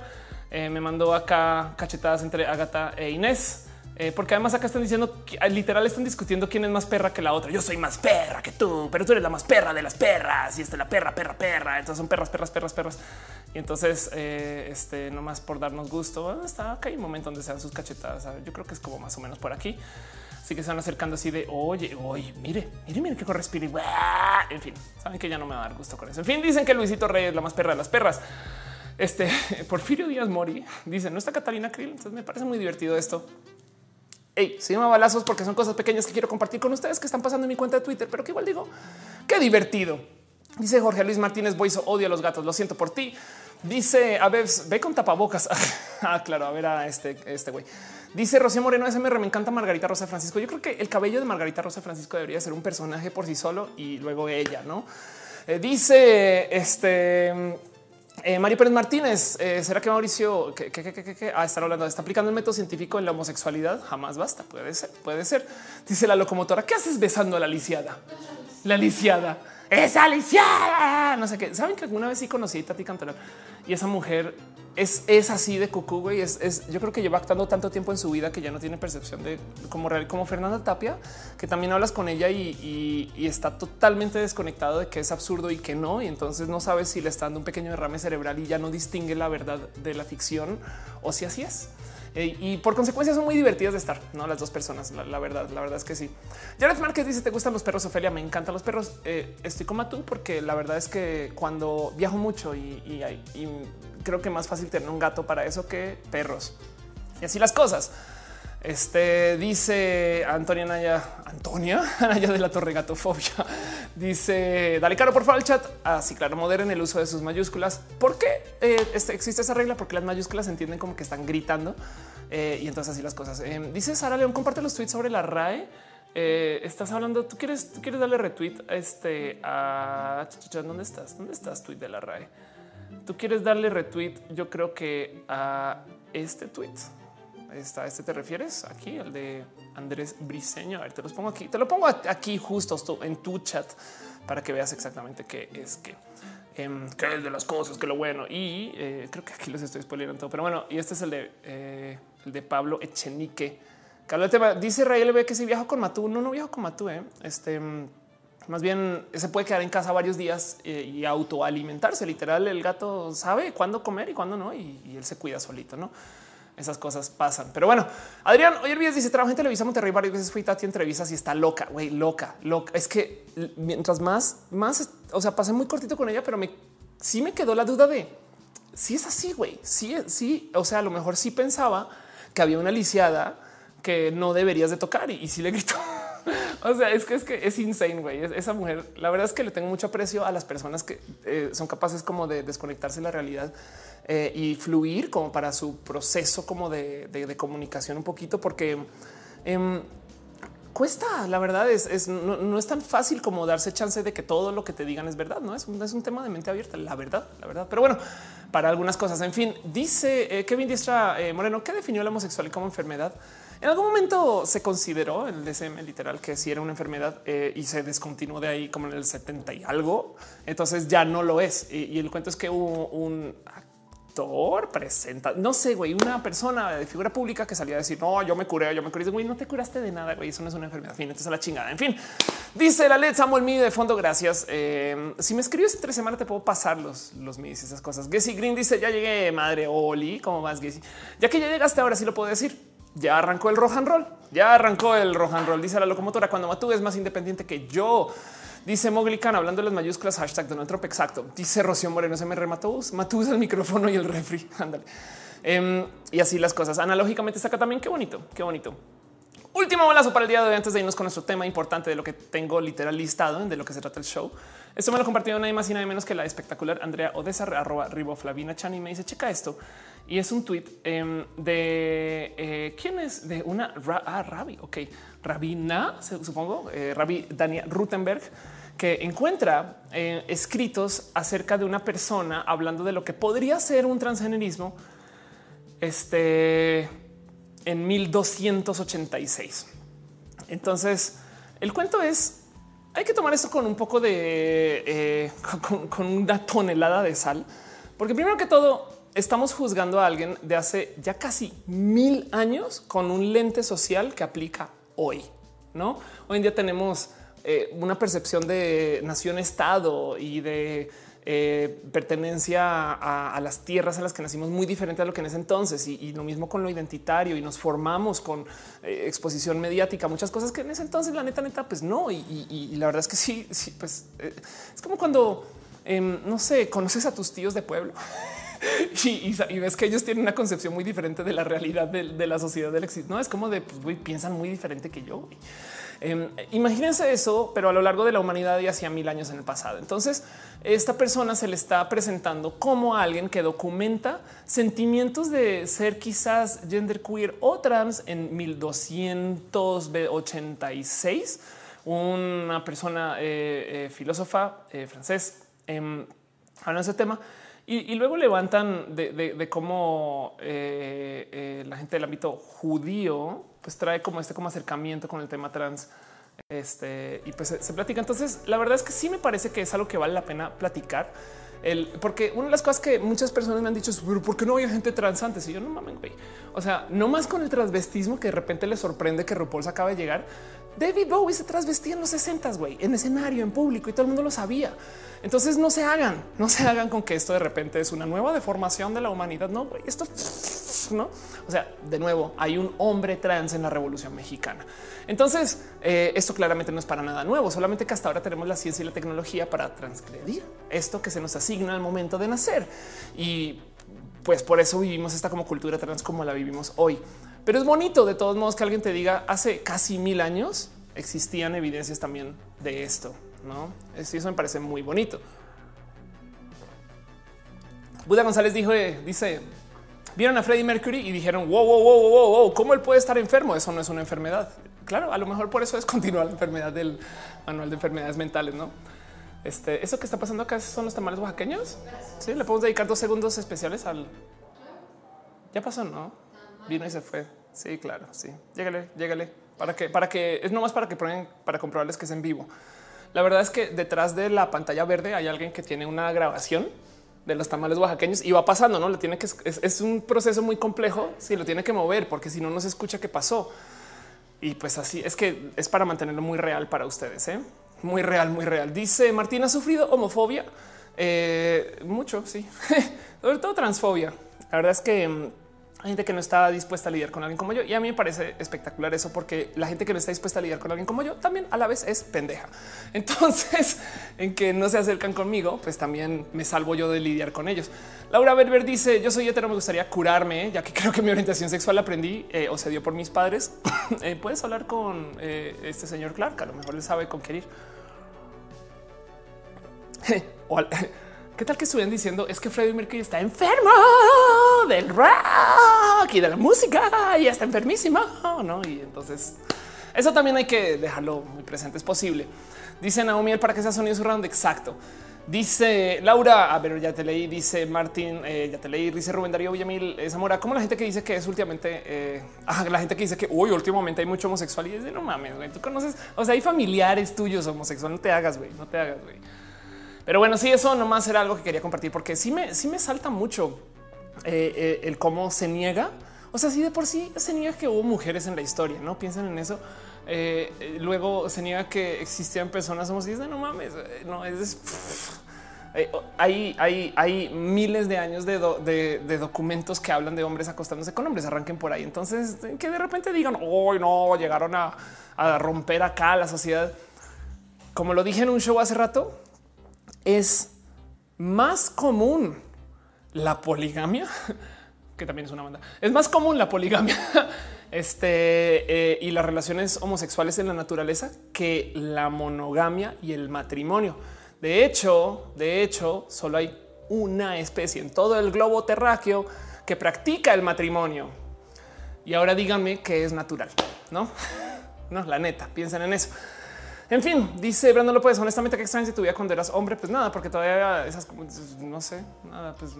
eh, me mandó acá cachetadas entre Agatha e Inés. Eh, porque además acá están diciendo que literal están discutiendo quién es más perra que la otra. Yo soy más perra que tú, pero tú eres la más perra de las perras y esta es la perra, perra, perra. Entonces son perras, perras, perras, perras. Y entonces, eh, este nomás por darnos gusto, está acá hay un momento donde sean sus cachetadas. Yo creo que es como más o menos por aquí. Así que se van acercando así de oye, oye, mire, mire, mire qué correspira. En fin, saben que ya no me va a dar gusto con eso. En fin, dicen que Luisito Rey es la más perra de las perras. Este Porfirio Díaz Mori dice no está Catalina Krill. Entonces me parece muy divertido esto. Hey, se llama balazos porque son cosas pequeñas que quiero compartir con ustedes que están pasando en mi cuenta de Twitter, pero que igual digo qué divertido. Dice Jorge Luis Martínez Boiso, odio a los gatos. Lo siento por ti. Dice a ve con tapabocas. ah, claro, a ver a este, este güey. Dice Rocío Moreno SMR, me encanta Margarita Rosa Francisco. Yo creo que el cabello de Margarita Rosa Francisco debería ser un personaje por sí solo y luego ella, ¿no? Eh, dice este... Eh, Mario Pérez Martínez, eh, ¿será que Mauricio que, que, ah, estar hablando? ¿Está aplicando el método científico en la homosexualidad? Jamás basta. Puede ser, puede ser. Dice la locomotora, ¿qué haces besando a la lisiada? La lisiada. Esa lisiada. No sé qué. Saben que alguna vez sí conocí a Tati Cantoral y esa mujer es, es así de cucú, güey. Es, yo creo que lleva actuando tanto tiempo en su vida que ya no tiene percepción de como real, como Fernanda Tapia, que también hablas con ella y, está totalmente desconectado de que es absurdo y que no. Y entonces no sabes si le está dando un pequeño derrame cerebral y ya no distingue la verdad de la ficción o si así es. Eh, y por consecuencia son muy divertidas de estar, no las dos personas. La, verdad, la verdad es que sí. Jared Márquez dice: ¿Te gustan los perros? Ofelia, me encantan los perros. Eh, estoy como tú, porque la verdad es que cuando viajo mucho y, y creo que más fácil tener un gato para eso que perros y así las cosas. Este dice Antonia Naya, Antonia Naya de la Torre Gatofobia. Dice dale caro, por favor, el chat. Así, claro, moderen el uso de sus mayúsculas. ¿Por qué eh, este, existe esa regla? Porque las mayúsculas se entienden como que están gritando eh, y entonces así las cosas. Eh, dice Sara León, comparte los tweets sobre la RAE. estás hablando, tú quieres, tú quieres darle retweet a este a dónde estás? ¿Dónde estás? Tweet de la RAE. Tú quieres darle retweet. Yo creo que a este tweet. Está. Este te refieres aquí, el de Andrés Briseño. A ver, te los pongo aquí. Te lo pongo aquí justo en tu chat para que veas exactamente qué es que. Eh, qué es de las cosas, que lo bueno. Y eh, creo que aquí los estoy spoilerando todo. Pero bueno, y este es el de, eh, el de Pablo Echenique. Tema. Dice Rael ve que si viajo con Matú. No, no viajo con Matú. Eh. Este más bien se puede quedar en casa varios días eh, y autoalimentarse. Literal, el gato sabe cuándo comer y cuándo no, y, él se cuida solito, no? Esas cosas pasan. Pero bueno, Adrián, hoy el video dice trabajo en Televisa Monterrey varias veces fui Tati entrevistas y está loca, güey, loca, loca. Es que mientras más, más, o sea, pasé muy cortito con ella, pero me sí me quedó la duda de si es así, güey. Sí, sí. O sea, a lo mejor sí pensaba que había una lisiada que no deberías de tocar y, y sí le gritó. o sea, es que es que es insane, güey. Esa mujer, la verdad es que le tengo mucho aprecio a las personas que eh, son capaces como de desconectarse de la realidad eh, y fluir como para su proceso como de, comunicación un poquito, porque em, cuesta. La verdad es, no, es tan fácil como darse chance de que todo lo que te digan es verdad. No es un, es un tema de mente abierta. La verdad, la verdad. Pero bueno, para algunas cosas, en fin, dice eh, Kevin Diestra Moreno que definió la homosexual como enfermedad. En algún momento se consideró el DSM literal que si era una enfermedad eh, y se descontinuó de ahí como en el 70 y algo. Entonces ya no lo es. Y, el cuento es que hubo un actor presenta, no sé, güey, una persona de figura pública que salía a decir no, yo me curé, yo me curé. Güey, no te curaste de nada. Güey, eso no es una enfermedad. Fin, entonces a la chingada. En fin, dice la LED Samuel Mi de fondo. Gracias. Eh, si me escribes entre semana, te puedo pasar los, los y esas cosas. Gessie Green dice ya llegué, madre Oli. ¿Cómo vas, Gessie? Ya que ya llegaste ahora, sí lo puedo decir ya arrancó el rock and roll, ya arrancó el rock roll, dice la locomotora. Cuando Matú es más independiente que yo, dice Moglican hablando de las mayúsculas, hashtag Donald Trump. Exacto. Dice Rocío Moreno, se me remató. Matú es el micrófono y el refri. Ándale. Em, y así las cosas. Analógicamente está acá también. Qué bonito, qué bonito. Último balazo para el día de hoy antes de irnos con nuestro tema importante de lo que tengo literal listado de lo que se trata el show. Esto me lo compartió nadie más y nadie menos que la espectacular Andrea Odessa arroba riboflavina Chan y me dice checa esto y es un tweet em, de eh, quién es de una ah, Rabi. Ok, Rabina, supongo, eh, Rabi Daniel Rutenberg, que encuentra eh, escritos acerca de una persona hablando de lo que podría ser un transgenerismo. Este en 1286. Entonces, el cuento es hay que tomar esto con un poco de con, una tonelada de sal, porque primero que todo, estamos juzgando a alguien de hace ya casi mil años con un lente social que aplica hoy. No hoy en día tenemos eh, una percepción de nación estado y de eh, pertenencia a, las tierras en las que nacimos muy diferente a lo que en ese entonces y, lo mismo con lo identitario y nos formamos con eh, exposición mediática, muchas cosas que en ese entonces la neta neta pues no y, la verdad es que sí, sí pues es como cuando em, no sé, conoces a tus tíos de pueblo y, ves que ellos tienen una concepción muy diferente de la realidad de, la sociedad del éxito. No es como de pues, piensan muy diferente que yo. Em, imagínense eso, pero a lo largo de la humanidad y hacía mil años en el pasado. Entonces, esta persona se le está presentando como alguien que documenta sentimientos de ser quizás genderqueer o trans en 1286. Una persona eh, eh, filósofa eh, francés eh, habla de ese tema y, luego levantan de, cómo la gente del ámbito judío pues trae como este como acercamiento con el tema trans. Este y pues se, platica. Entonces, la verdad es que sí me parece que es algo que vale la pena platicar. El, porque una de las cosas que muchas personas me han dicho es ¿por qué no hay gente trans antes? Y yo no mames, güey. O sea, no más con el transvestismo que de repente le sorprende que RuPaul se acaba de llegar. David Bowie se transvestía en los 60 güey, en escenario, en público y todo el mundo lo sabía. Entonces no se hagan, no se hagan con que esto de repente es una nueva deformación de la humanidad. No, esto no. O sea, de nuevo, hay un hombre trans en la revolución mexicana. Entonces, eh, esto claramente no es para nada nuevo, solamente que hasta ahora tenemos la ciencia y la tecnología para transgredir esto que se nos asigna al momento de nacer. Y pues por eso vivimos esta como cultura trans como la vivimos hoy. Pero es bonito de todos modos que alguien te diga hace casi mil años existían evidencias también de esto. No, eso me parece muy bonito. Buda González dijo, eh, dice, vieron a Freddie Mercury y dijeron, wow, wow, wow, wow, wow, ¿cómo él puede estar enfermo? Eso no es una enfermedad. Claro, a lo mejor por eso es continuar la enfermedad del manual de enfermedades mentales, ¿no? Este, eso que está pasando acá son los tamales oaxaqueños. Sí, le podemos dedicar dos segundos especiales al. Ya pasó, ¿no? Vino y se fue. Sí, claro, sí. Llégale, llégale. Para que, para que es nomás para que prueben, para comprobarles que es en vivo. La verdad es que detrás de la pantalla verde hay alguien que tiene una grabación de los tamales oaxaqueños y va pasando, no le tiene que es, es un proceso muy complejo. Si lo tiene que mover, porque si no, no se escucha qué pasó. Y pues así es que es para mantenerlo muy real para ustedes. ¿eh? Muy real, muy real. Dice Martín ha sufrido homofobia. Eh, mucho, sí. Sobre todo transfobia. La verdad es que mm, gente que no está dispuesta a lidiar con alguien como yo y a mí me parece espectacular eso porque la gente que no está dispuesta a lidiar con alguien como yo también a la vez es pendeja. Entonces, en que no se acercan conmigo, pues también me salvo yo de lidiar con ellos. Laura Berber dice: Yo soy hetero, me gustaría curarme, ya que creo que mi orientación sexual aprendí eh, o se dio por mis padres. Eh, Puedes hablar con eh, este señor Clark, a lo mejor le sabe con qué ir. ¿Qué tal que estuvieran diciendo es que Freddie Mercury está enfermo del rock y de la música y está enfermísima? No, y entonces eso también hay que dejarlo muy presente. Es posible. Dice Naomi, "El para que sea sonido surround. Exacto. Dice Laura, a ver, ya te leí. Dice Martín, eh, ya te leí. Dice Rubén Darío Villamil eh, Zamora. Como la gente que dice que es últimamente, eh, la gente que dice que uy, últimamente hay mucho homosexual y de no mames, güey. Tú conoces, o sea, hay familiares tuyos homosexuales. No te hagas, güey, no te hagas, güey. Pero bueno, sí, eso nomás era algo que quería compartir porque sí me, sí me salta mucho eh, eh, el cómo se niega. O sea, sí de por sí se niega que hubo mujeres en la historia, no piensan en eso. Eh, luego se niega que existían personas homosexuales. No mames, no es. hay, hay, hay miles de años de, de- documentos que hablan de hombres acostándose con hombres. Arranquen por ahí. Entonces, que de repente digan, hoy no llegaron a romper acá la sociedad. Como lo dije en un show hace rato, es más común la poligamia, que también es una banda. Es más común la poligamia este, eh, y las relaciones homosexuales en la naturaleza que la monogamia y el matrimonio. De hecho, de hecho, solo hay una especie en todo el globo terráqueo que practica el matrimonio. Y ahora díganme que es natural, ¿no? No, la neta, piensen en eso. En fin, dice Brandon López, honestamente, ¿qué extrañas de tu vida cuando eras hombre? Pues nada, porque todavía esas, como, no sé, nada, pues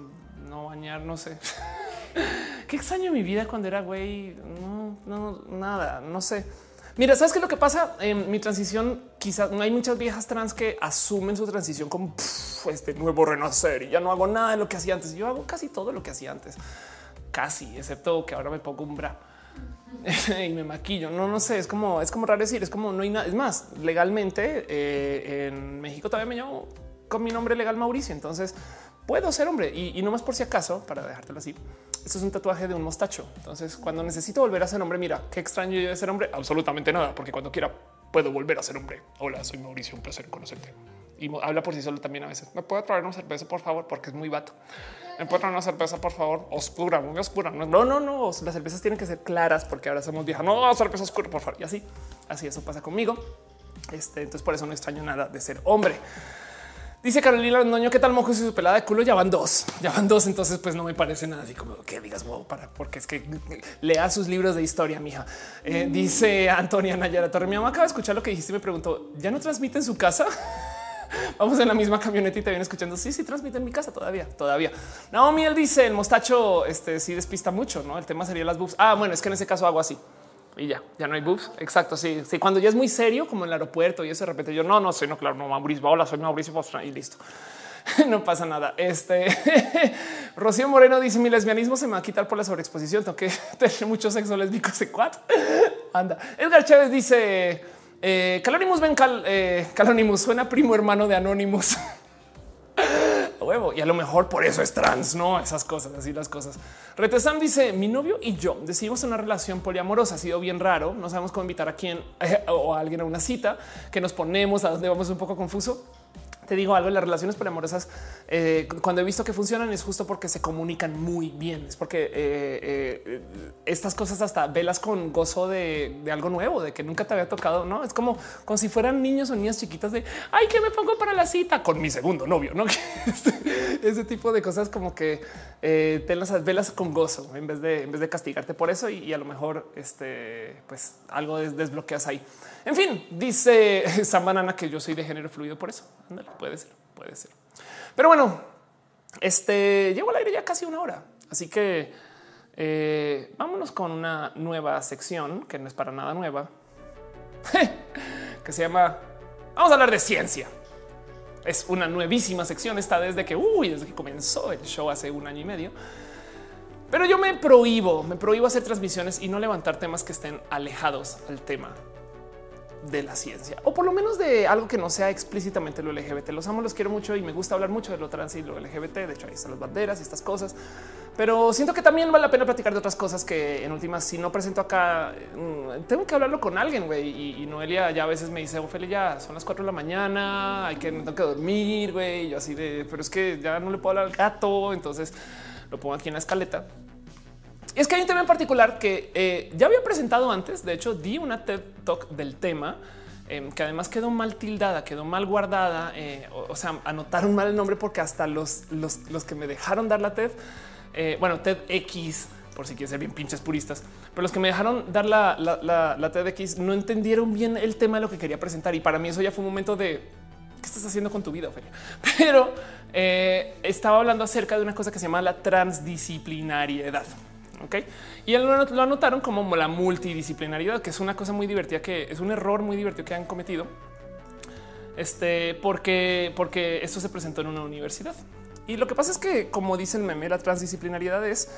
no bañar, no sé. ¿Qué extraño mi vida cuando era güey? No, no, nada, no sé. Mira, ¿sabes qué es lo que pasa? En mi transición, quizás hay muchas viejas trans que asumen su transición como "Pff, este nuevo renacer y ya no hago nada de lo que hacía antes. Yo hago casi todo lo que hacía antes. Casi, excepto que ahora me pongo un bra y me maquillo. No, no sé, es como es como raro decir, es como no hay nada. Es más, legalmente eh, en México todavía me llamo con mi nombre legal Mauricio. Entonces puedo ser hombre y, no más por si acaso, para dejártelo así. Esto es un tatuaje de un mostacho. Entonces, cuando necesito volver a ser hombre, mira qué extraño yo de ser hombre. Absolutamente nada, porque cuando quiera puedo volver a ser hombre. Hola, soy Mauricio, un placer conocerte. Y habla por sí solo también a veces. ¿Me puede traer una cerveza, por favor? Porque es muy vato. ¿Me puede traer una cerveza, por favor? Oscura, muy oscura. No, no, no. Las cervezas tienen que ser claras porque ahora somos viejas. No, cerveza oscura, por favor. Y así, así eso pasa conmigo. Este, entonces por eso no extraño nada de ser hombre. Dice Carolina Londoño, ¿qué tal mojo y su pelada de culo? Ya van dos, ya van dos. Entonces, pues no me parece nada así como que digas wow, para porque es que lea sus libros de historia, mija. Eh, dice Antonia Nayara Torre. Mi mamá acaba de escuchar lo que dijiste y me preguntó: ¿ya no transmite en su casa? Vamos en la misma camioneta y te viene escuchando. Sí, sí, transmite en mi casa todavía, todavía. Naomi, él dice: el mostacho este sí despista mucho, no? El tema sería las boobs. Ah, bueno, es que en ese caso hago así y ya, ya no hay boobs. Exacto. Sí, sí. Cuando ya es muy serio, como en el aeropuerto y eso de repente yo no, no soy, no, claro, no, Mauricio, hola, soy Mauricio y listo. no pasa nada. Este Rocío Moreno dice: Mi lesbianismo se me va a quitar por la sobreexposición. Tengo que tener mucho sexo lésbico. Ese cuat anda. Edgar Chávez dice: eh, Calonimus ven cal, eh, Calonimus suena primo hermano de Anonymous. Huevo. Y a lo mejor por eso es trans, no esas cosas, así las cosas. Retesam dice: Mi novio y yo decidimos una relación poliamorosa. Ha sido bien raro. No sabemos cómo invitar a quién o a alguien a una cita que nos ponemos a dónde vamos un poco confuso. Te digo algo, las relaciones poliamorosas, eh, cuando he visto que funcionan es justo porque se comunican muy bien. Es porque eh, eh, estas cosas hasta velas con gozo de, algo nuevo, de que nunca te había tocado, ¿no? Es como, como si fueran niños o niñas chiquitas de, ay, ¿qué me pongo para la cita? Con mi segundo novio, ¿no? Este- Ese tipo de cosas como que eh, te las velas con gozo en vez de, en vez de castigarte por eso y, a lo mejor este, pues algo des- desbloqueas ahí. En fin, dice Sam Banana que yo soy de género fluido por eso. Puede ser, puede ser. Pero bueno, este llevo al aire ya casi una hora, así que Eh, vámonos con una nueva sección que no es para nada nueva, que se llama Vamos a hablar de ciencia. Es una nuevísima sección. Está desde que, uy, desde que comenzó el show hace un año y medio. Pero yo me prohíbo, me prohíbo hacer transmisiones y no levantar temas que estén alejados al tema de la ciencia o por lo menos de algo que no sea explícitamente lo LGBT. Los amo, los quiero mucho y me gusta hablar mucho de lo trans y lo LGBT. De hecho, ahí están las banderas y estas cosas, pero siento que también vale la pena platicar de otras cosas que en últimas, si no presento acá, mm, tengo que hablarlo con alguien. Y, Noelia ya a veces me dice, Ophelia, ya son las 4 de la mañana, hay que, tengo que dormir. güey. Yo así de, pero es que ya no le puedo hablar al gato. Entonces lo pongo aquí en la escaleta. Es que hay un tema en particular que eh, ya había presentado antes. De hecho, di una TED Talk del tema em, que además quedó mal tildada, quedó mal guardada. Eh, o, sea, anotaron mal el nombre porque hasta los, los, que me dejaron dar la TED, eh, bueno, TED X, por si quieren ser bien pinches puristas, pero los que me dejaron dar la, la, la, TEDx no entendieron bien el tema de lo que quería presentar. Y para mí eso ya fue un momento de qué estás haciendo con tu vida, Ophelia. Pero estaba hablando acerca de una cosa que se llama la transdisciplinariedad. Ok. Y lo anotaron como la multidisciplinariedad, que es una cosa muy divertida, que es un error muy divertido que han cometido. Este, porque, porque esto se presentó en una universidad. Y lo que pasa es que, como dice el meme, la transdisciplinariedad es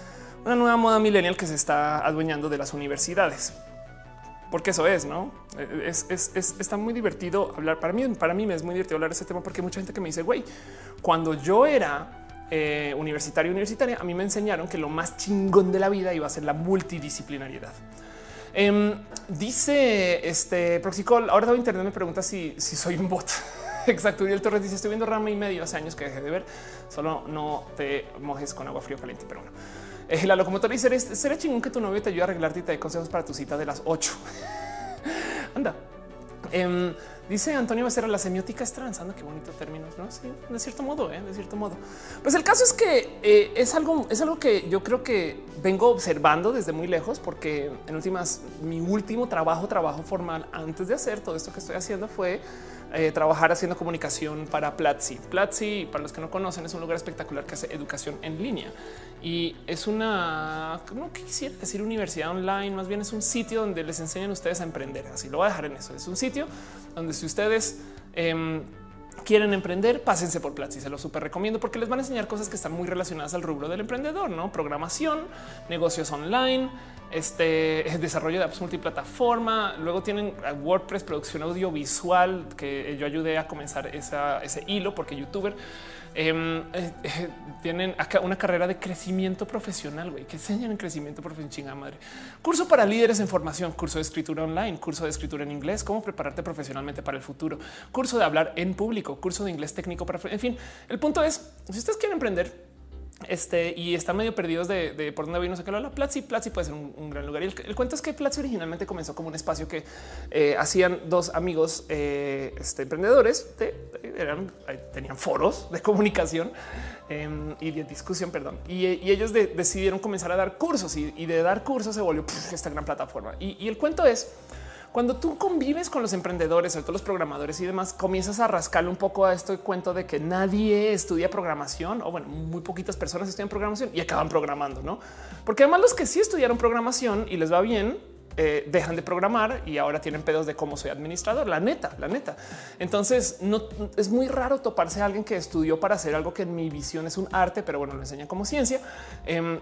una nueva moda millennial que se está adueñando de las universidades. Porque eso es, no es, está muy divertido hablar. Para mí, para mí me es muy divertido hablar de ese tema porque hay mucha gente que me dice, güey, cuando yo era eh, universitario universitaria, a mí me enseñaron que lo más chingón de la vida iba a ser la multidisciplinariedad. Em, dice este Proxicol, ahora todo internet me pregunta si, si soy un bot. Exacto. Y el Torres dice: Estoy viendo rama y medio hace años que dejé de ver. Solo no te mojes con agua frío caliente. Pero bueno, eh, la locomotora dice: Será chingón que tu novio te ayude a arreglarte y te dé consejos para tu cita de las 8. Anda. Em, Dice Antonio Becerra, la semiótica es transando. Qué bonitos términos, no? Sí, de cierto modo, ¿eh? de cierto modo. Pues el caso es que eh, es algo, es algo que yo creo que vengo observando desde muy lejos, porque en últimas, mi último trabajo, trabajo formal antes de hacer todo esto que estoy haciendo fue eh, trabajar haciendo comunicación para Platzi. Platzi, para los que no conocen, es un lugar espectacular que hace educación en línea y es una, no quisiera decir universidad online, más bien es un sitio donde les enseñan ustedes a emprender. Así lo voy a dejar en eso. Es un sitio donde si ustedes em, quieren emprender, pásense por Platzi. Se lo súper recomiendo porque les van a enseñar cosas que están muy relacionadas al rubro del emprendedor, no programación, negocios online, este desarrollo de apps multiplataforma. Luego tienen WordPress, producción audiovisual, que yo ayudé a comenzar ese hilo porque youtuber Em, eh, eh, tienen acá una carrera de crecimiento profesional, güey, que enseñan en crecimiento profesional, chingada madre. Curso para líderes en formación, curso de escritura online, curso de escritura en inglés, cómo prepararte profesionalmente para el futuro, curso de hablar en público, curso de inglés técnico para, en fin, el punto es, si ustedes quieren emprender, este y están medio perdidos de, por dónde vino a sacarlo. La Platzi, Platzi puede ser un, gran lugar. Y el, cuento es que Platzi originalmente comenzó como un espacio que eh, hacían dos amigos eh, este, emprendedores, eran, tenían foros de comunicación em, y de discusión, perdón. Y, ellos decidieron comenzar a dar cursos y, de dar cursos se volvió esta gran plataforma. y el cuento es cuando tú convives con los emprendedores, sobre todo los programadores y demás, comienzas a rascarle un poco a esto cuento de que nadie estudia programación o bueno, muy poquitas personas estudian programación y acaban programando, no? Porque además los que sí estudiaron programación y les va bien, eh, dejan de programar y ahora tienen pedos de cómo soy administrador. La neta, la neta. Entonces no es muy raro toparse a alguien que estudió para hacer algo que en mi visión es un arte, pero bueno, lo enseñan como ciencia. Em,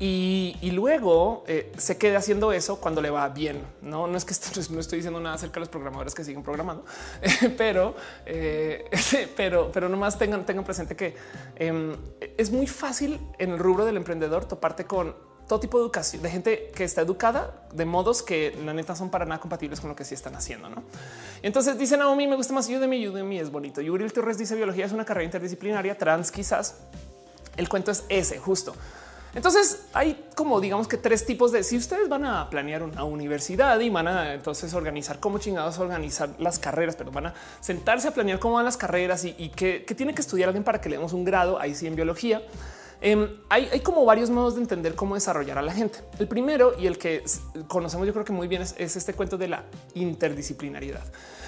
y, luego eh, se quede haciendo eso cuando le va bien. No, no es que no estoy diciendo nada acerca de los programadores que siguen programando, pero, eh, pero, pero nomás tengan, tengan presente que em, es muy fácil en el rubro del emprendedor toparte con todo tipo de educación de gente que está educada de modos que la neta son para nada compatibles con lo que sí están haciendo. ¿no? Entonces dicen a mí me gusta más Udemy, Udemy es bonito. Y Torres dice biología es una carrera interdisciplinaria trans. Quizás el cuento es ese justo. Entonces hay como digamos que tres tipos de si ustedes van a planear una universidad y van a entonces organizar cómo chingados organizar las carreras, pero van a sentarse a planear cómo van las carreras y, qué, tiene que estudiar alguien para que le demos un grado ahí sí en biología. Em, hay, como varios modos de entender cómo desarrollar a la gente. El primero y el que conocemos yo creo que muy bien es, este cuento de la interdisciplinariedad.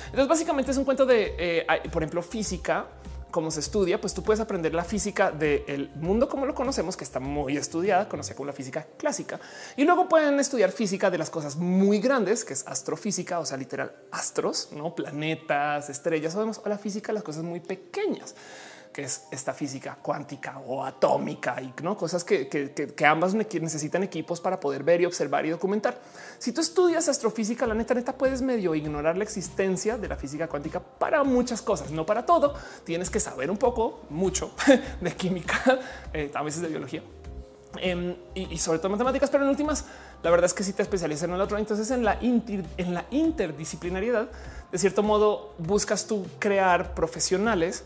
Entonces básicamente es un cuento de, eh, por ejemplo, física como se estudia, pues tú puedes aprender la física del mundo como lo conocemos, que está muy estudiada, conocida como la física clásica. Y luego pueden estudiar física de las cosas muy grandes, que es astrofísica, o sea, literal astros, no planetas, estrellas, o la física de las cosas muy pequeñas que es esta física cuántica o atómica y no cosas que, que, ambas necesitan equipos para poder ver y observar y documentar. Si tú estudias astrofísica, la neta, neta puedes medio ignorar la existencia de la física cuántica para muchas cosas, no para todo. Tienes que saber un poco, mucho de química, eh, a veces de biología. Em, y, sobre todo matemáticas, pero en últimas, la verdad es que si te especializas en el otro, entonces en la, en la interdisciplinariedad, de cierto modo buscas tú crear profesionales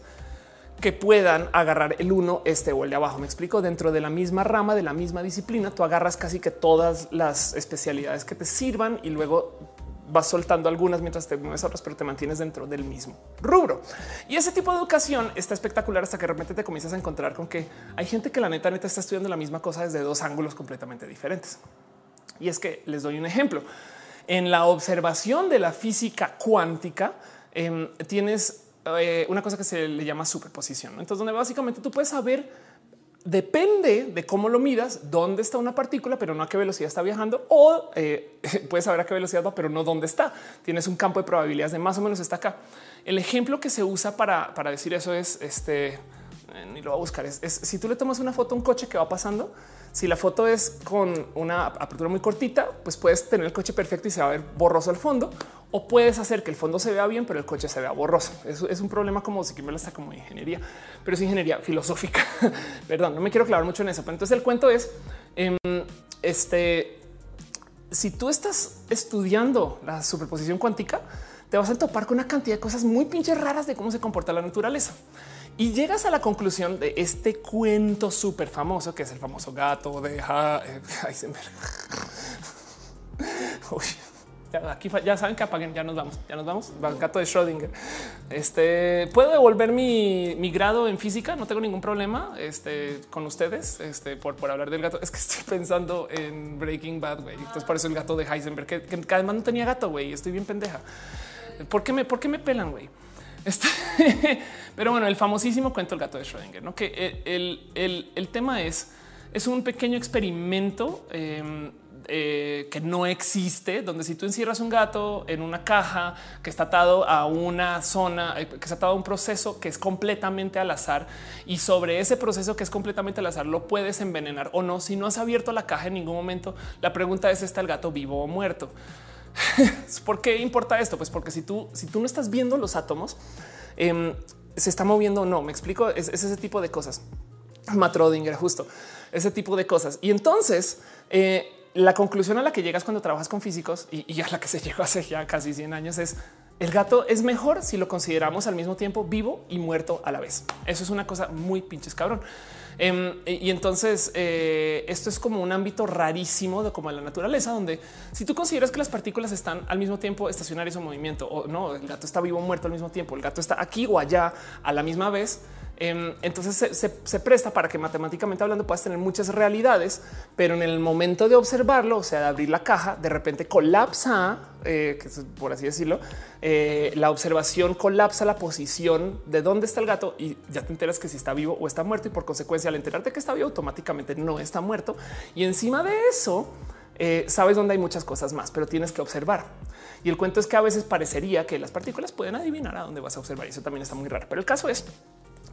que puedan agarrar el uno, este o el de abajo. Me explico dentro de la misma rama, de la misma disciplina, tú agarras casi que todas las especialidades que te sirvan y luego vas soltando algunas mientras te mueves otras, pero te mantienes dentro del mismo rubro. Y ese tipo de educación está espectacular hasta que de repente te comienzas a encontrar con que hay gente que la neta neta está estudiando la misma cosa desde dos ángulos completamente diferentes. Y es que les doy un ejemplo. En la observación de la física cuántica, em, tienes eh, una cosa que se le llama superposición. Entonces, donde básicamente tú puedes saber, depende de cómo lo midas, dónde está una partícula, pero no a qué velocidad está viajando, o eh, puedes saber a qué velocidad va, pero no dónde está. Tienes un campo de probabilidades de más o menos está acá. El ejemplo que se usa para, para decir eso es este, eh, ni lo voy a buscar, es, es si tú le tomas una foto a un coche que va pasando, si la foto es con una apertura muy cortita, pues puedes tener el coche perfecto y se va a ver borroso al fondo o puedes hacer que el fondo se vea bien, pero el coche se vea borroso. Eso es un problema como si que me está como ingeniería, pero es ingeniería filosófica. Perdón, no me quiero clavar mucho en eso. Pero entonces el cuento es em, este. Si tú estás estudiando la superposición cuántica, te vas a topar con una cantidad de cosas muy pinches raras de cómo se comporta la naturaleza y llegas a la conclusión de este cuento súper famoso que es el famoso gato de Heisenberg. aquí ya saben que apaguen, ya nos vamos, ya nos vamos. Gato de Schrödinger. Este puedo devolver mi, mi, grado en física, no tengo ningún problema este, con ustedes este, por, por hablar del gato. Es que estoy pensando en Breaking Bad, güey. Entonces, por eso el gato de Heisenberg, que, que además no tenía gato, güey. Estoy bien pendeja. ¿Por qué me, por qué me pelan, güey? Este, pero bueno, el famosísimo cuento El gato de Schrödinger, ¿no? que el, tema es, es un pequeño experimento em, eh, que no existe, donde si tú encierras un gato en una caja que está atado a una zona, eh, que está atado a un proceso que es completamente al azar y sobre ese proceso que es completamente al azar lo puedes envenenar o no. Si no has abierto la caja en ningún momento, la pregunta es, ¿está el gato vivo o muerto? ¿Por qué importa esto? Pues porque si tú, si tú no estás viendo los átomos, em, se está moviendo o no. Me explico. Es, ese tipo de cosas. Matrodinger, justo ese tipo de cosas. Y entonces, eh, la conclusión a la que llegas cuando trabajas con físicos y, a la que se llegó hace ya casi 100 años es el gato es mejor si lo consideramos al mismo tiempo vivo y muerto a la vez. Eso es una cosa muy pinches cabrón. Em, y entonces eh, esto es como un ámbito rarísimo de como la naturaleza, donde si tú consideras que las partículas están al mismo tiempo estacionarias o movimiento, o no, el gato está vivo o muerto al mismo tiempo, el gato está aquí o allá a la misma vez, entonces se, presta para que matemáticamente hablando puedas tener muchas realidades, pero en el momento de observarlo, o sea, de abrir la caja, de repente colapsa, eh, por así decirlo, eh, la observación colapsa la posición de dónde está el gato y ya te enteras que si está vivo o está muerto y por consecuencia al enterarte que está vivo automáticamente no está muerto y encima de eso eh, sabes dónde hay muchas cosas más, pero tienes que observar. Y el cuento es que a veces parecería que las partículas pueden adivinar a dónde vas a observar y eso también está muy raro. Pero el caso es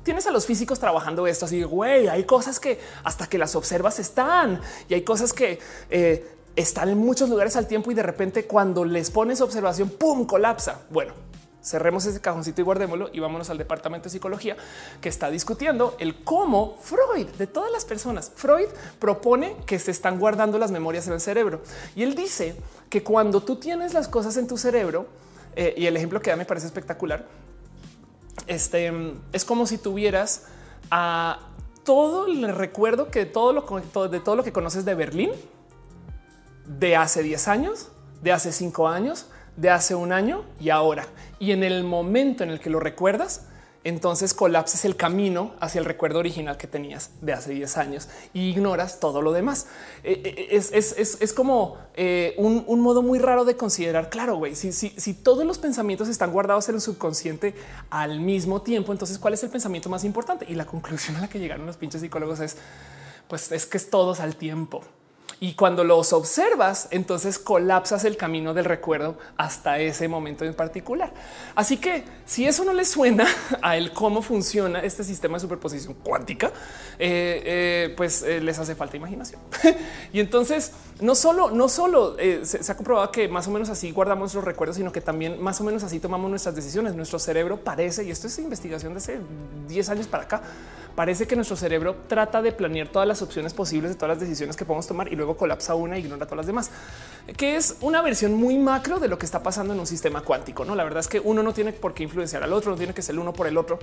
tienes a los físicos trabajando esto así, güey, hay cosas que hasta que las observas están y hay cosas que eh, están en muchos lugares al tiempo y de repente cuando les pones observación, pum, colapsa. Bueno, cerremos ese cajoncito y guardémoslo y vámonos al departamento de psicología que está discutiendo el cómo Freud de todas las personas. Freud propone que se están guardando las memorias en el cerebro y él dice que cuando tú tienes las cosas en tu cerebro eh, y el ejemplo que da me parece espectacular este es como si tuvieras a todo el recuerdo que todo lo de todo lo que conoces de Berlín de hace 10 años, de hace 5 años, de hace un año y ahora. Y en el momento en el que lo recuerdas, entonces colapsas el camino hacia el recuerdo original que tenías de hace 10 años y ignoras todo lo demás. Eh, eh, es, es, es, es, como eh, un, un, modo muy raro de considerar. Claro, güey, si, si, si, todos los pensamientos están guardados en el subconsciente al mismo tiempo, entonces cuál es el pensamiento más importante? Y la conclusión a la que llegaron los pinches psicólogos es, pues es que es todos al tiempo. Y cuando los observas, entonces colapsas el camino del recuerdo hasta ese momento en particular. Así que si eso no le suena a él cómo funciona este sistema de superposición cuántica, eh, eh, pues eh, les hace falta imaginación. y entonces no solo, no solo se, se, ha comprobado que más o menos así guardamos los recuerdos, sino que también más o menos así tomamos nuestras decisiones. Nuestro cerebro parece, y esto es investigación de hace 10 años para acá, parece que nuestro cerebro trata de planear todas las opciones posibles de todas las decisiones que podemos tomar y luego colapsa una e ignora todas las demás, que es una versión muy macro de lo que está pasando en un sistema cuántico. No, la verdad es que uno no tiene por qué influenciar al otro, no tiene que ser el uno por el otro.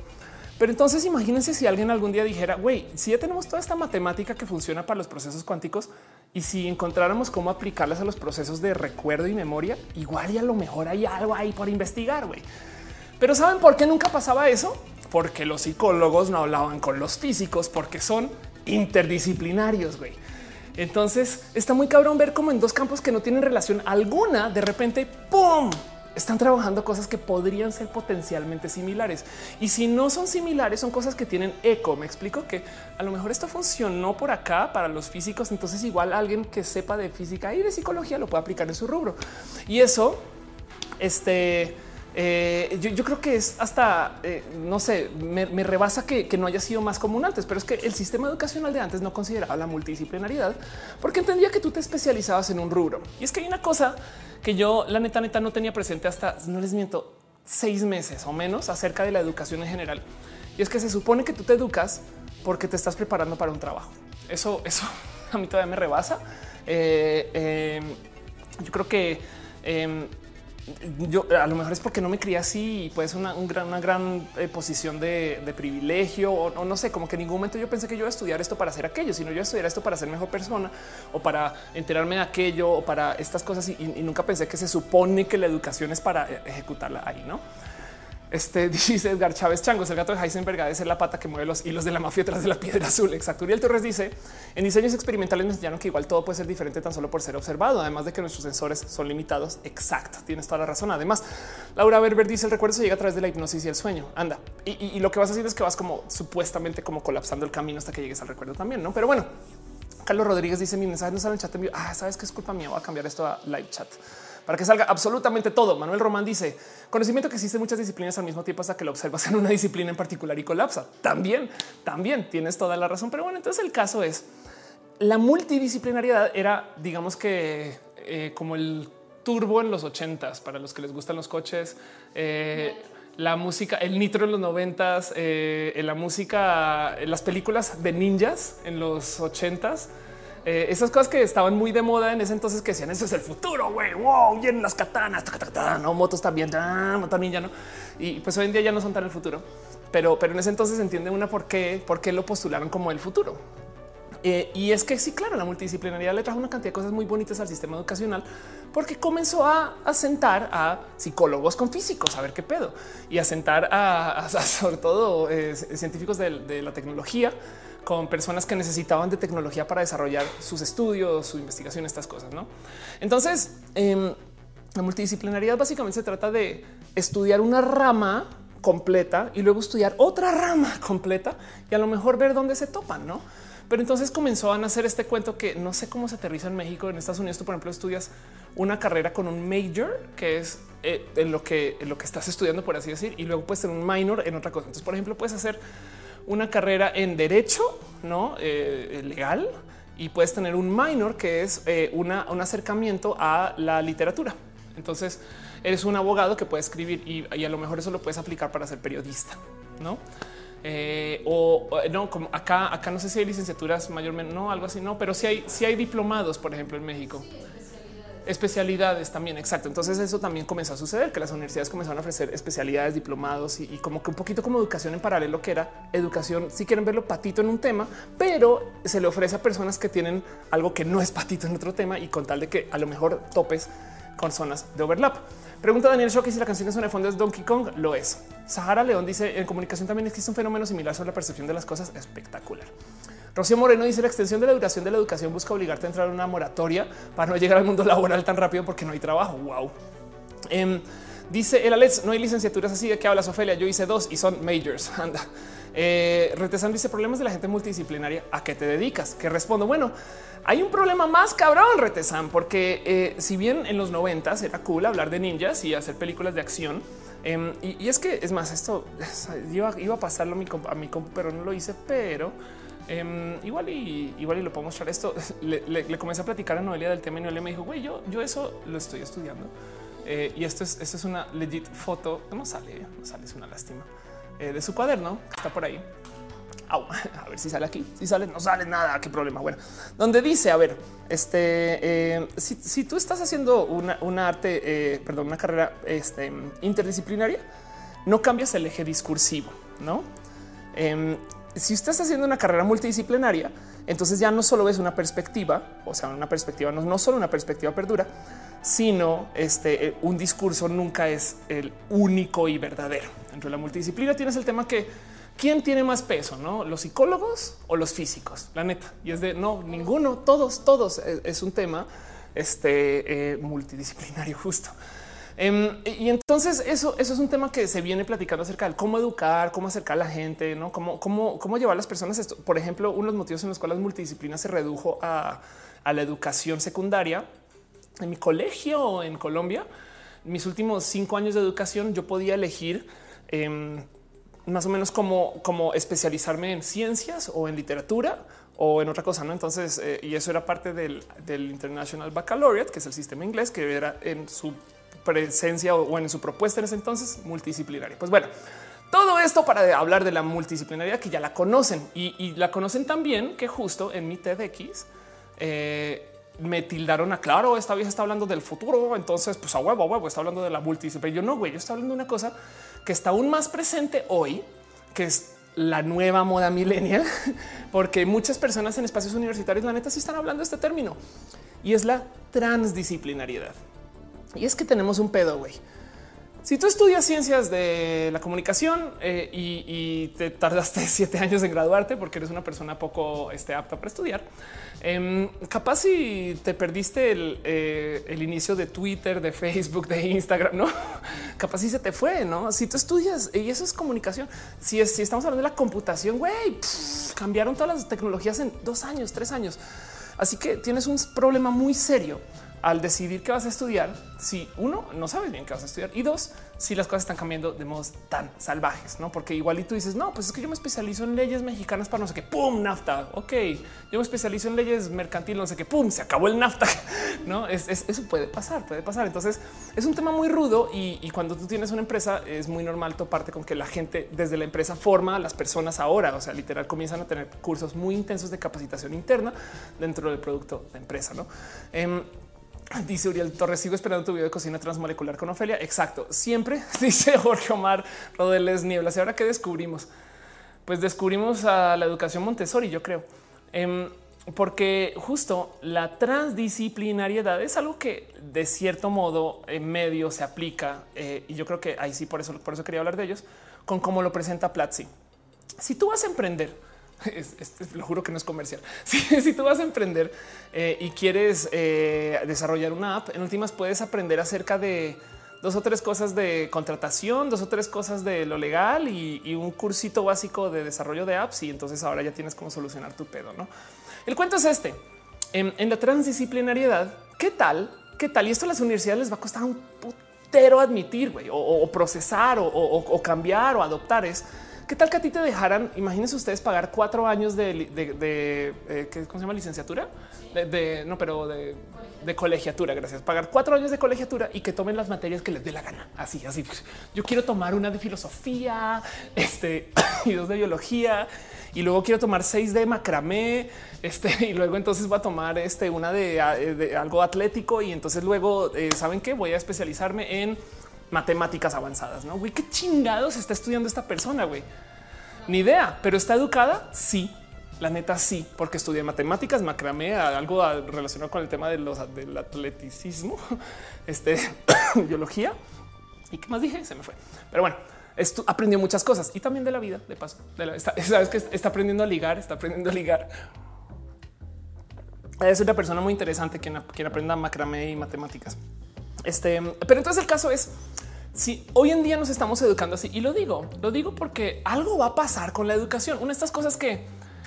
Pero entonces imagínense si alguien algún día dijera, güey, si ya tenemos toda esta matemática que funciona para los procesos cuánticos y si encontráramos cómo aplicarlas a los procesos de recuerdo y memoria, igual y a lo mejor hay algo ahí por investigar, güey. Pero ¿saben por qué nunca pasaba eso? Porque los psicólogos no hablaban con los físicos porque son interdisciplinarios, güey. Entonces está muy cabrón ver cómo en dos campos que no tienen relación alguna, de repente, ¡pum! Están trabajando cosas que podrían ser potencialmente similares. Y si no son similares, son cosas que tienen eco. Me explico que a lo mejor esto funcionó por acá para los físicos. Entonces igual alguien que sepa de física y de psicología lo puede aplicar en su rubro. Y eso, este eh, yo, creo que es hasta, eh, no sé, me, rebasa que, no haya sido más común antes, pero es que el sistema educacional de antes no consideraba la multidisciplinariedad porque entendía que tú te especializabas en un rubro. Y es que hay una cosa que yo, la neta, neta, no tenía presente hasta, no les miento, seis meses o menos acerca de la educación en general. Y es que se supone que tú te educas porque te estás preparando para un trabajo. Eso, eso a mí todavía me rebasa. Eh, yo creo que eh, yo a lo mejor es porque no me crié así y pues una, un gran, una gran eh, posición de, privilegio o, no sé, como que en ningún momento yo pensé que yo iba a estudiar esto para hacer aquello, sino yo estudiar esto para ser mejor persona o para enterarme de aquello o para estas cosas y, y nunca pensé que se supone que la educación es para eh, ejecutarla ahí, ¿no? Este dice Edgar Chávez Changos, el gato de Heisenberg es la pata que mueve los hilos de la mafia tras de la piedra azul. Exacto. Uriel Torres dice en diseños experimentales nos enseñaron que igual todo puede ser diferente tan solo por ser observado, además de que nuestros sensores son limitados. Exacto. Tienes toda la razón. Además, Laura Berber dice el recuerdo se llega a través de la hipnosis y el sueño. Anda. Y, lo que vas haciendo es que vas como supuestamente como colapsando el camino hasta que llegues al recuerdo también, no? Pero bueno, Carlos Rodríguez dice mi mensaje no sale en chat. En Ah, sabes que es culpa mía. Voy a cambiar esto a live chat para que salga absolutamente todo. Manuel Román dice conocimiento que existen muchas disciplinas al mismo tiempo hasta que lo observas en una disciplina en particular y colapsa. También, también tienes toda la razón. Pero bueno, entonces el caso es la multidisciplinariedad era, digamos que eh, como el turbo en los ochentas para los que les gustan los coches. Eh, la música, el nitro en los noventas, eh, la música, las películas de ninjas en los ochentas. Eh, esas cosas que estaban muy de moda en ese entonces que decían eso es el futuro, güey, wow, vienen las katanas, ta, ta, ta, no motos también, moto ninja, no. Y pues hoy en día ya no son tan el futuro, pero, pero en ese entonces entiende una por qué, por qué lo postularon como el futuro. Eh, y es que sí, claro, la multidisciplinaridad le trajo una cantidad de cosas muy bonitas al sistema educacional porque comenzó a, a sentar a psicólogos con físicos a ver qué pedo y a sentar a, sobre todo eh, científicos de la tecnología con personas que necesitaban de tecnología para desarrollar sus estudios, su investigación, estas cosas. ¿no? Entonces, eh, la multidisciplinaridad básicamente se trata de estudiar una rama completa y luego estudiar otra rama completa y a lo mejor ver dónde se topan, ¿no? Pero entonces comenzó a nacer este cuento que no sé cómo se aterriza en México. En Estados Unidos, tú, por ejemplo, estudias una carrera con un major, que es eh, en lo que en lo que estás estudiando, por así decir, y luego puedes tener un minor en otra cosa. Entonces, por ejemplo, puedes hacer una carrera en derecho, no eh, legal, y puedes tener un minor que es eh, una, un acercamiento a la literatura. Entonces eres un abogado que puede escribir y, a lo mejor eso lo puedes aplicar para ser periodista, no? Eh, o no, como acá, acá no sé si hay licenciaturas mayormente, no algo así, no, pero si sí hay, si sí hay diplomados, por ejemplo, en México. Especialidades también. Exacto. Entonces eso también comenzó a suceder, que las universidades comenzaron a ofrecer especialidades, diplomados y, como que un poquito como educación en paralelo, que era educación, si quieren verlo patito en un tema, pero se le ofrece a personas que tienen algo que no es patito en otro tema y con tal de que a lo mejor topes con zonas de overlap. Pregunta Daniel Shoki si la canción que suena de fondo es Donkey Kong. Lo es. Sahara León dice en comunicación también existe un fenómeno similar sobre la percepción de las cosas. Espectacular. Rocío Moreno dice la extensión de la duración de la educación busca obligarte a entrar en una moratoria para no llegar al mundo laboral tan rápido porque no hay trabajo. Wow. Em, dice el Alex, no hay licenciaturas así de que hablas, Ofelia. Yo hice dos y son majors. Anda. Eh, Retesan dice problemas de la gente multidisciplinaria. ¿A qué te dedicas? Que respondo. Bueno, hay un problema más cabrón, Retesan, porque eh, si bien en los noventas era cool hablar de ninjas y hacer películas de acción, em, y, es que es más, esto iba, a pasarlo a mi, a mi compu, pero no lo hice, pero em, igual y igual y lo puedo mostrar. Esto le, comencé a platicar a Noelia del tema y Noelia me dijo, güey, yo, yo eso lo estoy estudiando. Eh, y esto es, esto es una legit foto. No sale, no sale, es una lástima. Eh, de su cuaderno, que está por ahí. a ver si sale aquí. Si sale, no sale nada. Qué problema. Bueno, donde dice, a ver, este, eh, si, tú estás haciendo una, arte, eh, perdón, una carrera este, interdisciplinaria, no cambias el eje discursivo, no? Si estás haciendo una carrera multidisciplinaria, entonces ya no solo ves una perspectiva, o sea, una perspectiva, no, solo una perspectiva perdura, sino este, un discurso nunca es el único y verdadero. Dentro de la multidisciplina tienes el tema que quién tiene más peso, no los psicólogos o los físicos, la neta. Y es de no, ninguno, todos, todos es, un tema este, eh, multidisciplinario justo. Em, y entonces eso, eso es un tema que se viene platicando acerca de cómo educar, cómo acercar a la gente, no cómo, cómo, cómo llevar a las personas esto. Por ejemplo, uno de los motivos en los cuales multidisciplina se redujo a, a la educación secundaria en mi colegio en Colombia, mis últimos cinco años de educación, yo podía elegir em, más o menos como, como especializarme en ciencias o en literatura o en otra cosa. No, entonces, eh, y eso era parte del, International Baccalaureate, que es el sistema inglés que era en su presencia o en su propuesta en ese entonces multidisciplinaria. Pues bueno, todo esto para hablar de la multidisciplinaria que ya la conocen y, la conocen también que justo en mi TEDx eh, me tildaron a claro, esta vieja está hablando del futuro, entonces pues a huevo, a huevo, está hablando de la multidisciplina. Yo no, güey, yo estoy hablando de una cosa que está aún más presente hoy, que es la nueva moda millennial, porque muchas personas en espacios universitarios, la neta, sí están hablando de este término y es la transdisciplinariedad. Y es que tenemos un pedo, güey. Si tú estudias ciencias de la comunicación eh, y, te tardaste siete años en graduarte porque eres una persona poco este, apta para estudiar, em, capaz si te perdiste eh, el, inicio de Twitter, de Facebook, de Instagram, no? capaz si se te fue, no? Si tú estudias y eso es comunicación, si, si estamos hablando de la computación, güey, cambiaron todas las tecnologías en dos años, tres años. Así que tienes un problema muy serio al decidir qué vas a estudiar, si uno no sabes bien qué vas a estudiar y dos, si las cosas están cambiando de modos tan salvajes, no? Porque igual y tú dices, no, pues es que yo me especializo en leyes mexicanas para no sé qué, pum, nafta. Ok, yo me especializo en leyes mercantiles, no sé qué, pum, se acabó el nafta. No es, eso puede pasar, puede pasar. Entonces es un tema muy rudo y, cuando tú tienes una empresa es muy normal toparte con que la gente desde la empresa forma a las personas ahora. O sea, literal comienzan a tener cursos muy intensos de capacitación interna dentro del producto de empresa. No? Em, Dice Uriel Torres, sigo esperando tu video de cocina transmolecular con Ofelia. Exacto. Siempre dice Jorge Omar Rodeles Nieblas. Y ahora que descubrimos, pues descubrimos a la educación Montessori, yo creo, em, porque justo la transdisciplinariedad es algo que de cierto modo en medio se aplica. Eh, y yo creo que ahí sí, por eso, por eso quería hablar de ellos con cómo lo presenta Platzi. Si tú vas a emprender, lo juro que no es comercial. Si, tú vas a emprender eh, y quieres eh, desarrollar una app, en últimas puedes aprender acerca de dos o tres cosas de contratación, dos o tres cosas de lo legal y, un cursito básico de desarrollo de apps. Y entonces ahora ya tienes cómo solucionar tu pedo. No, el cuento es este en, la transdisciplinariedad. ¿Qué tal? ¿Qué tal? Y esto a las universidades les va a costar un putero admitir o, procesar o cambiar o adoptar es ¿Qué tal que a ti te dejaran? Imagínense ustedes pagar cuatro años de, de, eh, ¿cómo se llama? Licenciatura de, no, pero de, colegiatura. Gracias. Pagar cuatro años de colegiatura y que tomen las materias que les dé la gana. Así, así. Yo quiero tomar una de filosofía, este y dos de biología y luego quiero tomar seis de macramé, este y luego entonces voy a tomar este una de, algo atlético y entonces luego eh, saben que voy a especializarme en matemáticas avanzadas. No, güey, qué chingados está estudiando esta persona, güey. Ni idea, pero está educada. Sí, la neta sí, porque estudié matemáticas, macramé, algo relacionado con el tema de los, del atleticismo, este, biología. ¿Y qué más dije? Se me fue. Pero bueno, estu- aprendió muchas cosas y también de la vida, de paso. Sabes que está aprendiendo a ligar, está aprendiendo a ligar. Es una persona muy interesante quien, quien aprenda macramé y matemáticas. Este, pero entonces el caso es si hoy en día nos estamos educando así y lo digo, lo digo porque algo va a pasar con la educación. Una de estas cosas que,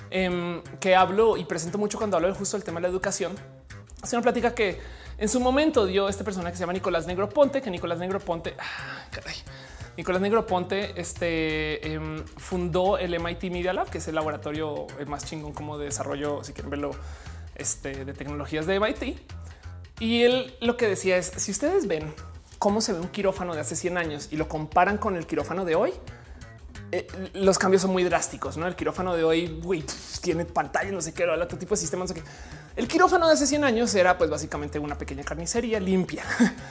em, que hablo y presento mucho cuando hablo de justo el tema de la educación es una plática que en su momento dio esta persona que se llama Nicolás Negroponte, que Nicolás Negroponte, ah, caray, Nicolás Negroponte este, em, fundó el MIT Media Lab, que es el laboratorio más chingón como de desarrollo, si quieren verlo, este, de tecnologías de MIT. Y él lo que decía es, si ustedes ven cómo se ve un quirófano de hace 100 años y lo comparan con el quirófano de hoy, eh, los cambios son muy drásticos. ¿no? El quirófano de hoy pf, tiene pantalla, no sé qué, el otro tipo de sistemas. No sé. El quirófano de hace 100 años era pues básicamente una pequeña carnicería limpia.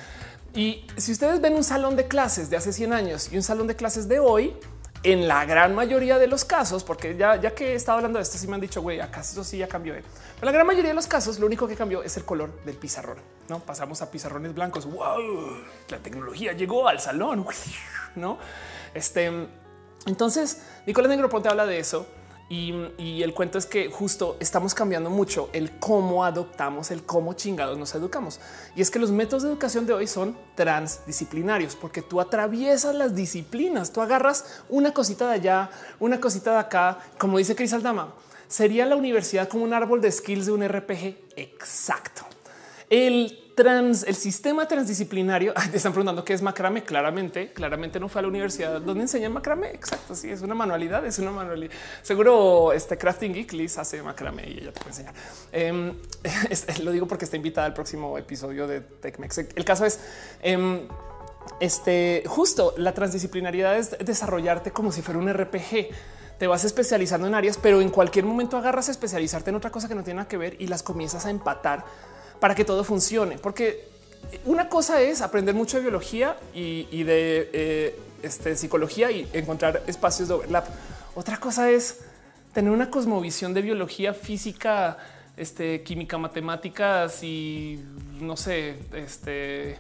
y si ustedes ven un salón de clases de hace 100 años y un salón de clases de hoy, en la gran mayoría de los casos, porque ya, ya que he estado hablando de esto, sí me han dicho, güey, acá eso sí ya cambió. eh. Pero la gran mayoría de los casos, lo único que cambió es el color del pizarrón. No pasamos a pizarrones blancos. Wow, la tecnología llegó al salón. No, este entonces, Nicolás Negroponte habla de eso y, el cuento es que justo estamos cambiando mucho el cómo adoptamos, el cómo chingados nos educamos. Y es que los métodos de educación de hoy son transdisciplinarios porque tú atraviesas las disciplinas, tú agarras una cosita de allá, una cosita de acá, como dice Cris Aldama. Sería la universidad como un árbol de skills de un RPG. Exacto. El trans, el sistema transdisciplinario. Te están preguntando qué es macrame. Claramente, claramente no fue a la universidad donde enseñan macrame. Exacto. Sí, es una manualidad, es una manualidad. Seguro este Crafting Geek Liz hace macrame y ella te puede enseñar. Em, lo digo porque está invitada al próximo episodio de TechMex. El caso es em, este justo la transdisciplinariedad es desarrollarte como si fuera un RPG. Te vas especializando en áreas, pero en cualquier momento agarras a especializarte en otra cosa que no tiene nada que ver y las comienzas a empatar para que todo funcione. Porque una cosa es aprender mucho de biología y, de eh, este, psicología y encontrar espacios de overlap. Otra cosa es tener una cosmovisión de biología, física, este, química, matemáticas y no sé, este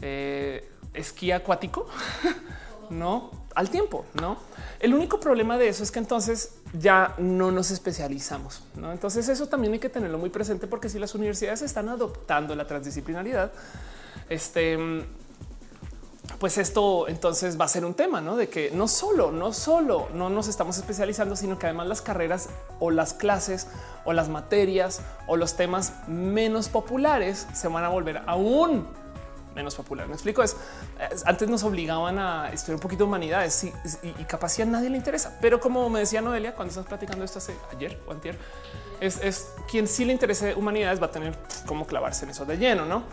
eh, esquí acuático, no al tiempo, no. El único problema de eso es que entonces ya no nos especializamos? Entonces, eso también hay que tenerlo muy presente porque si las universidades están adoptando la transdisciplinaridad, este pues esto entonces va a ser un tema, ¿no? De que no solo, no solo no nos estamos especializando, sino que además las carreras o las clases o las materias o los temas menos populares se van a volver aún menos populares. Me explico, es, es- antes nos obligaban a estudiar un poquito de humanidades y, y, a nadie le interesa, pero como me decía Noelia cuando estás platicando esto hace ayer o antier, es, es quien sí le interese humanidades va a tener cómo clavarse en eso de lleno, ¿no?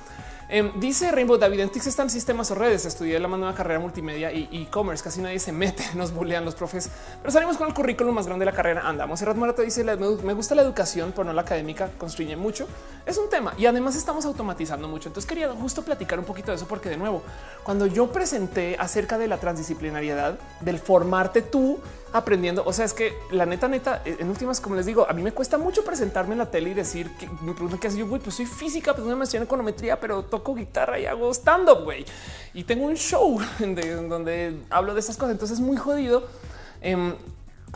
Em, dice Rainbow David, en están sistemas o redes. Estudié la mano de una carrera multimedia y e-commerce. Casi nadie se mete, nos bullean los profes, pero salimos con el currículum más grande de la carrera. Andamos. Serrat Morato dice: "La- Me me gusta la educación, pero no la académica. Constriñe mucho. Es un tema y además estamos automatizando mucho. Entonces quería justo platicar un poquito de eso, porque de nuevo, cuando yo presenté acerca de la transdisciplinariedad, del formarte tú aprendiendo, o sea, es que la neta, neta, en últimas, como les digo, a mí me cuesta mucho presentarme en la tele y decir que me preguntan qué hace yo, pues soy física, pues una maestría en econometría, pero toco guitarra y hago stand up, güey. Y tengo un show donde hablo de estas cosas. Entonces es muy jodido. em,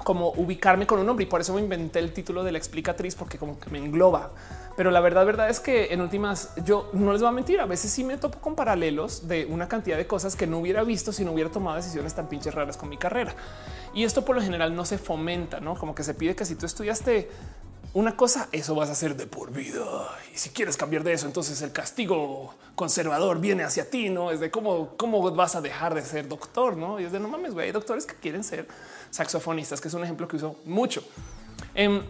como ubicarme con un nombre y por eso me inventé el título de la explicatriz porque como que me engloba. Pero la verdad, verdad es que en últimas yo no les voy a mentir. A veces sí me topo con paralelos de una cantidad de cosas que no hubiera visto si no hubiera tomado decisiones tan pinches raras con mi carrera. Y esto por lo general no se fomenta, no como que se pide que si tú estudiaste una cosa, eso vas a hacer de por vida. Y si quieres cambiar de eso, entonces el castigo conservador viene hacia ti, no es de cómo, cómo vas a dejar de ser doctor, no? Y es de no mames, güey, hay doctores que quieren ser saxofonistas, que es un ejemplo que uso mucho. Em,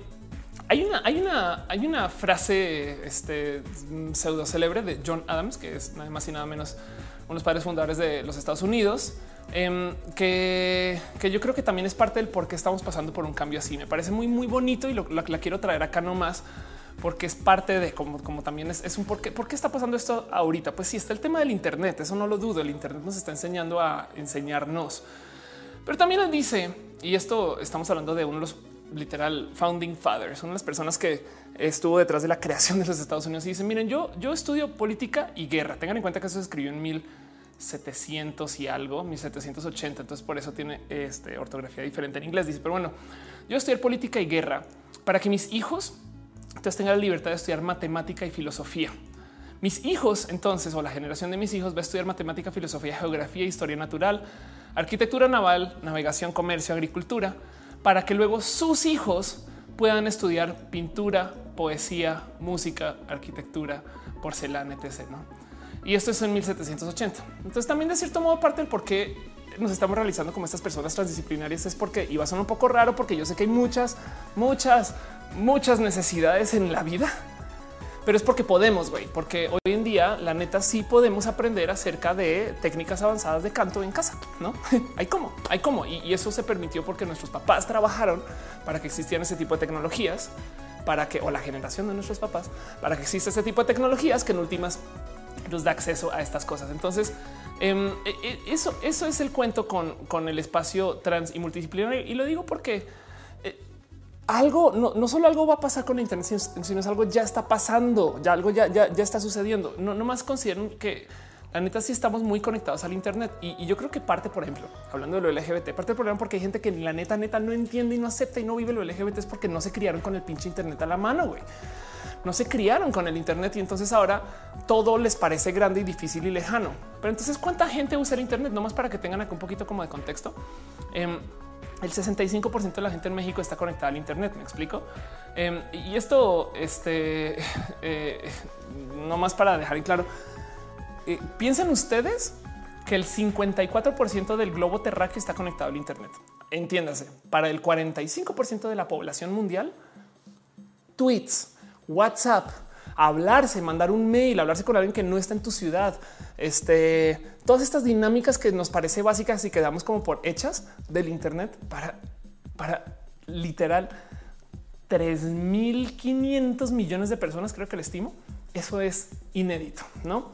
hay una, hay una, hay una frase este, pseudo célebre de John Adams, que es nada más y nada menos uno de los padres fundadores de los Estados Unidos, em, que, que yo creo que también es parte del por qué estamos pasando por un cambio así. Me parece muy, muy bonito y lo, la, quiero traer acá nomás porque es parte de como, como también es, es un por qué, por qué está pasando esto ahorita. Pues sí, está el tema del Internet. Eso no lo dudo. El Internet nos está enseñando a enseñarnos. Pero también dice, y esto estamos hablando de uno de los literal founding fathers, de las personas que estuvo detrás de la creación de los Estados Unidos y dice, miren, yo, yo estudio política y guerra. Tengan en cuenta que eso se escribió en 1700 y algo, 1780. Entonces por eso tiene este, ortografía diferente en inglés. Dice, pero bueno, yo estudiar política y guerra para que mis hijos entonces tengan la libertad de estudiar matemática y filosofía. Mis hijos, entonces, o la generación de mis hijos va a estudiar matemática, filosofía, geografía, historia natural, arquitectura naval, navegación, comercio, agricultura, para que luego sus hijos puedan estudiar pintura, poesía, música, arquitectura, porcelana, etc. Y esto es en 1780. Entonces también de cierto modo parte del por qué nos estamos realizando como estas personas transdisciplinarias es porque iba a ser un poco raro porque yo sé que hay muchas, muchas, muchas necesidades en la vida pero es porque podemos, güey, porque hoy en día la neta sí podemos aprender acerca de técnicas avanzadas de canto en casa, ¿no? hay como, hay como, y, eso se permitió porque nuestros papás trabajaron para que existieran ese tipo de tecnologías, para que, o la generación de nuestros papás, para que exista ese tipo de tecnologías que en últimas nos da acceso a estas cosas. Entonces, em, e, e, eso, eso es el cuento con, con el espacio trans y multidisciplinario. Y lo digo porque algo, no, no, solo algo va a pasar con Internet, sino, es algo ya está pasando, ya algo ya, ya, ya está sucediendo. No, no más consideran que la neta sí estamos muy conectados al Internet y, yo creo que parte, por ejemplo, hablando de lo LGBT, parte del problema porque hay gente que la neta, neta no entiende y no acepta y no vive lo LGBT es porque no se criaron con el pinche Internet a la mano, güey. No se criaron con el Internet y entonces ahora todo les parece grande y difícil y lejano. Pero entonces, ¿cuánta gente usa el Internet? No más para que tengan aquí un poquito como de contexto. Em, el 65% de la gente en México está conectada al Internet. Me explico. Em, y esto, este, eh, no más para dejar en claro, eh, piensen ustedes que el 54% del globo terráqueo está conectado al Internet. Entiéndase, para el 45% de la población mundial, tweets, WhatsApp, hablarse, mandar un mail, hablarse con alguien que no está en tu ciudad, este, todas estas dinámicas que nos parece básicas y que damos como por hechas del Internet para, para literal 3.500 millones de personas, creo que le estimo. Eso es inédito, ¿no?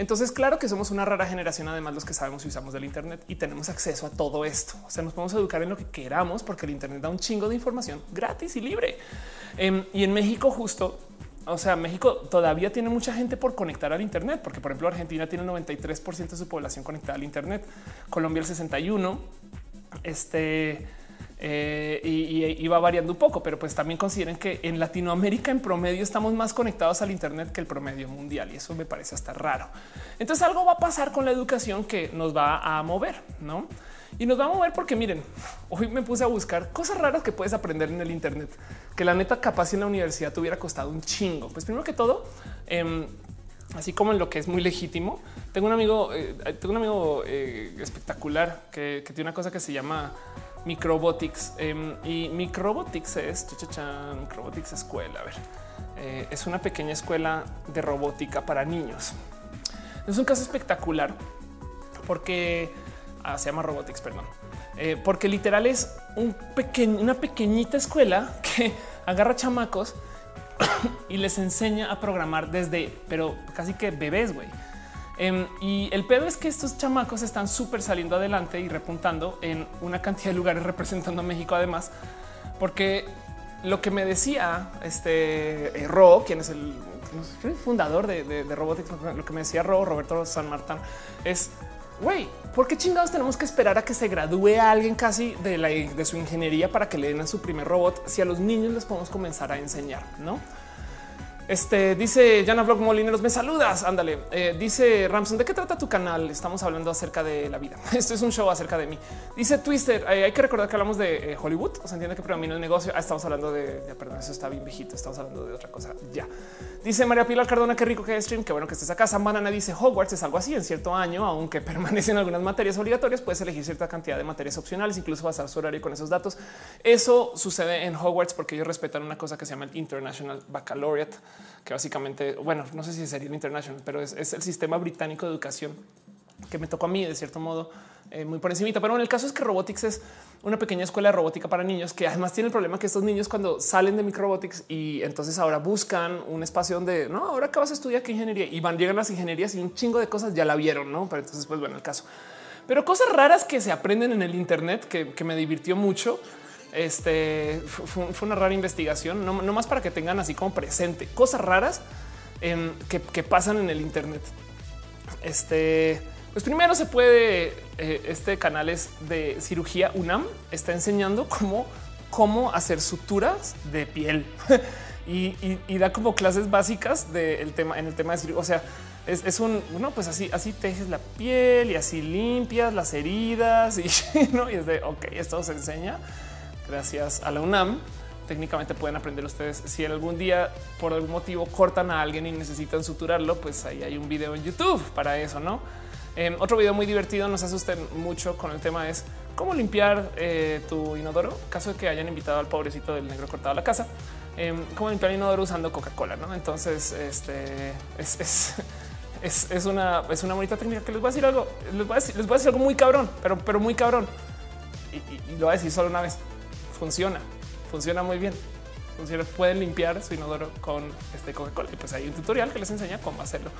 Entonces, claro que somos una rara generación, además los que sabemos y usamos del Internet y tenemos acceso a todo esto. O sea, nos podemos educar en lo que queramos porque el Internet da un chingo de información gratis y libre. Em, y en México justo o sea, México todavía tiene mucha gente por conectar al Internet, porque por ejemplo Argentina tiene el 93% de su población conectada al Internet, Colombia el 61, este eh, y, va variando un poco, pero pues también consideren que en Latinoamérica en promedio estamos más conectados al Internet que el promedio mundial y eso me parece hasta raro. Entonces algo va a pasar con la educación que nos va a mover, no? y nos va a mover porque miren, hoy me puse a buscar cosas raras que puedes aprender en el Internet, que la neta capaz en la universidad te hubiera costado un chingo. Pues primero que todo, em, así como en lo que es muy legítimo, tengo un amigo, eh, tengo un amigo eh, espectacular que, tiene una cosa que se llama Microbotics em, y Microbotics es cha, Microbotics escuela. A ver, eh, es una pequeña escuela de robótica para niños. Es un caso espectacular porque Ah, se llama Robotics, perdón. Eh, porque literal es un una pequeñita escuela que agarra chamacos y les enseña a programar desde, pero casi que bebés, güey. Em, y el pedo es que estos chamacos están súper saliendo adelante y repuntando en una cantidad de lugares representando a México además, porque lo que me decía este eh, Ro, quien es el fundador de, de, Robotics, lo que me decía Ro, Roberto San Martín, es güey, ¿por qué chingados tenemos que esperar a que se gradúe a alguien casi de, de su ingeniería para que le den a su primer robot si a los niños les podemos comenzar a enseñar? No? Este dice Jana Vlog Molineros, me saludas. Ándale. Eh, dice Ramson, ¿de qué trata tu canal? Estamos hablando acerca de la vida. Esto es un show acerca de mí. Dice Twister, eh, hay que recordar que hablamos de eh, Hollywood. O sea, entiende que predomina el negocio. Ah, estamos hablando de, perdón, eso está bien viejito. Estamos hablando de otra cosa. Ya dice María Pilar Cardona, qué rico que es stream. Qué bueno que estés acá. Banana dice Hogwarts es algo así en cierto año, aunque permanecen algunas materias obligatorias. Puedes elegir cierta cantidad de materias opcionales, incluso basar su horario con esos datos. Eso sucede en Hogwarts porque ellos respetan una cosa que se llama el International Baccalaureate, que básicamente bueno, no sé si sería el international, pero es, el sistema británico de educación que me tocó a mí de cierto modo eh, muy por encima. Pero en el caso es que Robotics es una pequeña escuela robótica para niños que además tiene el problema que estos niños cuando salen de microbotics y entonces ahora buscan un espacio donde no, ahora acabas de estudiar qué ingeniería y van, llegan las ingenierías y un chingo de cosas ya la vieron, no? Pero entonces, pues bueno, el caso, pero cosas raras que se aprenden en el Internet que, que me divirtió mucho este fue, una rara investigación, no, más para que tengan así como presente cosas raras que, pasan en el Internet. Este Pues primero se puede, eh, este canal es de cirugía UNAM, está enseñando cómo, cómo hacer suturas de piel y, y- da como clases básicas del tema en el tema de cirugía. O sea, es, es un, bueno, pues así, así tejes la piel y así limpias las heridas y, ¿no? y es de, ok, esto se enseña gracias a la UNAM. Técnicamente pueden aprender ustedes si algún día por algún motivo cortan a alguien y necesitan suturarlo, pues ahí hay un video en YouTube para eso, ¿no? Eh, otro video muy divertido, no se asusten mucho con el tema es cómo limpiar eh, tu inodoro, caso de que hayan invitado al pobrecito del negro cortado a la casa, eh, cómo limpiar el inodoro usando Coca-Cola, ¿no? Entonces, este es, es, es, una, es una bonita técnica que les voy a decir algo, les voy a decir, les voy a decir algo muy cabrón, pero, pero muy cabrón. Y- y lo voy a decir solo una vez. Funciona, funciona muy bien. Pueden limpiar su inodoro con este Coca-Cola. Y pues hay un tutorial que les enseña cómo hacerlo.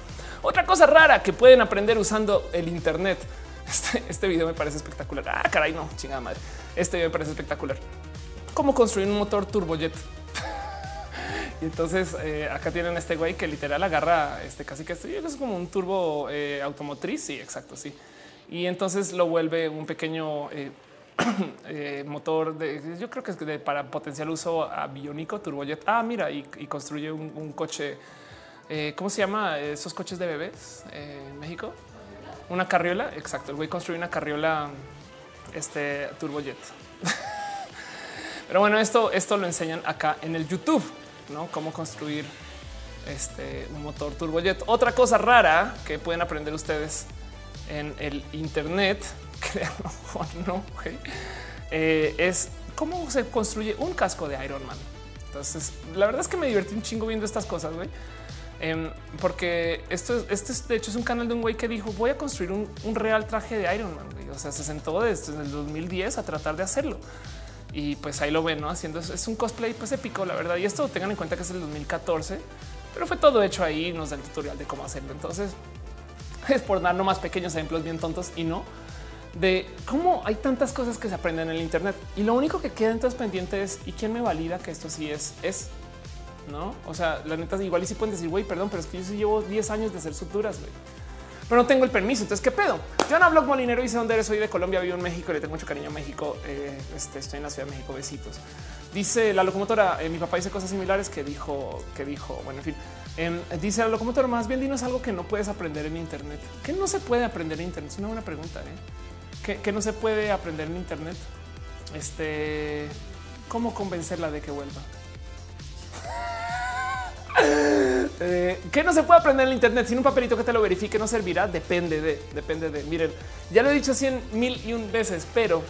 Otra cosa rara que pueden aprender usando el Internet. Este, este video me parece espectacular. Ah, caray, no, chingada madre. Este video me parece espectacular. Cómo construir un motor turbojet. Y entonces eh, acá tienen este güey que literal agarra este casi que esto es como un turbo eh, automotriz. Sí, exacto. Sí. Y entonces lo vuelve un pequeño eh, eh, motor de yo creo que es para potencial uso aviónico turbojet. Ah, mira, y, construye un, un coche. eh, ¿Cómo se llama esos coches de bebés eh, en México? Una carriola. Exacto. El güey construye una carriola este turbojet. Pero bueno, esto, esto lo enseñan acá en el YouTube, ¿no? Cómo construir este, un motor turbojet. Otra cosa rara que pueden aprender ustedes en el Internet, créanlo no, eh, es cómo se construye un casco de Iron Man. Entonces, la verdad es que me divertí un chingo viendo estas cosas, güey. Em, porque esto, es- este es, de hecho es un canal de un güey que dijo voy a construir un, un real traje de Iron Man. güey". O sea, se sentó desde el 2010 a tratar de hacerlo. Y pues ahí lo ven, ¿no? Haciendo es un cosplay pues épico, la verdad. Y esto tengan en cuenta que es el 2014, pero fue todo hecho ahí. Nos da el tutorial de cómo hacerlo. Entonces es por dar nomás pequeños ejemplos bien tontos y no de cómo hay tantas cosas que se aprenden en el Internet. Y lo único que queda entonces pendiente es y quién me valida que esto sí es, es no? O sea, la neta, igual y si pueden decir, güey, perdón, pero es que yo sí llevo 10 años de hacer suturas, güey. Pero no tengo el permiso. Entonces, ¿qué pedo? Joana Blog Molinero dice dónde eres. Soy de Colombia, vivo en México. Le tengo mucho cariño a México. Eh, este, estoy en la Ciudad de México. Besitos. Dice la locomotora. eh, mi papá dice cosas similares que dijo, que dijo. Bueno, en fin, Em, dice la locomotora. Más bien, dinos algo que no puedes aprender en Internet. Que no se puede aprender en Internet. Es una buena pregunta. ¿eh? Que, no se puede aprender en Internet. Este, cómo convencerla de que vuelva. Eh, que no se puede aprender en Internet sin un papelito que te lo verifique no servirá. Depende de, depende de. Miren, ya lo he dicho cien mil y un veces, pero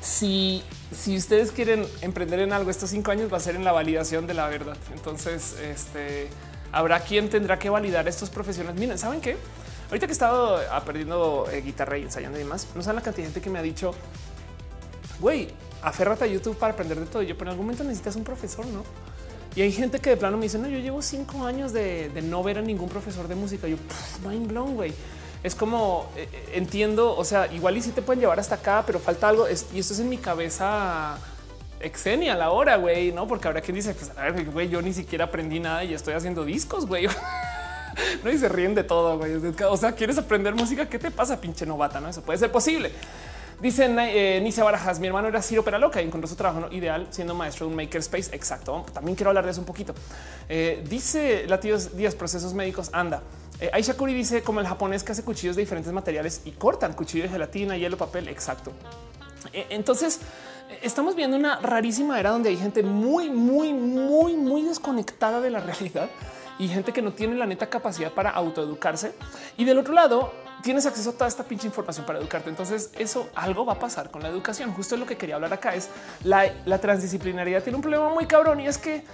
si, si ustedes quieren emprender en algo estos cinco años va a ser en la validación de la verdad. Entonces, este habrá quien tendrá que validar estos profesionales. Miren, saben qué? Ahorita que he estado aprendiendo eh, guitarra y ensayando y demás, no saben la cantidad de gente que me ha dicho, güey, aférrate a YouTube para aprender de todo. Y yo, pero en algún momento necesitas un profesor, no? Y hay gente que de plano me dice, no, yo llevo cinco años de, no ver a ningún profesor de música. Yo, "Pff, mind blown, güey. Es como eh, eh, entiendo, o sea, igual y si te pueden llevar hasta acá, pero falta algo. Y esto es en mi cabeza exenia la hora, güey, no? Porque habrá quien dice, pues güey, yo ni siquiera aprendí nada y estoy haciendo discos, güey. no y se ríen de todo, güey. O sea, quieres aprender música, ¿qué te pasa, pinche novata? No, eso puede ser posible. Dice eh, Nice Barajas, mi hermano era Ciro Loca y encontró su trabajo ideal siendo maestro de un makerspace. Exacto. También quiero hablar de eso un poquito. Eh, dice Latidos Díaz, procesos médicos. Anda. Eh, Aisha Kuri dice como el japonés que hace cuchillos de diferentes materiales y cortan cuchillo de gelatina, hielo, papel. Exacto. Eh, Entonces, eh, estamos viendo una rarísima era donde hay gente muy, muy, muy, muy desconectada de la realidad y gente que no tiene la neta capacidad para autoeducarse. Y del otro lado, tienes acceso a toda esta pinche información para educarte. Entonces, eso algo va a pasar con la educación. Justo lo que quería hablar acá es la, transdisciplinaridad tiene un problema muy cabrón y es que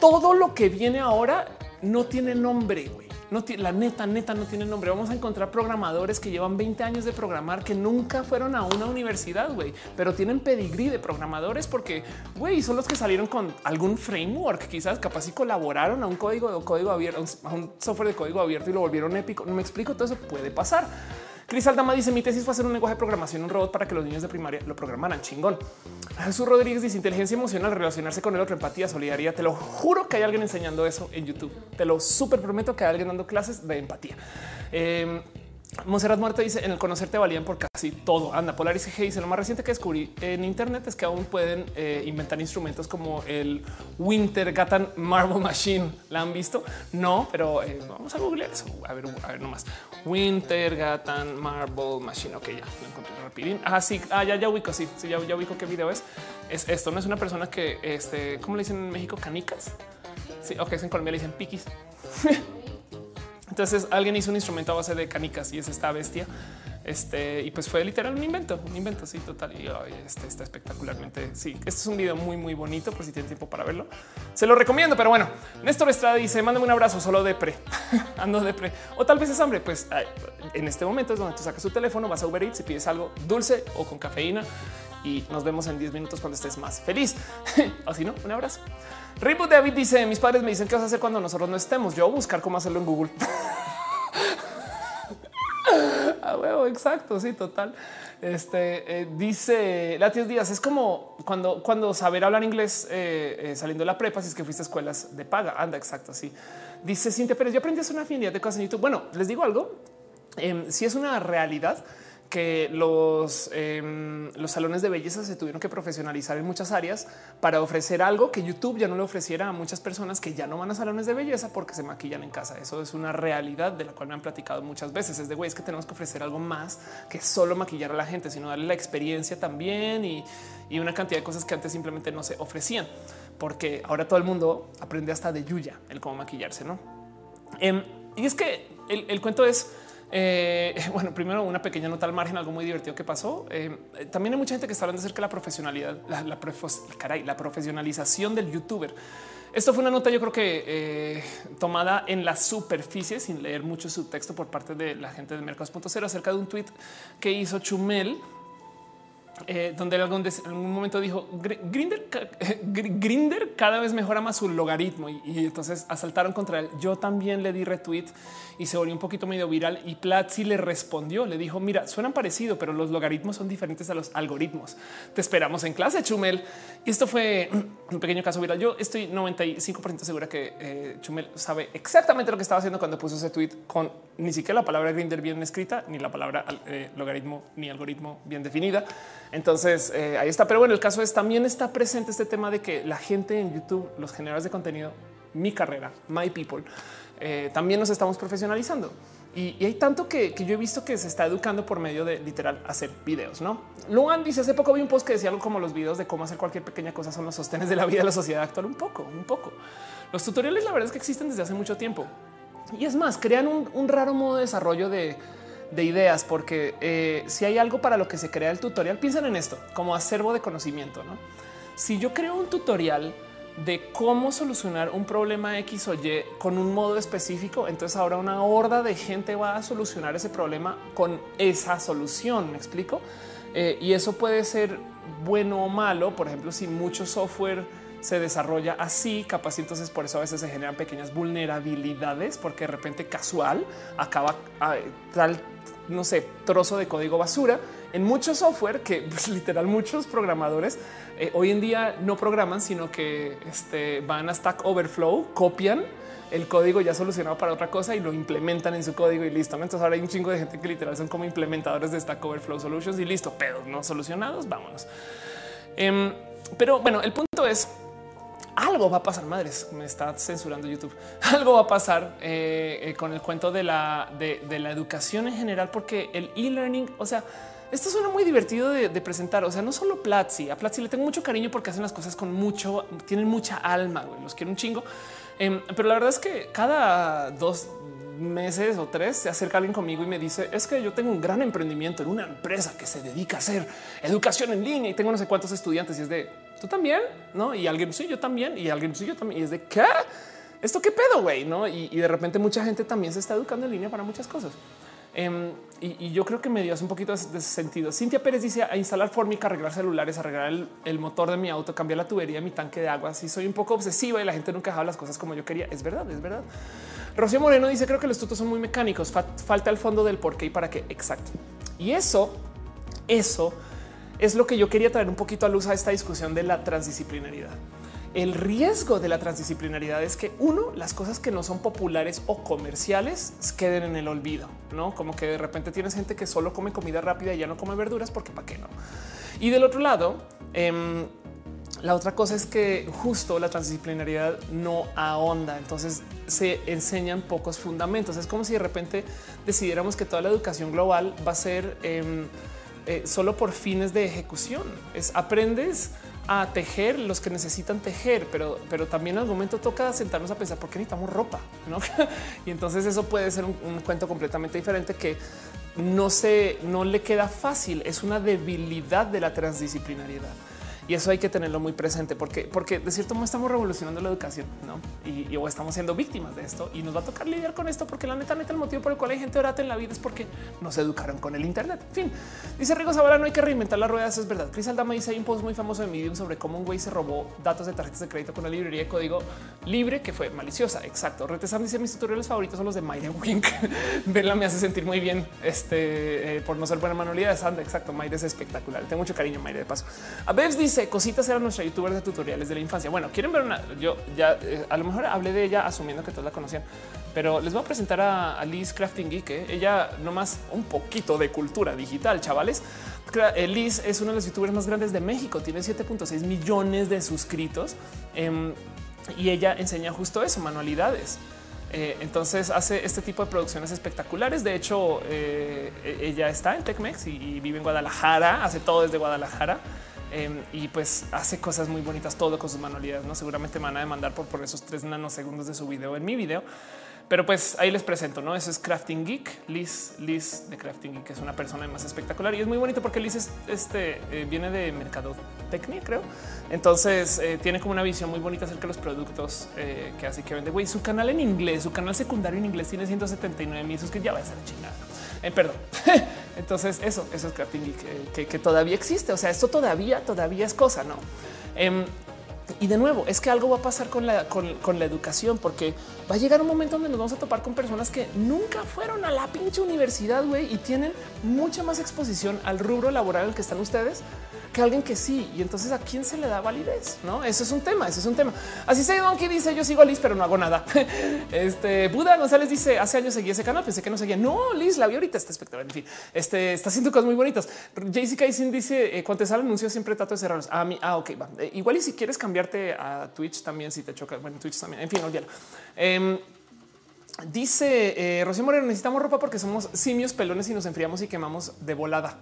todo lo que viene ahora no tiene nombre. güey. No la neta, neta no tiene nombre. Vamos a encontrar programadores que llevan 20 años de programar que nunca fueron a una universidad, güey, pero tienen pedigrí de programadores porque güey, son los que salieron con algún framework, quizás capaz y colaboraron a un código de código abierto, a un software de código abierto y lo volvieron épico. No me explico, todo eso puede pasar. Cris Aldama dice mi tesis fue hacer un lenguaje de programación, un robot para que los niños de primaria lo programaran. Chingón. Jesús Rodríguez dice inteligencia emocional, relacionarse con el otro, empatía, solidaridad. Te lo juro que hay alguien enseñando eso en YouTube. Te lo súper prometo que hay alguien dando clases de empatía. Eh, Monserrat Muerte dice en el conocerte valían por casi todo. Anda, Polaris G dice lo más reciente que descubrí en Internet es que aún pueden eh, inventar instrumentos como el Winter Gatan Marble Machine. ¿La han visto? No, pero eh, vamos a googlear eso. A ver, a ver nomás. Winter Gatan Marble Machine. Ok, ya lo encontré rapidín. Ah, sí, ah, ya, ya ubico. Sí, sí, ya, ya ubico qué video es. Es esto. No es una persona que, este, ¿cómo le dicen en México? Canicas. Sí, ok, en Colombia le dicen piquis. Entonces alguien hizo un instrumento a base de canicas y es esta bestia. Este, y pues fue literal un invento, un invento así total. Y este está espectacularmente. Sí, este es un video muy, muy bonito por si tienen tiempo para verlo. Se lo recomiendo, pero bueno, Néstor Estrada dice: Mándame un abrazo solo de pre, ando de pre, o tal vez es hambre. Pues en este momento es donde tú sacas tu teléfono, vas a Uber Eats y pides algo dulce o con cafeína y nos vemos en 10 minutos cuando estés más feliz. si no, un abrazo. Reboot David dice: Mis padres me dicen qué vas a hacer cuando nosotros no estemos. Yo voy a buscar cómo hacerlo en Google. a huevo, exacto. Sí, total. Este eh, dice Latios Díaz: es como cuando, cuando saber hablar inglés eh, eh, saliendo de la prepa, si es que fuiste a escuelas de paga. Anda, exacto. Sí, dice Cintia Pérez. Yo aprendí a hacer una afinidad de cosas en YouTube. Bueno, les digo algo. Em, si es una realidad, que los, em, los salones de belleza se tuvieron que profesionalizar en muchas áreas para ofrecer algo que YouTube ya no le ofreciera a muchas personas que ya no van a salones de belleza porque se maquillan en casa. Eso es una realidad de la cual me han platicado muchas veces. Es de güey, es que tenemos que ofrecer algo más que solo maquillar a la gente, sino darle la experiencia también y, y una cantidad de cosas que antes simplemente no se ofrecían, porque ahora todo el mundo aprende hasta de Yuya el cómo maquillarse, no? Em, y es que el, el cuento es eh, bueno, primero una pequeña nota al margen, algo muy divertido que pasó. Eh, también hay mucha gente que está hablando acerca de la profesionalidad, la, la, la profesionalización del youtuber. Esto fue una nota, yo creo que eh, tomada en la superficie, sin leer mucho su texto por parte de la gente de Mercados.0 acerca de un tweet que hizo Chumel eh, donde en algún, en algún, momento dijo Grinder, Grinder cada vez mejora más su logaritmo y, y, entonces asaltaron contra él. Yo también le di retweet y se volvió un poquito medio viral y Platzi le respondió, le dijo mira, suenan parecido, pero los logaritmos son diferentes a los algoritmos. Te esperamos en clase, Chumel. Y esto fue un pequeño caso viral. Yo estoy 95% segura que eh, Chumel sabe exactamente lo que estaba haciendo cuando puso ese tweet con ni siquiera la palabra Grinder bien escrita, ni la palabra eh, logaritmo ni algoritmo bien definida. Entonces eh, ahí está. Pero bueno, el caso es también está presente este tema de que la gente en YouTube, los generadores de contenido, mi carrera, my people, eh, también nos estamos profesionalizando. Y, hay tanto que, que, yo he visto que se está educando por medio de literal hacer videos. No, Luan dice hace poco vi un post que decía algo como los videos de cómo hacer cualquier pequeña cosa son los sostenes de la vida de la sociedad actual. Un poco, un poco. Los tutoriales, la verdad es que existen desde hace mucho tiempo. Y es más, crean un, un raro modo de desarrollo de, de ideas, porque eh, si hay algo para lo que se crea el tutorial, piensen en esto como acervo de conocimiento. ¿no? Si yo creo un tutorial de cómo solucionar un problema X o Y con un modo específico, entonces ahora una horda de gente va a solucionar ese problema con esa solución. Me explico. Eh, y eso puede ser bueno o malo. Por ejemplo, si mucho software se desarrolla así, capaz entonces por eso a veces se generan pequeñas vulnerabilidades, porque de repente casual acaba a, tal, no sé, trozo de código basura en mucho software que pues, literal muchos programadores eh, hoy en día no programan, sino que este, van a Stack Overflow, copian el código ya solucionado para otra cosa y lo implementan en su código y listo. Entonces ahora hay un chingo de gente que literal son como implementadores de Stack Overflow Solutions y listo, pedos no solucionados, vámonos. Um, pero bueno, el punto es algo va a pasar. Madres, me está censurando YouTube. Algo va a pasar eh, eh, con el cuento de la, de, la educación en general, porque el e-learning, o sea, esto suena muy divertido de, presentar. O sea, no solo Platzi, a Platzi le tengo mucho cariño porque hacen las cosas con mucho, tienen mucha alma, güey, los quiero un chingo. Eh, pero la verdad es que cada dos meses o tres se acerca alguien conmigo y me dice es que yo tengo un gran emprendimiento en una empresa que se dedica a hacer educación en línea y tengo no sé cuántos estudiantes y es de tú también, no? Y alguien sí, yo también y alguien sí, yo también. Y es de qué esto qué pedo, güey, no? Y, de repente mucha gente también se está educando en línea para muchas cosas. Um, y, yo creo que me dio un poquito de, sentido. Cintia Pérez dice a instalar Formica, arreglar celulares, arreglar el, el, motor de mi auto, cambiar la tubería, mi tanque de agua. Si soy un poco obsesiva y la gente nunca dejaba las cosas como yo quería. Es verdad, es verdad. Rocío Moreno dice creo que los tutos son muy mecánicos. Falta el fondo del por qué y para qué. Exacto. Y eso, eso es lo que yo quería traer un poquito a luz a esta discusión de la transdisciplinaridad. El riesgo de la transdisciplinariedad es que uno, las cosas que no son populares o comerciales queden en el olvido, no como que de repente tienes gente que solo come comida rápida y ya no come verduras porque para qué no. Y del otro lado, eh, la otra cosa es que justo la transdisciplinariedad no ahonda, entonces se enseñan pocos fundamentos. Es como si de repente decidiéramos que toda la educación global va a ser eh, eh, solo por fines de ejecución. Es aprendes a tejer los que necesitan tejer, pero, pero también en algún momento toca sentarnos a pensar por qué necesitamos ropa. ¿no? y entonces eso puede ser un, un cuento completamente diferente que no se no le queda fácil. Es una debilidad de la transdisciplinariedad. Y eso hay que tenerlo muy presente porque, porque de cierto modo estamos revolucionando la educación ¿no? y, o estamos siendo víctimas de esto y nos va a tocar lidiar con esto porque la neta, neta, el motivo por el cual hay gente orata en la vida es porque nos educaron con el Internet. En fin, dice Rigo Zavala, no hay que reinventar las ruedas. Es verdad. Cris Aldama dice hay un post muy famoso de Medium sobre cómo un güey se robó datos de tarjetas de crédito con una librería de código libre que fue maliciosa. Exacto. Retesan dice mis tutoriales favoritos son los de Mayre Wink. Verla me hace sentir muy bien este eh, por no ser buena manualidad. Sandra. Exacto. Mayre es espectacular. Tengo mucho cariño. Mayre de paso. A Bebs dice cositas eran nuestra youtuber de tutoriales de la infancia. Bueno, quieren ver una. Yo ya eh, a lo mejor hablé de ella asumiendo que todos la conocían, pero les voy a presentar a, Liz Crafting Geek. ¿eh? Ella nomás un poquito de cultura digital, chavales. Eh, Liz es uno de los youtubers más grandes de México. Tiene 7.6 millones de suscritos eh, y ella enseña justo eso, manualidades. Eh, entonces hace este tipo de producciones espectaculares. De hecho, eh, ella está en Tecmex y, y, vive en Guadalajara, hace todo desde Guadalajara. Eh, y pues hace cosas muy bonitas todo con sus manualidades. No seguramente me van a demandar por por esos tres nanosegundos de su video en mi video, pero pues ahí les presento. No, eso es Crafting Geek. Liz, Liz de Crafting Geek, es una persona más espectacular y es muy bonito porque Liz es, este eh, viene de mercadotecnia, creo. Entonces eh, tiene como una visión muy bonita acerca de los productos eh, que hace que vende. Güey, su canal en inglés, su canal secundario en inglés tiene 179 mil. Que ya va a ser chingada. Eh, perdón. Entonces eso, eso es que, todavía existe. O sea, esto todavía, todavía es cosa, no? Eh, y de nuevo, es que algo va a pasar con la, con la educación, porque va a llegar un momento donde nos vamos a topar con personas que nunca fueron a la pinche universidad, güey, y tienen mucha más exposición al rubro laboral el que están ustedes que alguien que sí. Y entonces a quién se le da validez? No, eso es un tema. Eso es un tema. Así se Donkey dice: Yo sigo a Liz, pero no hago nada. Este Buda González dice: Hace años seguí ese canal. Pensé que no seguía. No, Liz la vi ahorita. Está espectacular. En fin, este está haciendo cosas muy bonitas. JC Kaisin dice: eh, Cuando te sale anuncio, siempre trato de cerrarlos. A mí, ah, ok. Eh, igual y si quieres cambiarte a Twitch también, si te choca. Bueno, Twitch también. En fin, olvídalo. Eh, Dice eh, Rocío Moreno, necesitamos ropa porque somos simios pelones y nos enfriamos y quemamos de volada.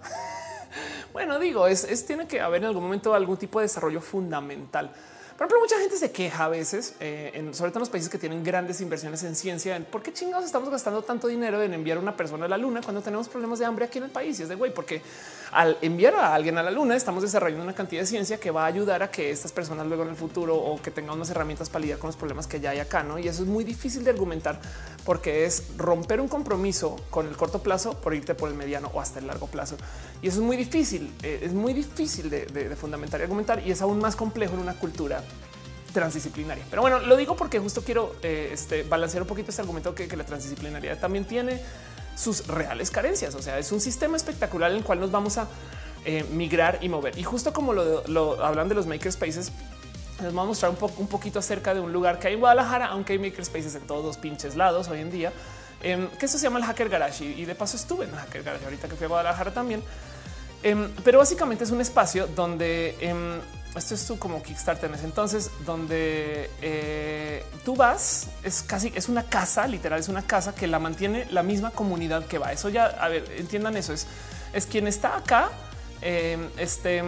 bueno, digo, es, tiene que haber en algún momento algún tipo de desarrollo fundamental. Por ejemplo, mucha gente se queja a veces, eh, sobre todo en los países que tienen grandes inversiones en ciencia, en por qué chingados estamos gastando tanto dinero en enviar a una persona a la luna cuando tenemos problemas de hambre aquí en el país. Y es de güey, porque al enviar a alguien a la luna estamos desarrollando una cantidad de ciencia que va a ayudar a que estas personas luego en el futuro o que tengan unas herramientas para lidiar con los problemas que ya hay acá. ¿no? Y eso es muy difícil de argumentar porque es romper un compromiso con el corto plazo por irte por el mediano o hasta el largo plazo. Y eso es muy difícil, eh, es muy difícil de fundamentar y argumentar y es aún más complejo en una cultura transdisciplinaria. Pero bueno, lo digo porque justo quiero eh, este, balancear un poquito este argumento que, la transdisciplinaria también tiene sus reales carencias. O sea, es un sistema espectacular en el cual nos vamos a eh, migrar y mover. Y justo como lo, hablan de los makerspaces, les voy a mostrar un, po un poquito acerca de un lugar que hay en Guadalajara, aunque hay makerspaces en todos pinches lados hoy en día, eh, que eso se llama el Hacker Garage. Y, de paso estuve en el Hacker Garage ahorita que fui a Guadalajara también. Eh, pero básicamente es un espacio donde eh, esto es tu como Kickstarter en ese entonces, donde eh, tú vas, es casi es una casa, literal, es una casa que la mantiene la misma comunidad que va. Eso ya, a ver, entiendan eso, es, es quien está acá, eh, este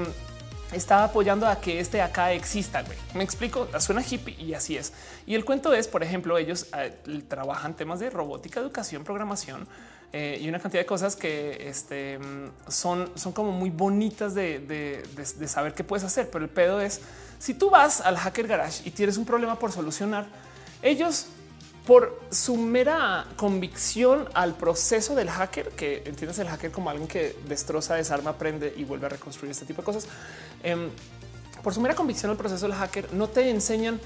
está apoyando a que este acá exista. Güey. Me explico, suena hippie y así es. Y el cuento es, por ejemplo, ellos eh, trabajan temas de robótica, educación, programación eh, y una cantidad de cosas que este, son, son como muy bonitas de, de, saber qué puedes hacer. Pero el pedo es si tú vas al Hacker Garage y tienes un problema por solucionar, ellos por su mera convicción al proceso del hacker, que entiendes el hacker como alguien que destroza, desarma, aprende y vuelve a reconstruir este tipo de cosas. Eh, por su mera convicción al proceso del hacker, no te enseñan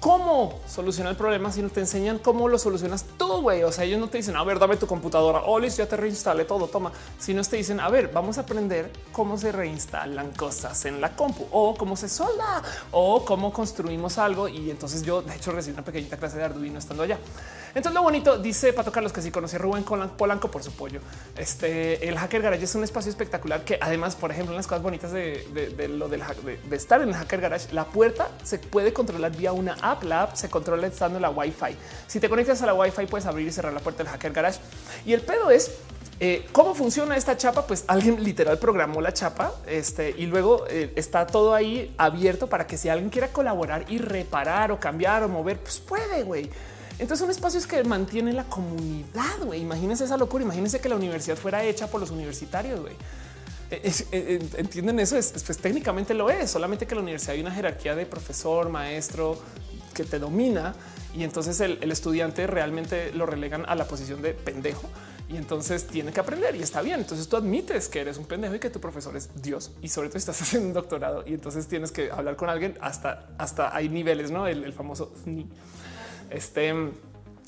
cómo solucionar el problema, sino te enseñan cómo lo solucionas tú güey. O sea, ellos no te dicen, a ver, dame tu computadora. Oh, listo, ya te reinstalé todo, toma. Sino te dicen, a ver, vamos a aprender cómo se reinstalan cosas en la compu o cómo se solda o cómo construimos algo. Y entonces yo, de hecho, recibí una pequeñita clase de Arduino estando allá. Entonces lo bonito dice Pato Carlos que sí conocí a Rubén Polanco por su pollo. Este el Hacker Garage es un espacio espectacular que además, por ejemplo, las cosas bonitas de, lo del de, estar en el Hacker Garage, la puerta se puede controlar vía una app. La app se controla estando en la Wi-Fi. Si te conectas a la Wi-Fi, puedes abrir y cerrar la puerta del Hacker Garage. Y el pedo es eh, ¿Cómo funciona esta chapa? Pues alguien literal programó la chapa este, y luego eh, está todo ahí abierto para que si alguien quiera colaborar y reparar o cambiar o mover, pues puede, güey. Entonces son espacios que mantienen la comunidad, güey. Imagínense esa locura. Imagínense que la universidad fuera hecha por los universitarios, güey. E, e, Entienden eso, es, pues técnicamente lo es, solamente que la universidad hay una jerarquía de profesor, maestro que te domina y entonces el, estudiante realmente lo relegan a la posición de pendejo y entonces tiene que aprender y está bien. Entonces tú admites que eres un pendejo y que tu profesor es Dios y sobre todo estás haciendo un doctorado y entonces tienes que hablar con alguien hasta hasta hay niveles, no el, el famoso ni este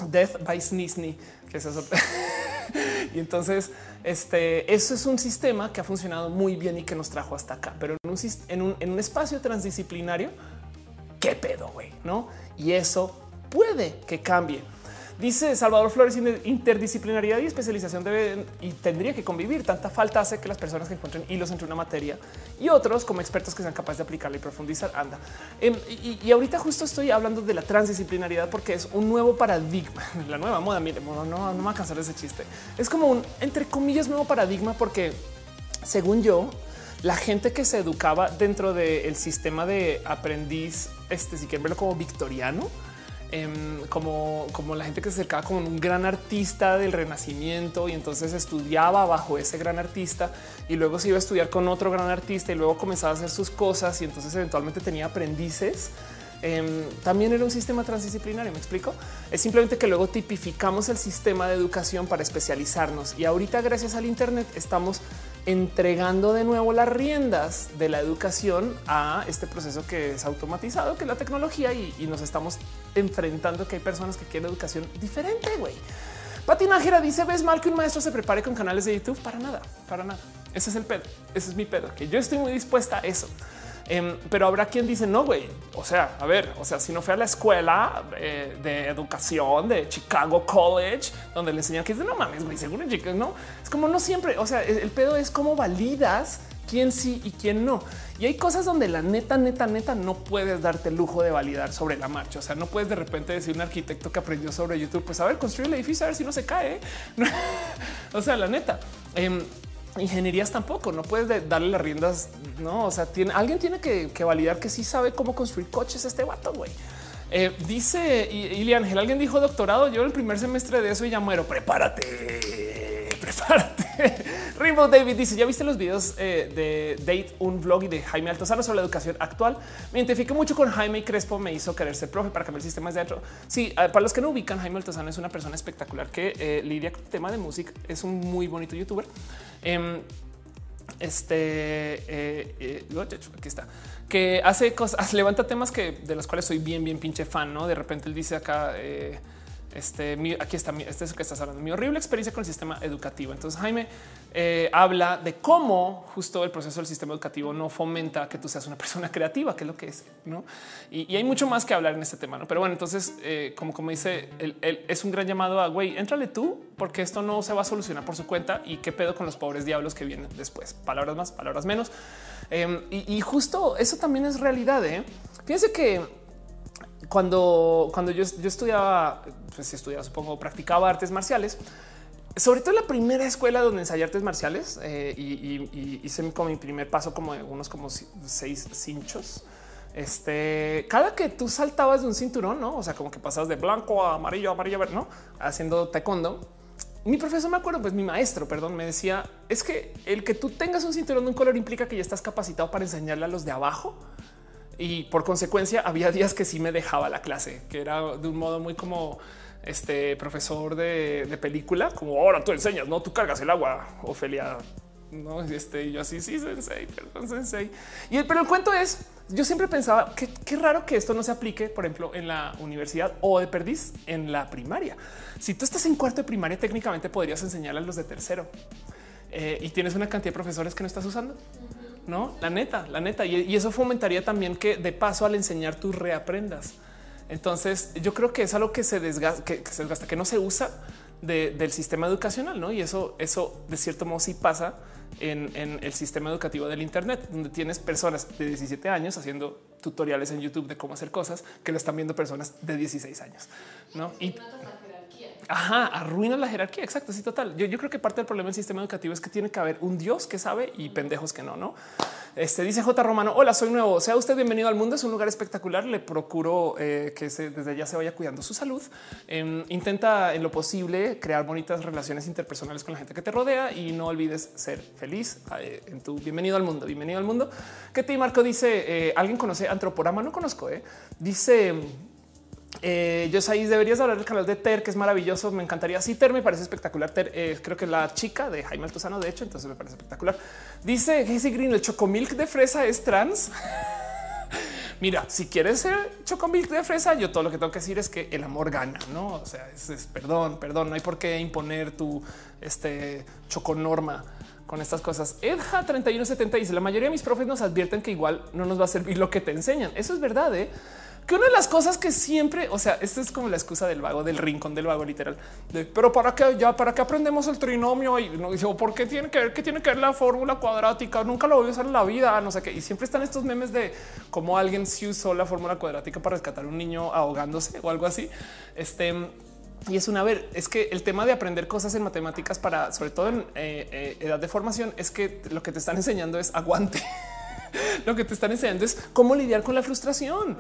Death by Sneezy, que es eso. y entonces, este, eso es un sistema que ha funcionado muy bien y que nos trajo hasta acá, pero en un, en un, en un espacio transdisciplinario, qué pedo, güey, no? Y eso puede que cambie. Dice Salvador Flores, interdisciplinaridad y especialización deben y tendría que convivir. Tanta falta hace que las personas que encuentren hilos entre una materia y otros como expertos que sean capaces de aplicarla y profundizar. Anda. Em, y, ahorita justo estoy hablando de la transdisciplinariedad porque es un nuevo paradigma, la nueva moda. Mire, no, no, me va a cansar de ese chiste. Es como un entre comillas nuevo paradigma porque según yo, la gente que se educaba dentro del sistema de aprendiz, este si quieren verlo como victoriano, Em, como, como la gente que se acercaba como un gran artista del renacimiento y entonces estudiaba bajo ese gran artista y luego se iba a estudiar con otro gran artista y luego comenzaba a hacer sus cosas y entonces eventualmente tenía aprendices. Em, también era un sistema transdisciplinario. Me explico. Es simplemente que luego tipificamos el sistema de educación para especializarnos y ahorita, gracias al Internet, estamos entregando de nuevo las riendas de la educación a este proceso que es automatizado, que es la tecnología y, nos estamos enfrentando que hay personas que quieren educación diferente, güey. Patinajera dice, ¿ves mal que un maestro se prepare con canales de YouTube? Para nada, para nada. Ese es el pedo, ese es mi pedo, que yo estoy muy dispuesta a eso. Em, pero habrá quien dice no, güey. O sea, a ver, o sea, si no fue a la escuela eh, de educación de Chicago College, donde le enseñan que no mames, güey, seguro chicos, no es como no siempre. O sea, el pedo es cómo validas quién sí y quién no. Y hay cosas donde la neta, neta, neta no puedes darte el lujo de validar sobre la marcha. O sea, no puedes de repente decir un arquitecto que aprendió sobre YouTube, pues a ver, construir el edificio, a ver si no se cae. o sea, la neta. Em, ingenierías tampoco no puedes darle las riendas. No, o sea, alguien tiene que, validar que sí sabe cómo construir coches. Este vato, güey. Eh, dice Ángel, alguien dijo doctorado. Yo el primer semestre de eso y ya muero. Prepárate, prepárate. Rainbow David dice: Ya viste los videos eh, de Date, un vlog y de Jaime Altozano sobre la educación actual. Me identifico mucho con Jaime y Crespo. Me hizo querer ser profe para cambiar el sistema de dentro. Sí, eh, para los que no ubican, Jaime Altozano es una persona espectacular que lidia con el tema de música. Es un muy bonito youtuber. Em, este eh, eh, aquí está que hace cosas, levanta temas que de los cuales soy bien, bien pinche fan. No de repente él dice acá, este, aquí está, este es que estás hablando, mi horrible experiencia con el sistema educativo. Entonces Jaime eh, habla de cómo justo el proceso del sistema educativo no fomenta que tú seas una persona creativa, que es lo que es, ¿no? Y, hay mucho más que hablar en este tema, ¿no? Pero bueno, entonces, eh, como, como dice, es un gran llamado a, güey, entrale tú, porque esto no se va a solucionar por su cuenta y qué pedo con los pobres diablos que vienen después. Palabras más, palabras menos. Em, y, justo eso también es realidad, ¿eh? Fíjense que cuando, cuando yo, estudiaba, pues estudiaba, supongo, practicaba artes marciales, sobre todo en la primera escuela donde ensayé artes marciales eh, y, hice como mi primer paso como de unos como seis cinchos. Este, cada que tú saltabas de un cinturón, no? O sea, como que pasabas de blanco a amarillo, amarillo, ver, no haciendo taekwondo. Mi profesor, me acuerdo, pues mi maestro, perdón, me decía es que el que tú tengas un cinturón de un color implica que ya estás capacitado para enseñarle a los de abajo y por consecuencia había días que sí me dejaba la clase, que era de un modo muy como este profesor de, película, como ahora tú enseñas, no tú cargas el agua, Ofelia. No, este yo así, sí, sensei, perdón, sensei. Y pero el cuento es yo siempre pensaba que qué raro que esto no se aplique, por ejemplo, en la universidad o de perdiz en la primaria. Si tú estás en cuarto de primaria, técnicamente podrías enseñar a los de tercero eh, y tienes una cantidad de profesores que no estás usando. No, la neta, la neta. Y, eso fomentaría también que de paso al enseñar tú reaprendas. Entonces yo creo que es algo que se desgasta, que, se desgasta, que no se usa del sistema educacional, ¿no? Y eso, eso de cierto modo sí pasa en, el sistema educativo del Internet, donde tienes personas de 17 años haciendo tutoriales en YouTube de cómo hacer cosas que lo están viendo personas de 16 años, ¿no? Ajá, arruina la jerarquía. Exacto. Sí, total. Yo, yo, creo que parte del problema del sistema educativo es que tiene que haber un Dios que sabe y pendejos que no, no? Este dice J. Romano. Hola, soy nuevo. Sea usted bienvenido al mundo. Es un lugar espectacular. Le procuro eh, que desde ya se vaya cuidando su salud. Em, intenta en lo posible crear bonitas relaciones interpersonales con la gente que te rodea y no olvides ser feliz eh, en tu bienvenido al mundo. Bienvenido al mundo. Que te Marco dice eh, alguien conoce Antroporama. No conozco. Dice eh, yo ahí deberías hablar del canal de Ter, que es maravilloso. Me encantaría. Sí, Ter me parece espectacular. Ter, eh, creo que la chica de Jaime Altozano, de hecho, entonces me parece espectacular. Dice Jesse Green: el chocomilk de fresa es trans. Mira, si quieres ser chocomilk de fresa, yo todo lo que tengo que decir es que el amor gana, no? O sea, es, perdón, perdón. No hay por qué imponer tu este choconorma con estas cosas. Edja 3170 dice: La mayoría de mis profes nos advierten que igual no nos va a servir lo que te enseñan. Eso es verdad. ¿eh? Que una de las cosas que siempre, o sea, esta es como la excusa del vago, del rincón del vago literal. pero para qué ya, para qué aprendemos el trinomio y no dice, ¿por qué tiene que ver? ¿Qué tiene que ver la fórmula cuadrática? Nunca lo voy a usar en la vida, no sé qué. Y siempre están estos memes de cómo alguien sí usó la fórmula cuadrática para rescatar a un niño ahogándose o algo así. Este y es una ver, es que el tema de aprender cosas en matemáticas para, sobre todo en eh, eh, edad de formación, es que lo que te están enseñando es aguante. lo que te están enseñando es cómo lidiar con la frustración,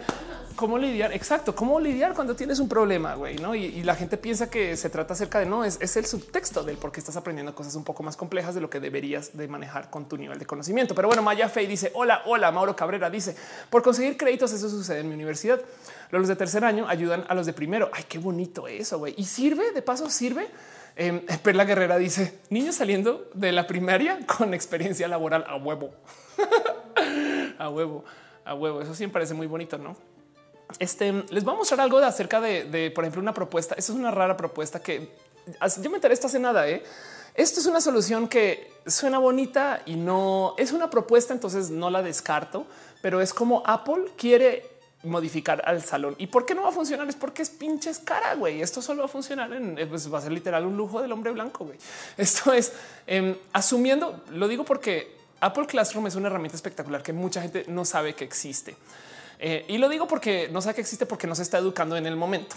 cómo lidiar, exacto, cómo lidiar cuando tienes un problema, güey, ¿no? Y, la gente piensa que se trata acerca de no, es, el subtexto del por qué estás aprendiendo cosas un poco más complejas de lo que deberías de manejar con tu nivel de conocimiento. Pero bueno, Maya Fey dice, hola, hola, Mauro Cabrera dice, por conseguir créditos eso sucede en mi universidad. Los de tercer año ayudan a los de primero. Ay, qué bonito eso, güey. Y sirve, de paso sirve. Eh, Perla Guerrera dice, niños saliendo de la primaria con experiencia laboral a huevo. a huevo, a huevo. Eso sí me parece muy bonito, ¿no? Este les voy a mostrar algo de acerca de, por ejemplo, una propuesta. Esa es una rara propuesta que yo me enteré esta hace nada. ¿eh? Esto es una solución que suena bonita y no es una propuesta, entonces no la descarto, pero es como Apple quiere modificar al salón. ¿Y por qué no va a funcionar? Es porque es pinches cara, güey. Esto solo va a funcionar en, pues va a ser literal un lujo del hombre blanco, güey. Esto es em, asumiendo, lo digo porque Apple Classroom es una herramienta espectacular que mucha gente no sabe que existe. Eh, y lo digo porque no sabe que existe porque no se está educando en el momento.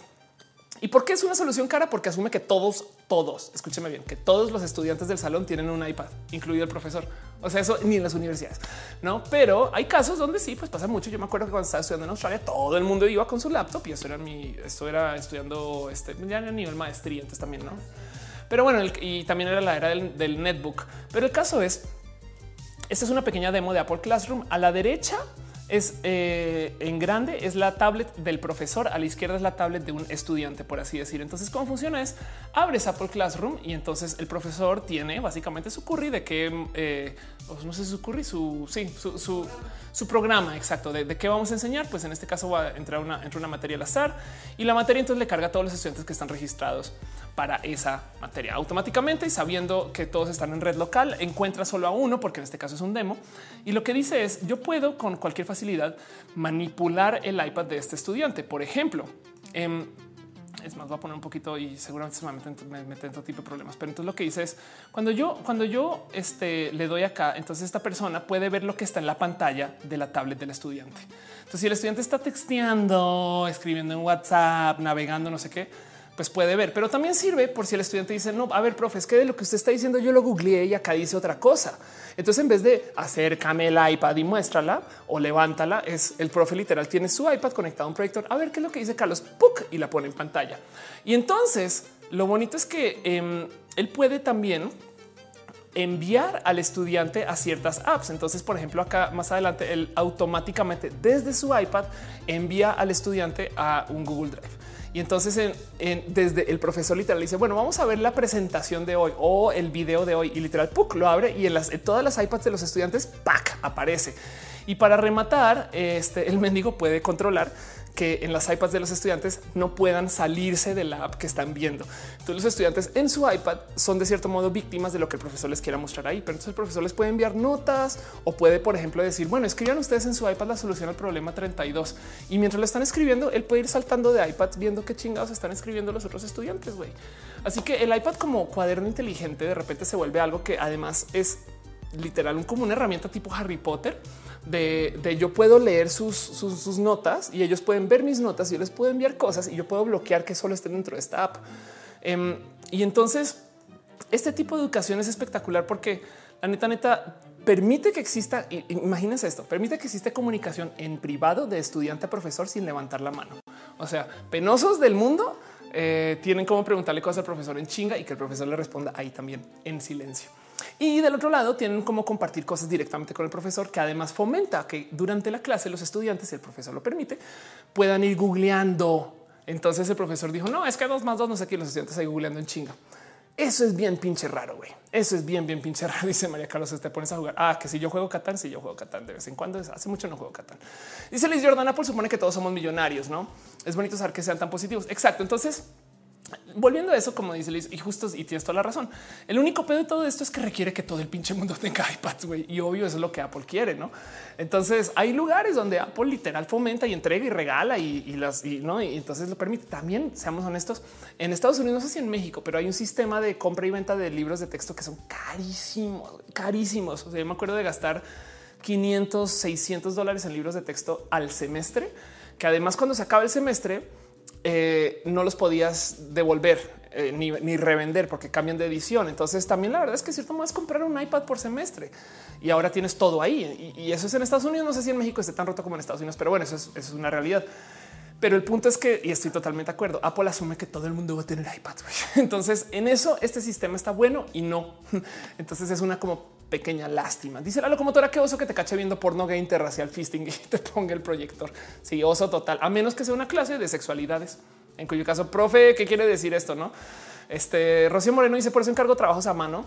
¿Y por qué es una solución cara? Porque asume que todos, todos, escúcheme bien, que todos los estudiantes del salón tienen un iPad, incluido el profesor. O sea, eso ni en las universidades, no? Pero hay casos donde sí, pues pasa mucho. Yo me acuerdo que cuando estaba estudiando en Australia, todo el mundo iba con su laptop y eso era mi, esto era estudiando este ya a nivel maestría, entonces también no. Pero bueno, y también era la era del, del netbook. Pero el caso es esta es una pequeña demo de Apple Classroom. A la derecha es eh, en grande, es la tablet del profesor. A la izquierda es la tablet de un estudiante, por así decir. Entonces, cómo funciona es abres Apple Classroom y entonces el profesor tiene básicamente su curry de que eh, no sé su curry, su sí, su, su, programa exacto de, qué vamos a enseñar. Pues en este caso va a entrar una, entre una materia al azar y la materia entonces le carga a todos los estudiantes que están registrados para esa materia automáticamente y sabiendo que todos están en red local, encuentra solo a uno, porque en este caso es un demo. Y lo que dice es yo puedo con cualquier facilidad manipular el iPad de este estudiante. Por ejemplo, em, es más, voy a poner un poquito y seguramente se me meten todo tipo de problemas. Pero entonces lo que dice es cuando yo, cuando yo este, le doy acá, entonces esta persona puede ver lo que está en la pantalla de la tablet del estudiante. Entonces, si el estudiante está texteando, escribiendo en WhatsApp, navegando, no sé qué, pues puede ver, pero también sirve por si el estudiante dice no, a ver, profe, es que de lo que usted está diciendo yo lo googleé y acá dice otra cosa. Entonces, en vez de acércame el iPad y muéstrala o levántala, es el profe literal tiene su iPad conectado a un proyector. A ver qué es lo que dice Carlos Puck y la pone en pantalla. Y entonces lo bonito es que em, él puede también enviar al estudiante a ciertas apps. Entonces, por ejemplo, acá más adelante, él automáticamente desde su iPad envía al estudiante a un Google Drive. Y entonces desde el profesor literal dice, bueno, vamos a ver la presentación de hoy o el video de hoy y literal lo abre y en, las, todas las iPads de los estudiantes ¡pac! aparece. Y para rematar, este, el mendigo puede controlar que en las iPads de los estudiantes no puedan salirse de la app que están viendo. Entonces los estudiantes en su iPad son de cierto modo víctimas de lo que el profesor les quiera mostrar ahí. Pero entonces el profesor les puede enviar notas o puede, por ejemplo, decir, bueno, escriban ustedes en su iPad la solución al problema 32. Y mientras lo están escribiendo, él puede ir saltando de iPad viendo qué chingados están escribiendo los otros estudiantes. güey. Así que el iPad como cuaderno inteligente de repente se vuelve algo que además es literal como una herramienta tipo Harry Potter de, yo puedo leer sus, notas y ellos pueden ver mis notas y yo les puedo enviar cosas y yo puedo bloquear que solo estén dentro de esta app. Em, y entonces este tipo de educación es espectacular porque la neta, neta, permite que exista, imagínense esto, permite que exista comunicación en privado de estudiante a profesor sin levantar la mano. O sea, penosos del mundo eh, tienen como preguntarle cosas al profesor en chinga y que el profesor le responda ahí también en silencio. Y del otro lado tienen como compartir cosas directamente con el profesor, que además fomenta que durante la clase los estudiantes, si el profesor lo permite, puedan ir googleando. Entonces el profesor dijo, no, es que dos más dos, no sé qué, los estudiantes ahí googleando en chinga. Eso es bien pinche raro, güey. Eso es bien, bien pinche raro. Dice María Carlos, te pones a jugar. Ah, que si yo juego Catán, si yo juego Catán de vez en cuando, hace mucho no juego Catán. Dice Liz Jordana, por supone que todos somos millonarios, ¿no? Es bonito saber que sean tan positivos. Exacto. Entonces, volviendo a eso, como dice Liz, y justo y tienes toda la razón. El único pedo de todo esto es que requiere que todo el pinche mundo tenga iPads, güey. Y obvio, eso es lo que Apple quiere, no? Entonces hay lugares donde Apple literal fomenta y entrega y regala y, las y no, y entonces lo permite. También seamos honestos en Estados Unidos, no sé si en México, pero hay un sistema de compra y venta de libros de texto que son carísimos, carísimos. O sea, yo me acuerdo de gastar 500, 600 dólares en libros de texto al semestre, que además cuando se acaba el semestre, eh, no los podías devolver eh, ni, revender porque cambian de edición. Entonces también la verdad es que es cierto más comprar un iPad por semestre y ahora tienes todo ahí. Y, eso es en Estados Unidos. No sé si en México esté tan roto como en Estados Unidos, pero bueno, eso es, una realidad. Pero el punto es que, y estoy totalmente de acuerdo, Apple asume que todo el mundo va a tener iPad. Entonces en eso este sistema está bueno y no. Entonces es una como pequeña lástima. Dice la locomotora que oso que te cache viendo porno gay interracial fisting y te ponga el proyector. Sí, oso total, a menos que sea una clase de sexualidades. En cuyo caso, profe, ¿qué quiere decir esto? No, este Rocío Moreno dice por eso encargo trabajos a mano.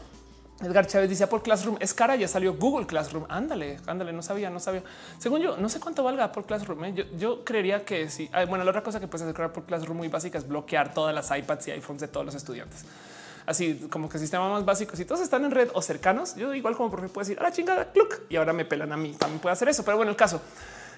Edgar Chávez dice por Classroom es cara, ya salió Google Classroom. Ándale, ándale, no sabía, no sabía. Según yo, no sé cuánto valga por Classroom. ¿eh? Yo, creería que sí. bueno, la otra cosa que puedes hacer por Classroom muy básica es bloquear todas las iPads y iPhones de todos los estudiantes así como que sistema más básico. Si todos están en red o cercanos, yo igual como profe puedo decir a la chingada, y ahora me pelan a mí. También puede hacer eso. Pero bueno, el caso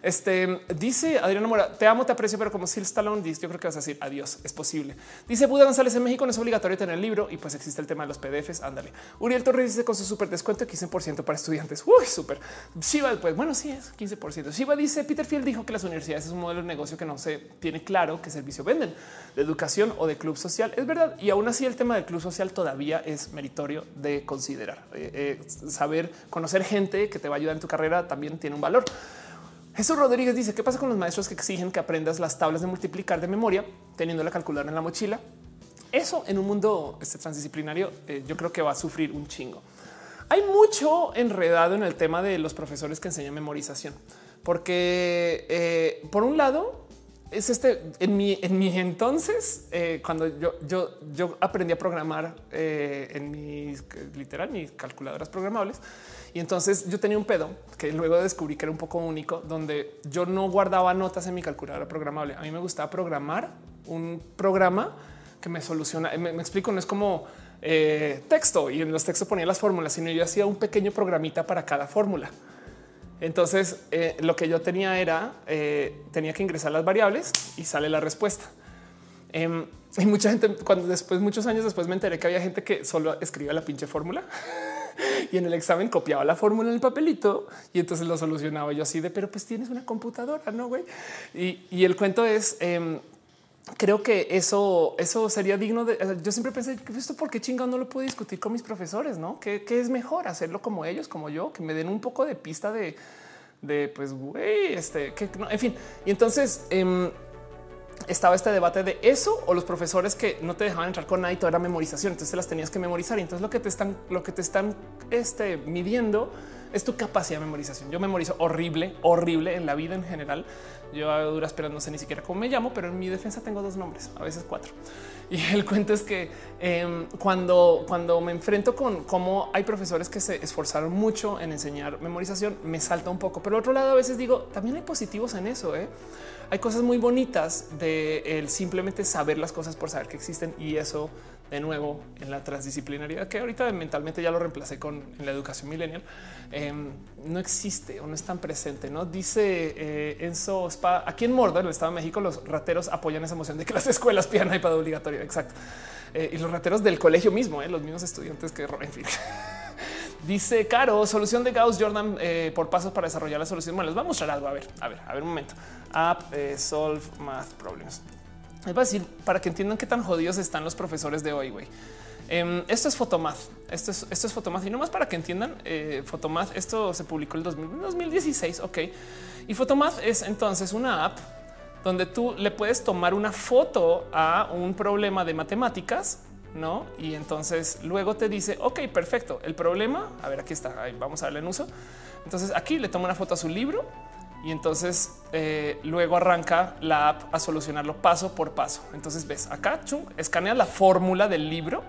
este dice Adriana Mora, te amo, te aprecio, pero como si el Stallone yo creo que vas a decir adiós. Es posible. Dice Buda González en México no es obligatorio tener el libro y pues existe el tema de los PDFs. Ándale. Uriel Torres dice con su súper descuento 15% para estudiantes. Uy, súper. Shiva, pues bueno, sí es 15%. Shiva dice Peter Field dijo que las universidades es un modelo de negocio que no se tiene claro qué servicio venden de educación o de club social. Es verdad. Y aún así el tema del club social todavía es meritorio de considerar. Eh, eh, saber conocer gente que te va a ayudar en tu carrera también tiene un valor. Jesús Rodríguez dice qué pasa con los maestros que exigen que aprendas las tablas de multiplicar de memoria teniendo la calculadora en la mochila. Eso en un mundo este, transdisciplinario eh, yo creo que va a sufrir un chingo. Hay mucho enredado en el tema de los profesores que enseñan memorización, porque eh, por un lado es este en mi, en mi entonces, eh, cuando yo, yo, yo aprendí a programar en mis literal mis calculadoras programables, y entonces yo tenía un pedo que luego descubrí que era un poco único, donde yo no guardaba notas en mi calculadora programable. A mí me gustaba programar un programa que me soluciona. Me, explico, no es como eh, texto y en los textos ponía las fórmulas, sino yo hacía un pequeño programita para cada fórmula. Entonces eh, lo que yo tenía era eh, tenía que ingresar las variables y sale la respuesta. Em, y mucha gente, cuando después, muchos años después, me enteré que había gente que solo escribía la pinche fórmula y en el examen copiaba la fórmula en el papelito y entonces lo solucionaba yo así de, pero pues tienes una computadora, no güey. Y, el cuento es, em, creo que eso, eso sería digno de. Yo siempre pensé que esto porque chingado no lo puedo discutir con mis profesores, no? Que, es mejor hacerlo como ellos, como yo, que me den un poco de pista de, de pues, güey, este, que no, en fin. Y entonces, em, estaba este debate de eso o los profesores que no te dejaban entrar con nada y era memorización. Entonces las tenías que memorizar. Y entonces lo que te están, lo que te están este, midiendo es tu capacidad de memorización. Yo memorizo horrible, horrible en la vida en general. Yo a duras penas no sé ni siquiera cómo me llamo, pero en mi defensa tengo dos nombres, a veces cuatro. Y el cuento es que em, cuando, cuando me enfrento con cómo hay profesores que se esforzaron mucho en enseñar memorización, me salta un poco. Pero otro lado, a veces digo, también hay positivos en eso. ¿eh? Hay cosas muy bonitas de simplemente saber las cosas por saber que existen y eso de nuevo en la transdisciplinariedad que ahorita mentalmente ya lo reemplacé con la educación millennial. Em, no existe o no es tan presente. No dice eh, Enzo Spa aquí en Mordor, en el Estado de México, los rateros apoyan esa emoción de que las escuelas pidan iPad obligatorio. Exacto. Eh, y los rateros del colegio mismo, eh, los mismos estudiantes que en fin. Dice Caro, solución de Gauss Jordan eh, por pasos para desarrollar la solución. Bueno, les voy a mostrar algo. A ver, a ver, a ver un momento. App eh, solve math problems. A decir para que entiendan qué tan jodidos están los profesores de hoy. Em, esto es Fotomath. Esto es, esto es Fotomath y no más para que entiendan eh, Fotomath. Esto se publicó en 2016. Ok, y Fotomath es entonces una app donde tú le puedes tomar una foto a un problema de matemáticas no? Y entonces luego te dice, ok, perfecto. El problema, a ver, aquí está, vamos a darle en uso. Entonces aquí le toma una foto a su libro y entonces eh, luego arranca la app a solucionarlo paso por paso. Entonces ves acá, chung, escaneas la fórmula del libro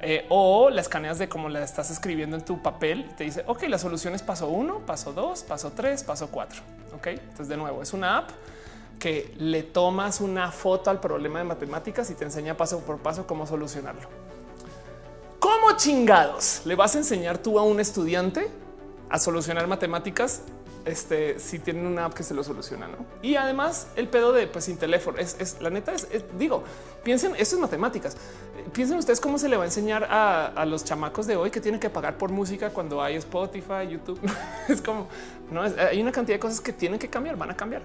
eh, o la escaneas de cómo la estás escribiendo en tu papel. Te dice, ok, la solución es paso uno, paso dos, paso tres, paso cuatro. Ok, entonces de nuevo es una app que le tomas una foto al problema de matemáticas y te enseña paso por paso cómo solucionarlo. ¿Cómo chingados le vas a enseñar tú a un estudiante a solucionar matemáticas este, si tienen una app que se lo soluciona, ¿no? Y además el pedo de pues sin teléfono es, la neta es, digo, piensen, esto es matemáticas. Piensen ustedes cómo se le va a enseñar a, a, los chamacos de hoy que tienen que pagar por música cuando hay Spotify, YouTube. es como no hay una cantidad de cosas que tienen que cambiar, van a cambiar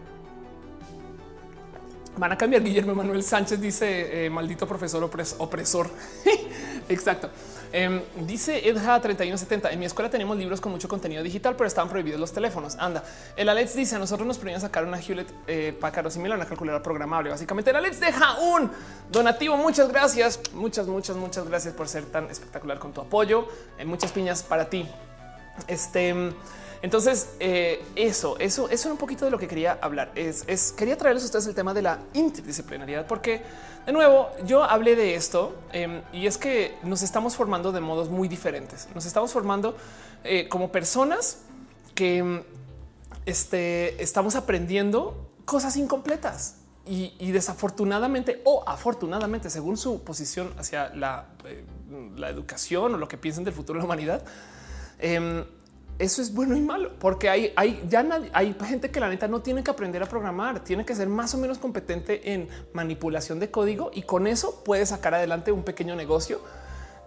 van a cambiar. Guillermo Manuel Sánchez dice eh, maldito profesor opresor. Exacto. Em, dice Edja 3170. En mi escuela teníamos libros con mucho contenido digital, pero estaban prohibidos los teléfonos. Anda. El Alex dice a nosotros nos prohibían sacar una Hewlett eh, Packard similar una calculadora programable. Básicamente el Alex deja un donativo. Muchas gracias. Muchas, muchas, muchas gracias por ser tan espectacular con tu apoyo. En muchas piñas para ti. Este entonces, eh, eso, eso, eso era un poquito de lo que quería hablar. Es, quería traerles a ustedes el tema de la interdisciplinariedad, porque de nuevo yo hablé de esto em, y es que nos estamos formando de modos muy diferentes. Nos estamos formando eh, como personas que em, este, estamos aprendiendo cosas incompletas. Y, desafortunadamente o afortunadamente, según su posición hacia la, eh, la, educación o lo que piensen del futuro de la humanidad, eh, eso es bueno y malo, porque hay, hay ya hay gente que la neta no tiene que aprender a programar, tiene que ser más o menos competente en manipulación de código y con eso puede sacar adelante un pequeño negocio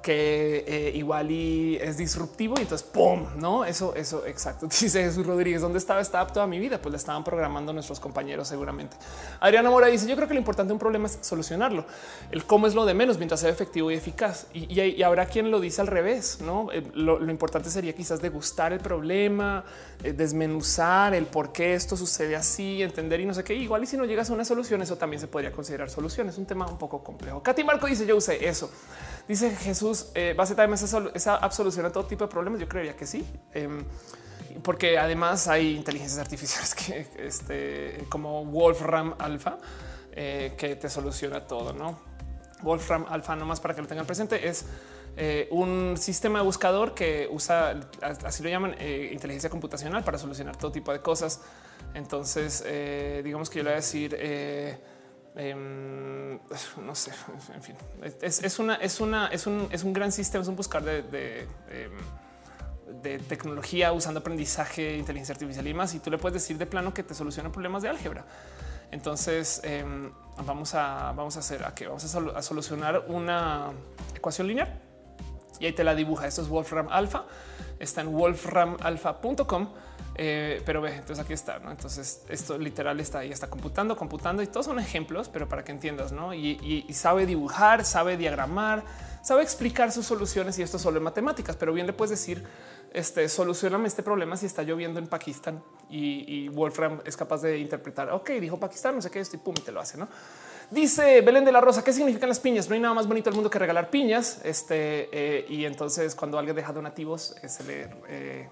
que eh, igual y es disruptivo y entonces pum, no eso, eso exacto. Dice Jesús Rodríguez, ¿dónde estaba esta app toda mi vida? Pues le estaban programando nuestros compañeros seguramente. Adriana Mora dice: Yo creo que lo importante de un problema es solucionarlo. El cómo es lo de menos mientras sea efectivo y eficaz. Y, habrá quien lo dice al revés. No eh, lo, importante sería quizás degustar el problema, eh, desmenuzar el por qué esto sucede así, entender y no sé qué. Igual y si no llegas a una solución, eso también se podría considerar solución. Es un tema un poco complejo. Katy Marco dice: Yo usé eso. Dice Jesús, eh, ¿va a esa, esa app soluciona todo tipo de problemas? Yo creería que sí. Em, porque además hay inteligencias artificiales que este, como Wolfram Alpha eh, que te soluciona todo, ¿no? Wolfram Alpha, nomás para que lo tengan presente, es eh, un sistema de buscador que usa, así lo llaman, eh, inteligencia computacional para solucionar todo tipo de cosas. Entonces, digamos que yo le voy a decir Em, no sé, en fin, es, una, es una, es un, es un gran sistema, es un buscar de, de, em, tecnología usando aprendizaje, inteligencia artificial y más. Y tú le puedes decir de plano que te soluciona problemas de álgebra. Entonces em, vamos a, vamos a hacer a que vamos a, solucionar una ecuación lineal y ahí te la dibuja. Esto es Wolfram Alpha. Está en wolframalpha.com eh, pero ve, entonces aquí está. Entonces esto literal está ahí, está computando, computando y todos son ejemplos, pero para que entiendas, no? Y, sabe dibujar, sabe diagramar, sabe explicar sus soluciones y esto solo en matemáticas, pero bien le puedes decir, este solucioname este problema si está lloviendo en Pakistán y, Wolfram es capaz de interpretar. Ok, dijo Pakistán, no sé qué, esto y pum, y te lo hace, no? Dice Belén de la Rosa, ¿qué significan las piñas? No hay nada más bonito del mundo que regalar piñas. Este, eh, y entonces cuando alguien deja donativos, eh, se le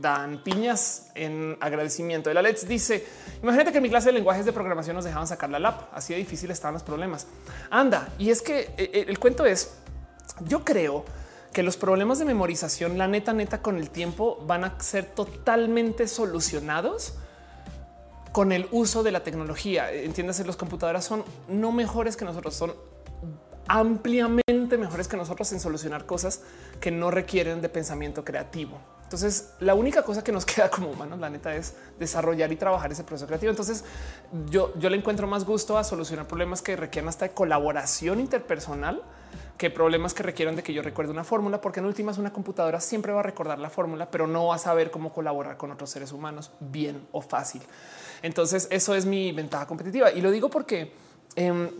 dan piñas en agradecimiento. El Alex dice: Imagínate que en mi clase de lenguajes de programación nos dejaban sacar la lap. Así de difícil estaban los problemas. Anda, y es que eh, eh, el cuento es: yo creo que los problemas de memorización, la neta, neta, con el tiempo van a ser totalmente solucionados con el uso de la tecnología. Entiéndase, los computadoras son no mejores que nosotros, son ampliamente mejores que nosotros en solucionar cosas que no requieren de pensamiento creativo. Entonces, la única cosa que nos queda como humanos, la neta, es desarrollar y trabajar ese proceso creativo. Entonces, yo, yo le encuentro más gusto a solucionar problemas que requieren hasta de colaboración interpersonal que problemas que requieran de que yo recuerde una fórmula, porque en últimas una computadora siempre va a recordar la fórmula, pero no va a saber cómo colaborar con otros seres humanos bien o fácil. Entonces, eso es mi ventaja competitiva. Y lo digo porque eh,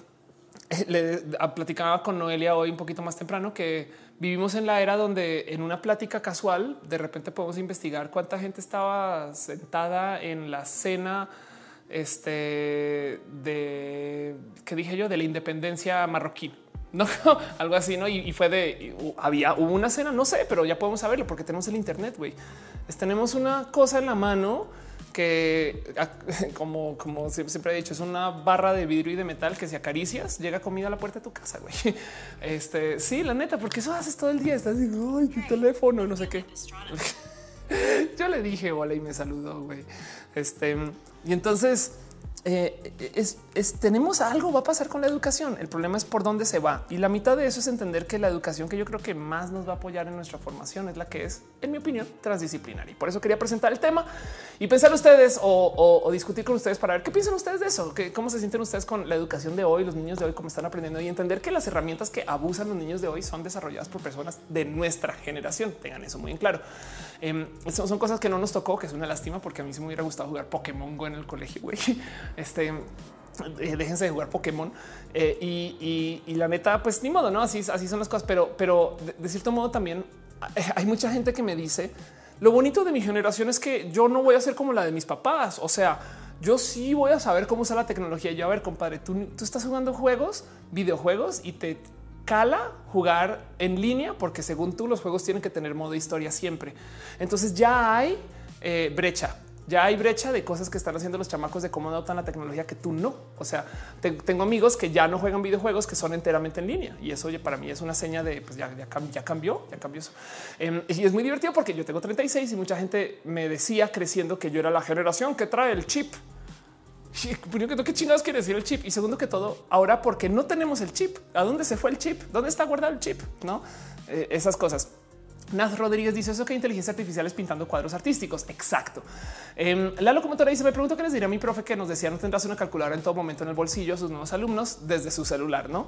le platicaba con Noelia hoy un poquito más temprano que vivimos en la era donde en una plática casual de repente podemos investigar cuánta gente estaba sentada en la cena este de que dije yo de la independencia marroquí, no algo así, no? Y, fue de había hubo una cena, no sé, pero ya podemos saberlo porque tenemos el Internet. Güey, tenemos una cosa en la mano que como, como siempre he dicho, es una barra de vidrio y de metal que si acaricias llega comida a la puerta de tu casa. Güey. Este sí, la neta, porque eso haces todo el día. Estás diciendo ay, tu teléfono, no sé qué. Yo le dije hola y me saludó. Güey. Este y entonces eh, es, tenemos algo va a pasar con la educación. El problema es por dónde se va. Y la mitad de eso es entender que la educación que yo creo que más nos va a apoyar en nuestra formación es la que es, en mi opinión, transdisciplinaria. Y por eso quería presentar el tema y pensar ustedes o, discutir con ustedes para ver qué piensan ustedes de eso, que cómo se sienten ustedes con la educación de hoy, los niños de hoy, cómo están aprendiendo y entender que las herramientas que abusan los niños de hoy son desarrolladas por personas de nuestra generación. Tengan eso muy en claro. Em, son, cosas que no nos tocó, que es una lástima porque a mí se me hubiera gustado jugar Pokémon Go en el colegio. Güey. Este eh, déjense de jugar Pokémon eh, y, la neta, pues ni modo, no así, así son las cosas, pero, pero de, cierto modo también eh, hay mucha gente que me dice lo bonito de mi generación es que yo no voy a ser como la de mis papás. O sea, yo sí voy a saber cómo usar la tecnología. Yo, a ver, compadre, tú, tú estás jugando juegos, videojuegos y te cala jugar en línea porque según tú los juegos tienen que tener modo historia siempre. Entonces ya hay brecha ya hay brecha de cosas que están haciendo los chamacos de cómo adoptan la tecnología que tú no. O sea, tengo amigos que ya no juegan videojuegos que son enteramente en línea y eso para mí es una seña de pues ya, ya, cambió, ya cambió eso. Em, y es muy divertido porque yo tengo 36 y mucha gente me decía creciendo que yo era la generación que trae el chip. Primero que qué chingados quiere decir el chip y segundo que todo ahora porque no tenemos el chip. ¿A dónde se fue el chip? ¿Dónde está guardado el chip? No eh, esas cosas. Naz Rodríguez dice eso que inteligencia artificial es pintando cuadros artísticos. Exacto. Eh, la locomotora dice: Me pregunto qué les diría a mi profe que nos decía no tendrás una calculadora en todo momento en el bolsillo a sus nuevos alumnos desde su celular. No,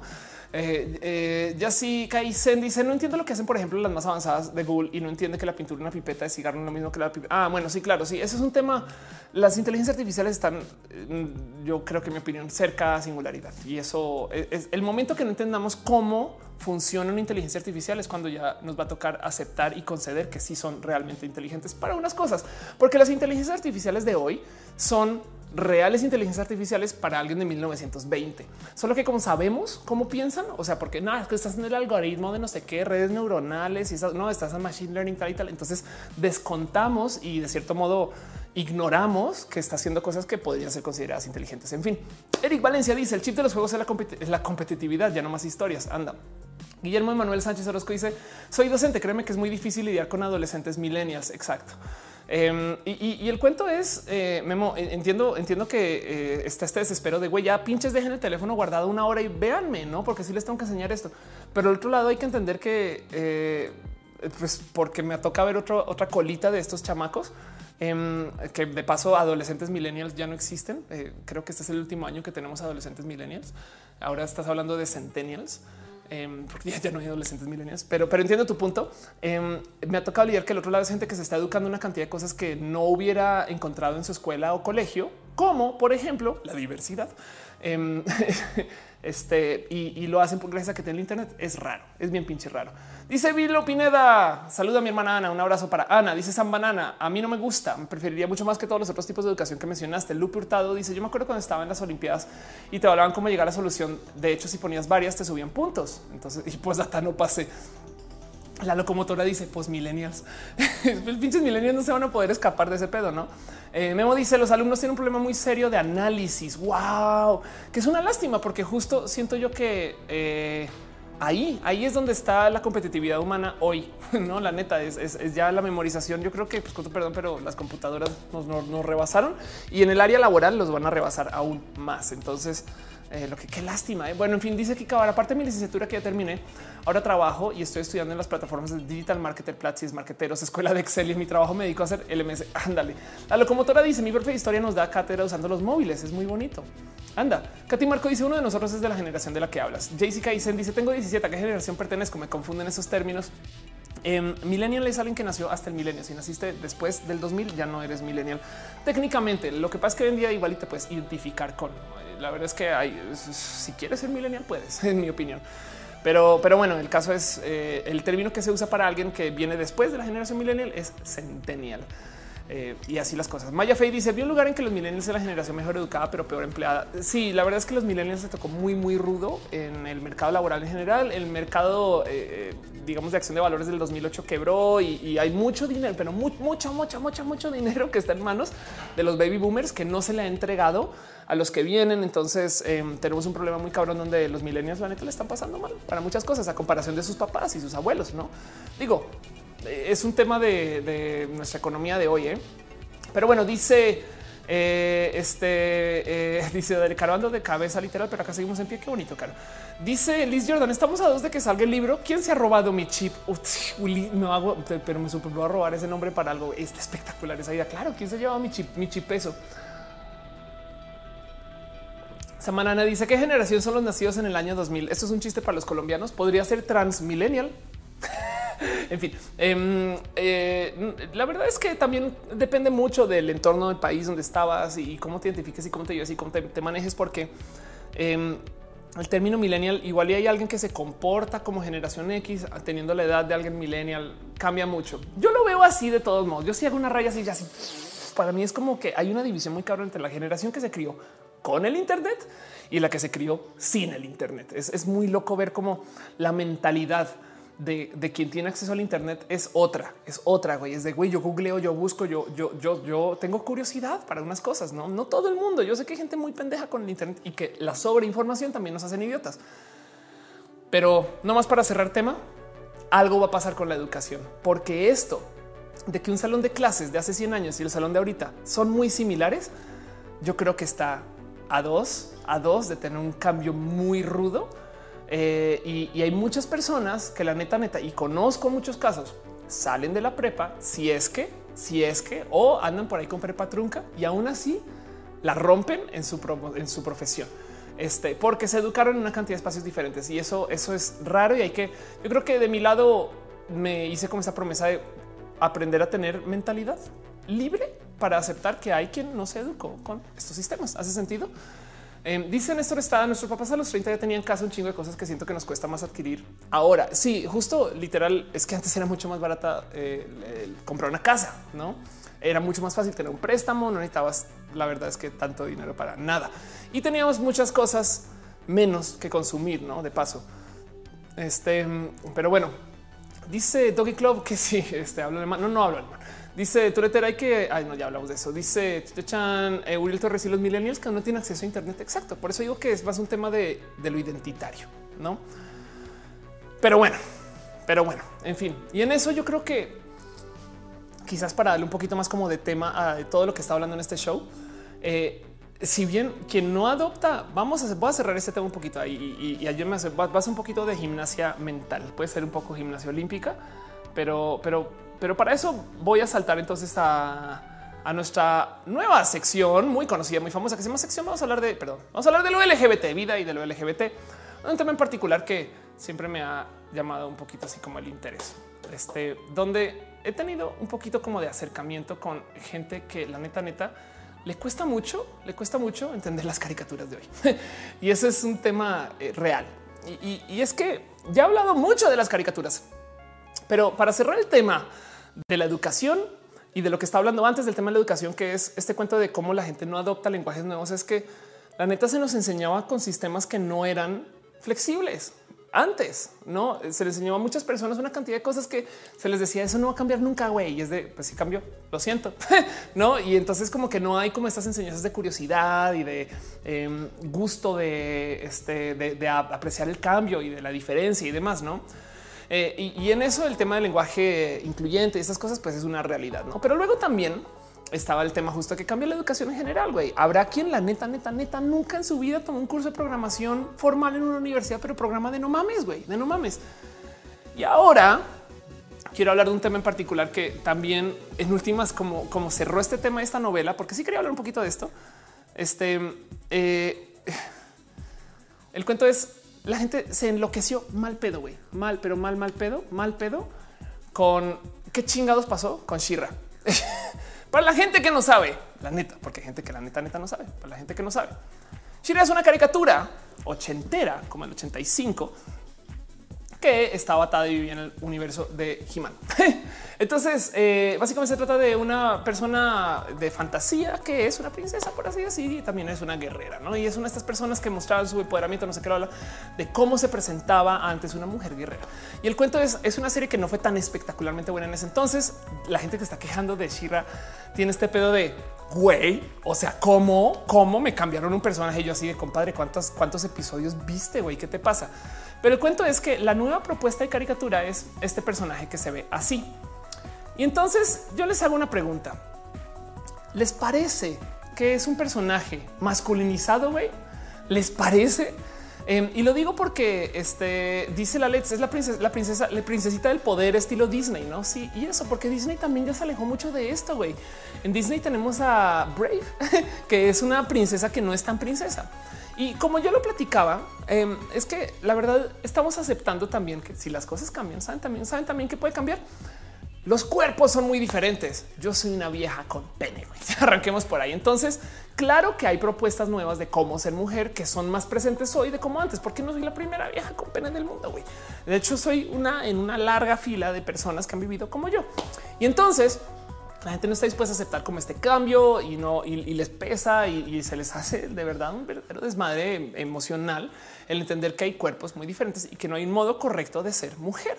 eh, eh, ya sí, Kaisen dice: No entiendo lo que hacen, por ejemplo, las más avanzadas de Google y no entiende que la pintura una pipeta de cigarro no es lo mismo que la pipeta. Ah, bueno, sí, claro. Sí, ese es un tema. Las inteligencias artificiales están, mm, yo creo que en mi opinión, cerca a singularidad y eso es el momento que no entendamos cómo funciona una inteligencia artificial es cuando ya nos va a tocar aceptar y conceder que sí son realmente inteligentes para unas cosas, porque las inteligencias artificiales de hoy son reales inteligencias artificiales para alguien de 1920. Solo que como sabemos cómo piensan, o sea, porque nada, es que estás en el algoritmo de no sé qué redes neuronales y no estás en machine learning tal y tal. Entonces descontamos y de cierto modo ignoramos que está haciendo cosas que podrían ser consideradas inteligentes. En fin, Eric Valencia dice el chip de los juegos es la, es la competitividad, ya no más historias. Anda. Guillermo Manuel Sánchez Orozco dice: Soy docente. Créeme que es muy difícil lidiar con adolescentes millennials. Exacto. Em, y, el cuento es, eh, Memo, entiendo, entiendo que eh, está este desespero de güey, ya pinches dejen el teléfono guardado una hora y véanme, no? Porque sí les tengo que enseñar esto. Pero al otro lado hay que entender que, eh, pues, porque me toca ver otra colita de estos chamacos em, que de paso adolescentes millennials ya no existen. creo que este es el último año que tenemos adolescentes millennials. Ahora estás hablando de centennials. Em, porque ya, no hay adolescentes milenios, pero, pero entiendo tu punto. Em, me ha tocado lidiar que el otro lado es gente que se está educando una cantidad de cosas que no hubiera encontrado en su escuela o colegio, como por ejemplo la diversidad. Este y, lo hacen por gracias a que tienen internet. Es raro, es bien pinche raro. Dice Vilo Pineda, saluda a mi hermana Ana, un abrazo para Ana. Dice San Banana, a mí no me gusta, me preferiría mucho más que todos los otros tipos de educación que mencionaste. Lupe Hurtado dice, yo me acuerdo cuando estaba en las Olimpiadas y te hablaban cómo llegar a la solución. De hecho, si ponías varias, te subían puntos. Entonces, y pues hasta no pasé. La locomotora dice pues millennials. Los pinches millennials no se van a poder escapar de ese pedo, no? Eh, Memo dice los alumnos tienen un problema muy serio de análisis. Wow, que es una lástima porque justo siento yo que eh, ahí, ahí es donde está la competitividad humana hoy. No, la neta es, es, ya la memorización. Yo creo que, pues, con perdón, pero las computadoras nos, nos, rebasaron y en el área laboral los van a rebasar aún más. Entonces, eh, lo que qué lástima. Eh. Bueno, en fin, dice que acabar aparte de mi licenciatura que ya terminé. Ahora trabajo y estoy estudiando en las plataformas de Digital Marketer, Platzi, Marketeros, Escuela de Excel y en mi trabajo me dedico a hacer LMS. Ándale. La locomotora dice mi de historia nos da cátedra usando los móviles. Es muy bonito. Anda. Katy Marco dice uno de nosotros es de la generación de la que hablas. Jessica dicen dice tengo 17. ¿A qué generación pertenezco? Me confunden esos términos. Eh, millennial es alguien que nació hasta el milenio. Si naciste después del 2000, ya no eres millennial. Técnicamente, lo que pasa es que hoy en día igual te puedes identificar con. Eh, la verdad es que hay, si quieres ser millennial, puedes, en mi opinión. Pero, pero bueno, el caso es eh, el término que se usa para alguien que viene después de la generación millennial es centennial. Eh, y así las cosas. Maya Fey dice: Vi un lugar en que los millennials es la generación mejor educada, pero peor empleada. Sí, la verdad es que los millennials se tocó muy, muy rudo en el mercado laboral en general. El mercado, eh, digamos, de acción de valores del 2008 quebró y, hay mucho dinero, pero mucho, mucho, mucho, mucho, mucho dinero que está en manos de los baby boomers que no se le ha entregado a los que vienen. Entonces em, tenemos un problema muy cabrón donde los millennials, la neta, le están pasando mal para muchas cosas a comparación de sus papás y sus abuelos. No digo, es un tema de, nuestra economía de hoy. ¿eh? Pero bueno, dice eh, este, eh, dice del de cabeza literal, pero acá seguimos en pie. Qué bonito, caro. Dice Liz Jordan, estamos a dos de que salga el libro. ¿Quién se ha robado mi chip? no hago, pero me supo a robar ese nombre para algo. Está espectacular esa idea. Claro, ¿quién se lleva mi chip, mi chip eso? Samanana dice qué generación son los nacidos en el año 2000. Esto es un chiste para los colombianos. Podría ser transmillennial. en fin, em, eh, la verdad es que también depende mucho del entorno del país donde estabas y cómo te identifiques y cómo te llevas y cómo te, manejes, porque em, el término millennial, igual y hay alguien que se comporta como generación X teniendo la edad de alguien millennial, cambia mucho. Yo lo veo así de todos modos. Yo sí hago una raya así, ya así. Para mí es como que hay una división muy cabrón entre la generación que se crió con el Internet y la que se crió sin el Internet. Es, es muy loco ver cómo la mentalidad de, quien tiene acceso al Internet es otra, es otra, güey. Es de güey, yo googleo, yo busco, yo, yo, yo, yo tengo curiosidad para unas cosas, no, no todo el mundo. Yo sé que hay gente muy pendeja con el Internet y que la sobreinformación también nos hacen idiotas. Pero no más para cerrar tema, algo va a pasar con la educación, porque esto de que un salón de clases de hace 100 años y el salón de ahorita son muy similares, yo creo que está a dos, a dos de tener un cambio muy rudo eh, y, hay muchas personas que la neta, neta, y conozco muchos casos, salen de la prepa, si es que, si es que, o andan por ahí con prepa trunca y aún así la rompen en su, en su profesión. Este, porque se educaron en una cantidad de espacios diferentes y eso, eso es raro y hay que, yo creo que de mi lado me hice como esa promesa de aprender a tener mentalidad libre para aceptar que hay quien no se educó con estos sistemas. ¿Hace sentido? Eh, dice Néstor Estrada, nuestros papás a los 30 ya tenían casa un chingo de cosas que siento que nos cuesta más adquirir. Ahora, sí, justo literal, es que antes era mucho más barata eh, comprar una casa, ¿no? Era mucho más fácil tener un préstamo, no necesitabas, la verdad es que tanto dinero para nada. Y teníamos muchas cosas menos que consumir, ¿no? De paso. Este, pero bueno, dice Doggy Club que sí, este, habla alemán, no, no hablo alemán Dice Toreter, hay que. Ay, no, ya hablamos de eso. Dice Chan eh, Uriel Torres y los millennials que no tienen acceso a Internet. Exacto. Por eso digo que es más un tema de, lo identitario, no? Pero bueno, pero bueno, en fin. Y en eso yo creo que quizás para darle un poquito más como de tema a todo lo que está hablando en este show. Eh, si bien quien no adopta, vamos a, voy a cerrar este tema un poquito ahí y, y, ayúdame a hacer, vas un poquito de gimnasia mental. Puede ser un poco gimnasia olímpica, pero, pero pero para eso voy a saltar entonces a, nuestra nueva sección muy conocida, muy famosa, que se llama sección. Vamos a hablar de, perdón, vamos a hablar de lo LGBT, vida y de lo LGBT. Un tema en particular que siempre me ha llamado un poquito así como el interés, este, donde he tenido un poquito como de acercamiento con gente que la neta, neta, le cuesta mucho, le cuesta mucho entender las caricaturas de hoy. y ese es un tema eh, real. y es que ya he hablado mucho de las caricaturas, pero para cerrar el tema, de la educación y de lo que está hablando antes del tema de la educación, que es este cuento de cómo la gente no adopta lenguajes nuevos, es que la neta se nos enseñaba con sistemas que no eran flexibles. antes, no se le enseñó a muchas personas una cantidad de cosas que se les decía eso no va a cambiar nunca, güey. Y es de pues sí cambió, lo siento, no? Y entonces, como que no hay como estas enseñanzas de curiosidad y de em, gusto de este, de, apreciar el cambio y de la diferencia y demás, no? Eh, y, en eso el tema del lenguaje incluyente y esas cosas, pues es una realidad, no? Pero luego también estaba el tema justo que cambia la educación en general. Güey, habrá quien la neta, neta, neta nunca en su vida tomó un curso de programación formal en una universidad, pero programa de no mames, güey, de no mames. Y ahora quiero hablar de un tema en particular que también en últimas, como, como cerró este tema esta novela, porque sí quería hablar un poquito de esto. Este eh, el cuento es la gente se enloqueció mal pedo, güey, mal, pero mal, mal pedo, mal pedo con qué chingados pasó con Shira. Para la gente que no sabe, la neta, porque hay gente que la neta, neta no sabe. Para la gente que no sabe, Shira es una caricatura ochentera, como el 85, que estaba atada y vivía en el universo de He-Man. Entonces, eh, básicamente se trata de una persona de fantasía que es una princesa, por así decir, y también es una guerrera, ¿no? Y es una de estas personas que mostraban su empoderamiento, no sé qué, habla de cómo se presentaba antes una mujer guerrera. Y el cuento es, es una serie que no fue tan espectacularmente buena en ese entonces. La gente que está quejando de Shira tiene este pedo de güey, o sea, cómo, cómo me cambiaron un personaje. Y yo así de compadre, cuántos, cuántos episodios viste, güey, ¿qué te pasa? Pero el cuento es que la nueva propuesta de caricatura es este personaje que se ve así. Y entonces yo les hago una pregunta. ¿Les parece que es un personaje masculinizado, güey? ¿Les parece? Em, y lo digo porque este dice la Let's es la princesa, la princesa, la princesita del poder estilo Disney, no? Sí, y eso porque Disney también ya se alejó mucho de esto. Güey, en Disney tenemos a Brave, que es una princesa que no es tan princesa. Y como yo lo platicaba, em, es que la verdad estamos aceptando también que si las cosas cambian, saben también, saben también que puede cambiar. Los cuerpos son muy diferentes. Yo soy una vieja con pene. Arranquemos por ahí. Entonces, claro que hay propuestas nuevas de cómo ser mujer que son más presentes hoy de como antes, porque no soy la primera vieja con pene del mundo. Güey. De hecho, soy una en una larga fila de personas que han vivido como yo. Y entonces, la gente no está dispuesta a aceptar como este cambio y no y, les pesa y, se les hace de verdad un verdadero desmadre emocional el entender que hay cuerpos muy diferentes y que no hay un modo correcto de ser mujer.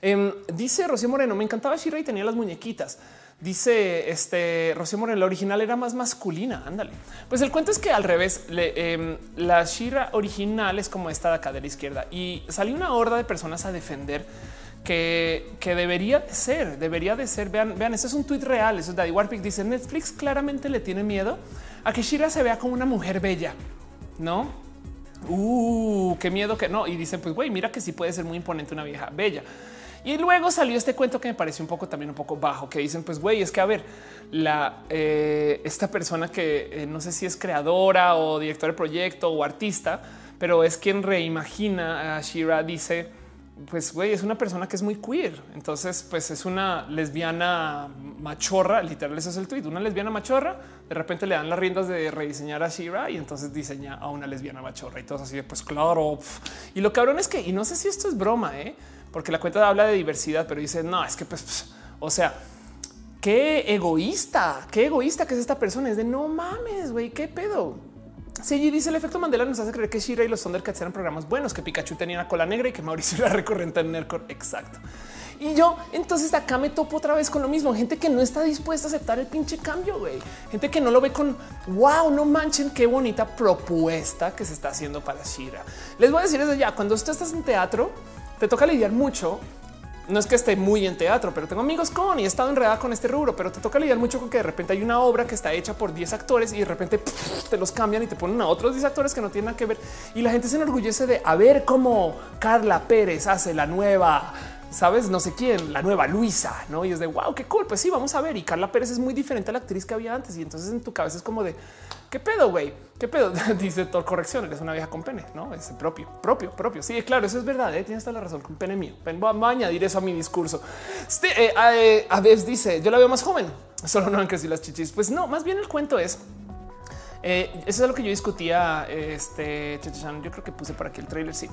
Em, dice Rocío Moreno, me encantaba Shira y tenía las muñequitas. Dice este Rocío Moreno, la original era más masculina. Ándale. Pues el cuento es que al revés, em, la Shira original es como esta de acá de la izquierda y salió una horda de personas a defender que, debería de ser, debería de ser. Vean, vean, este es un tweet real. Eso es Daddy Warpic. Dice Netflix claramente le tiene miedo a que Shira se vea como una mujer bella, no? Uh, qué miedo que no. Y dicen, pues güey, mira que sí puede ser muy imponente una vieja bella. Y luego salió este cuento que me pareció un poco también un poco bajo, que dicen, pues güey, es que a ver, la eh, esta persona que eh, no sé si es creadora o director de proyecto o artista, pero es quien reimagina a Shira, dice pues güey, es una persona que es muy queer. Entonces, pues es una lesbiana machorra. Literal, ese es el tweet. Una lesbiana machorra. De repente le dan las riendas de rediseñar a Shira y entonces diseña a una lesbiana machorra y todo así de pues claro. Y lo cabrón es que, y no sé si esto es broma, ¿eh? porque la cuenta habla de diversidad, pero dice no, es que pues, o sea, qué egoísta, qué egoísta que es esta persona. Es de no mames, güey, qué pedo Sí, dice el efecto Mandela nos hace creer que Shira y los Thundercats eran programas buenos, que Pikachu tenía cola negra y que Mauricio era recurrente en Nerdcore. Exacto. Y yo entonces acá me topo otra vez con lo mismo. Gente que no está dispuesta a aceptar el pinche cambio, güey. Gente que no lo ve con wow, no manchen qué bonita propuesta que se está haciendo para Shira. Les voy a decir desde ya, cuando tú estás en teatro, te toca lidiar mucho no es que esté muy en teatro, pero tengo amigos con y he estado enredada con este rubro, pero te toca lidiar mucho con que de repente hay una obra que está hecha por 10 actores y de repente te los cambian y te ponen a otros 10 actores que no tienen nada que ver. Y la gente se enorgullece de a ver cómo Carla Pérez hace la nueva sabes, no sé quién, la nueva Luisa, no? Y es de wow, qué cool. Pues sí, vamos a ver. Y Carla Pérez es muy diferente a la actriz que había antes. Y entonces en tu cabeza es como de qué pedo, güey, qué pedo. Dice todo corrección. Eres una vieja con pene, no es propio, propio, propio. Sí, claro, eso es verdad. ¿eh? Tienes toda la razón con pene mío. Voy a añadir eso a mi discurso. Eh, eh, a veces dice yo la veo más joven, solo no han crecido las chichis. Pues no, más bien el cuento es eh, eso es lo que yo discutía. Este yo creo que puse por aquí el trailer. Sí,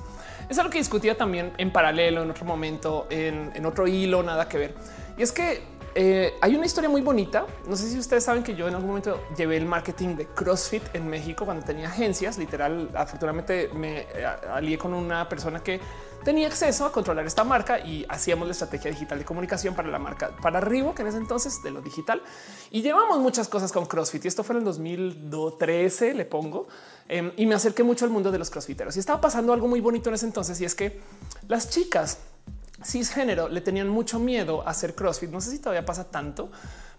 es algo que discutía también en paralelo en otro momento, en, otro hilo, nada que ver. Y es que eh, hay una historia muy bonita. No sé si ustedes saben que yo en algún momento llevé el marketing de CrossFit en México cuando tenía agencias. Literal, afortunadamente me eh, alié con una persona que tenía acceso a controlar esta marca y hacíamos la estrategia digital de comunicación para la marca para Reebok en ese entonces de lo digital y llevamos muchas cosas con CrossFit y esto fue en el 2013 le pongo em, y me acerqué mucho al mundo de los crossfiteros y estaba pasando algo muy bonito en ese entonces y es que las chicas cisgénero le tenían mucho miedo a hacer CrossFit. No sé si todavía pasa tanto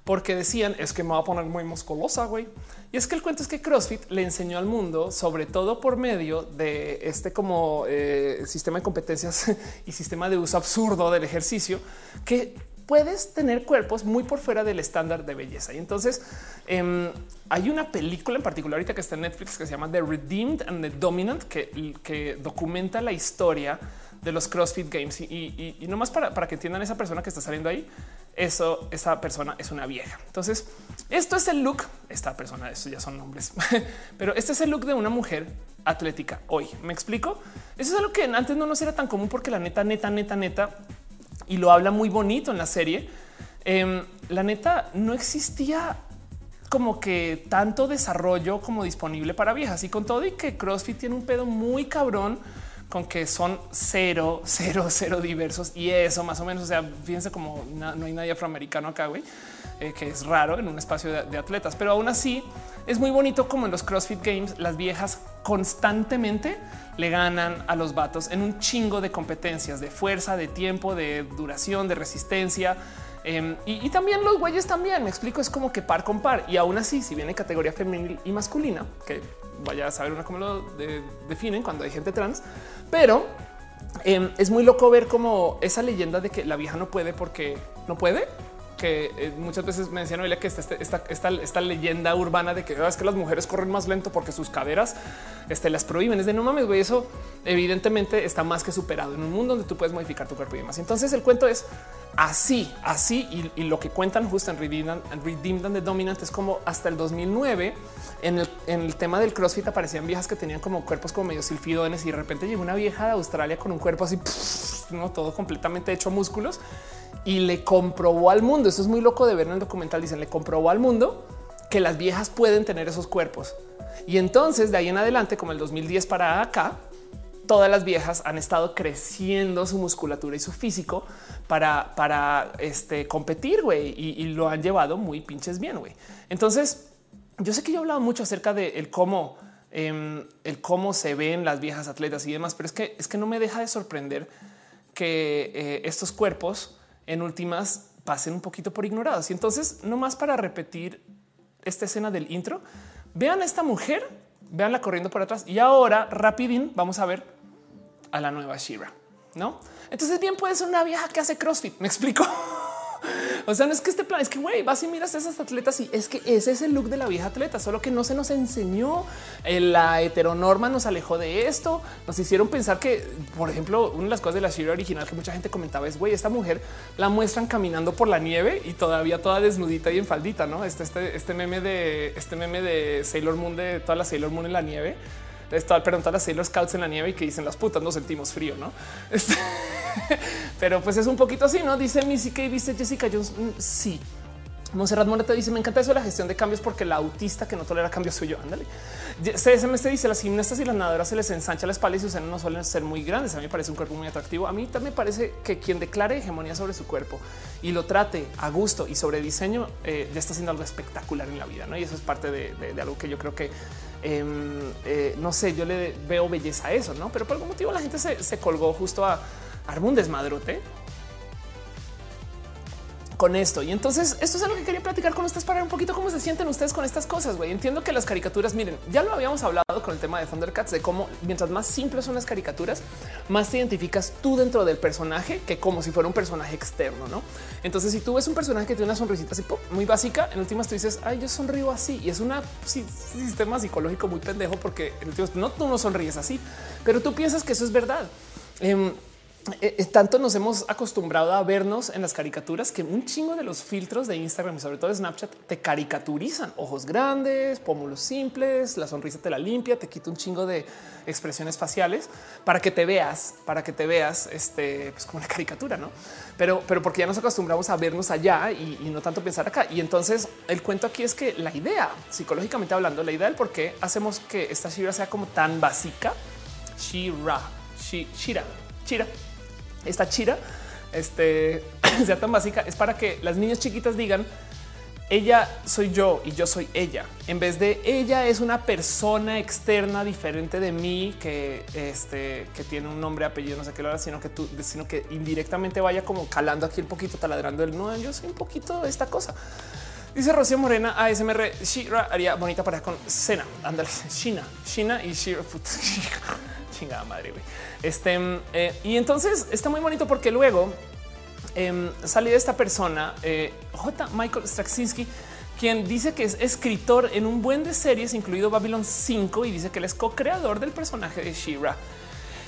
porque decían es que me va a poner muy musculosa, güey. Y es que el cuento es que CrossFit le enseñó al mundo, sobre todo por medio de este como eh, sistema de competencias y sistema de uso absurdo del ejercicio, que puedes tener cuerpos muy por fuera del estándar de belleza. Y entonces em, hay una película en particular ahorita que está en Netflix que se llama The Redeemed and the Dominant, que, documenta la historia de los CrossFit Games. Y, y, nomás para, para que entiendan esa persona que está saliendo ahí, eso, esa persona es una vieja. Entonces, esto es el look. Esta persona, eso ya son nombres, pero este es el look de una mujer atlética hoy. Me explico. Eso es algo que antes no nos era tan común porque la neta, neta, neta, neta, y lo habla muy bonito en la serie. Em, la neta no existía como que tanto desarrollo como disponible para viejas y con todo y que CrossFit tiene un pedo muy cabrón con que son cero, cero, cero diversos y eso más o menos. O sea, fíjense como no hay nadie afroamericano acá, güey, eh, que es raro en un espacio de, atletas, pero aún así es muy bonito como en los CrossFit Games las viejas constantemente le ganan a los vatos en un chingo de competencias de fuerza, de tiempo, de duración, de resistencia. Em, y, también los güeyes también me explico, es como que par con par. Y aún así, si viene categoría femenil y masculina, que vaya a saber una cómo lo definen cuando hay gente trans, pero em, es muy loco ver como esa leyenda de que la vieja no puede porque no puede que eh, muchas veces me decían que esta, esta, leyenda urbana de que ah, es que las mujeres corren más lento porque sus caderas este, las prohíben. Es de no mames, güey. Eso evidentemente está más que superado en un mundo donde tú puedes modificar tu cuerpo y demás. Entonces el cuento es así, así. Y, lo que cuentan justo en Redeemed, and the Dominant es como hasta el 2009 en el, en el, tema del CrossFit aparecían viejas que tenían como cuerpos como medio silfidones y de repente llegó una vieja de Australia con un cuerpo así, no todo completamente hecho músculos y le comprobó al mundo. Eso es muy loco de ver en el documental. Dicen le comprobó al mundo que las viejas pueden tener esos cuerpos. Y entonces de ahí en adelante, como el 2010 para acá, todas las viejas han estado creciendo su musculatura y su físico para, para este, competir, güey, y, lo han llevado muy pinches bien, güey. Entonces, yo sé que yo he hablado mucho acerca de el cómo, em, el cómo se ven las viejas atletas y demás, pero es que es que no me deja de sorprender que eh, estos cuerpos en últimas pasen un poquito por ignorados. Y entonces, no más para repetir esta escena del intro, vean a esta mujer, veanla corriendo por atrás y ahora rapidín vamos a ver a la nueva Shira, ¿no? Entonces bien puede ser una vieja que hace CrossFit, me explico. O sea, no es que este plan es que güey, vas y miras a esas atletas y es que ese es el look de la vieja atleta, solo que no se nos enseñó. Eh, la heteronorma nos alejó de esto. Nos hicieron pensar que, por ejemplo, una de las cosas de la serie original que mucha gente comentaba es güey, esta mujer la muestran caminando por la nieve y todavía toda desnudita y en faldita, no? Este, este, este meme de este meme de Sailor Moon de toda la Sailor Moon en la nieve Esto preguntar a las Sailor Scouts en la nieve y que dicen las putas no sentimos frío, no? Este, pero pues es un poquito así, no dice Missy que viste Jessica Jones. Mm, sí, Monserrat Moreta dice: Me encanta eso de la gestión de cambios porque la autista que no tolera cambios soy yo. Ándale. CSMS dice: Las gimnastas y las nadadoras se les ensancha la espalda y sus senos no suelen ser muy grandes. A mí me parece un cuerpo muy atractivo. A mí también parece que quien declare hegemonía sobre su cuerpo y lo trate a gusto y sobre diseño eh, ya está haciendo algo espectacular en la vida. ¿no? Y eso es parte de, algo que yo creo que em, eh, no sé, yo le veo belleza a eso, no? Pero por algún motivo la gente se, se colgó justo a armar un desmadrote con esto. Y entonces esto es algo que quería platicar con ustedes para ver un poquito cómo se sienten ustedes con estas cosas. güey. Entiendo que las caricaturas, miren, ya lo habíamos hablado con el tema de Thundercats, de cómo mientras más simples son las caricaturas, más te identificas tú dentro del personaje que como si fuera un personaje externo, ¿no? Entonces, si tú ves un personaje que tiene una sonrisita así muy básica, en últimas tú dices, ay, yo sonrío así. Y es un sistema psicológico muy pendejo porque en últimas no, tú no sonríes así, pero tú piensas que eso es verdad. Em, eh, eh, tanto nos hemos acostumbrado a vernos en las caricaturas que un chingo de los filtros de Instagram y sobre todo de Snapchat te caricaturizan ojos grandes, pómulos simples, la sonrisa te la limpia, te quita un chingo de expresiones faciales para que te veas, para que te veas este, pues como una caricatura, no? Pero, pero porque ya nos acostumbramos a vernos allá y, y no tanto pensar acá. Y entonces el cuento aquí es que la idea, psicológicamente hablando, la idea del por qué hacemos que esta Shira sea como tan básica, Shira, Shi- Shira, Shira, esta chira este, sea tan básica es para que las niñas chiquitas digan ella soy yo y yo soy ella. En vez de ella es una persona externa diferente de mí que, este, que tiene un nombre, apellido, no sé qué lo haga, sino que tú, sino que indirectamente vaya como calando aquí un poquito, taladrando el no, yo soy un poquito de esta cosa. Dice Rocío Morena ASMR Shira haría bonita para con Cena. Ándale, Shina, Shina y Shira. Chingada madre, güey. Este eh, y entonces está muy bonito porque luego sale de esta persona, eh, J. Michael Straczynski, quien dice que es escritor en un buen de series, incluido Babylon 5, y dice que él es co-creador del personaje de Shira.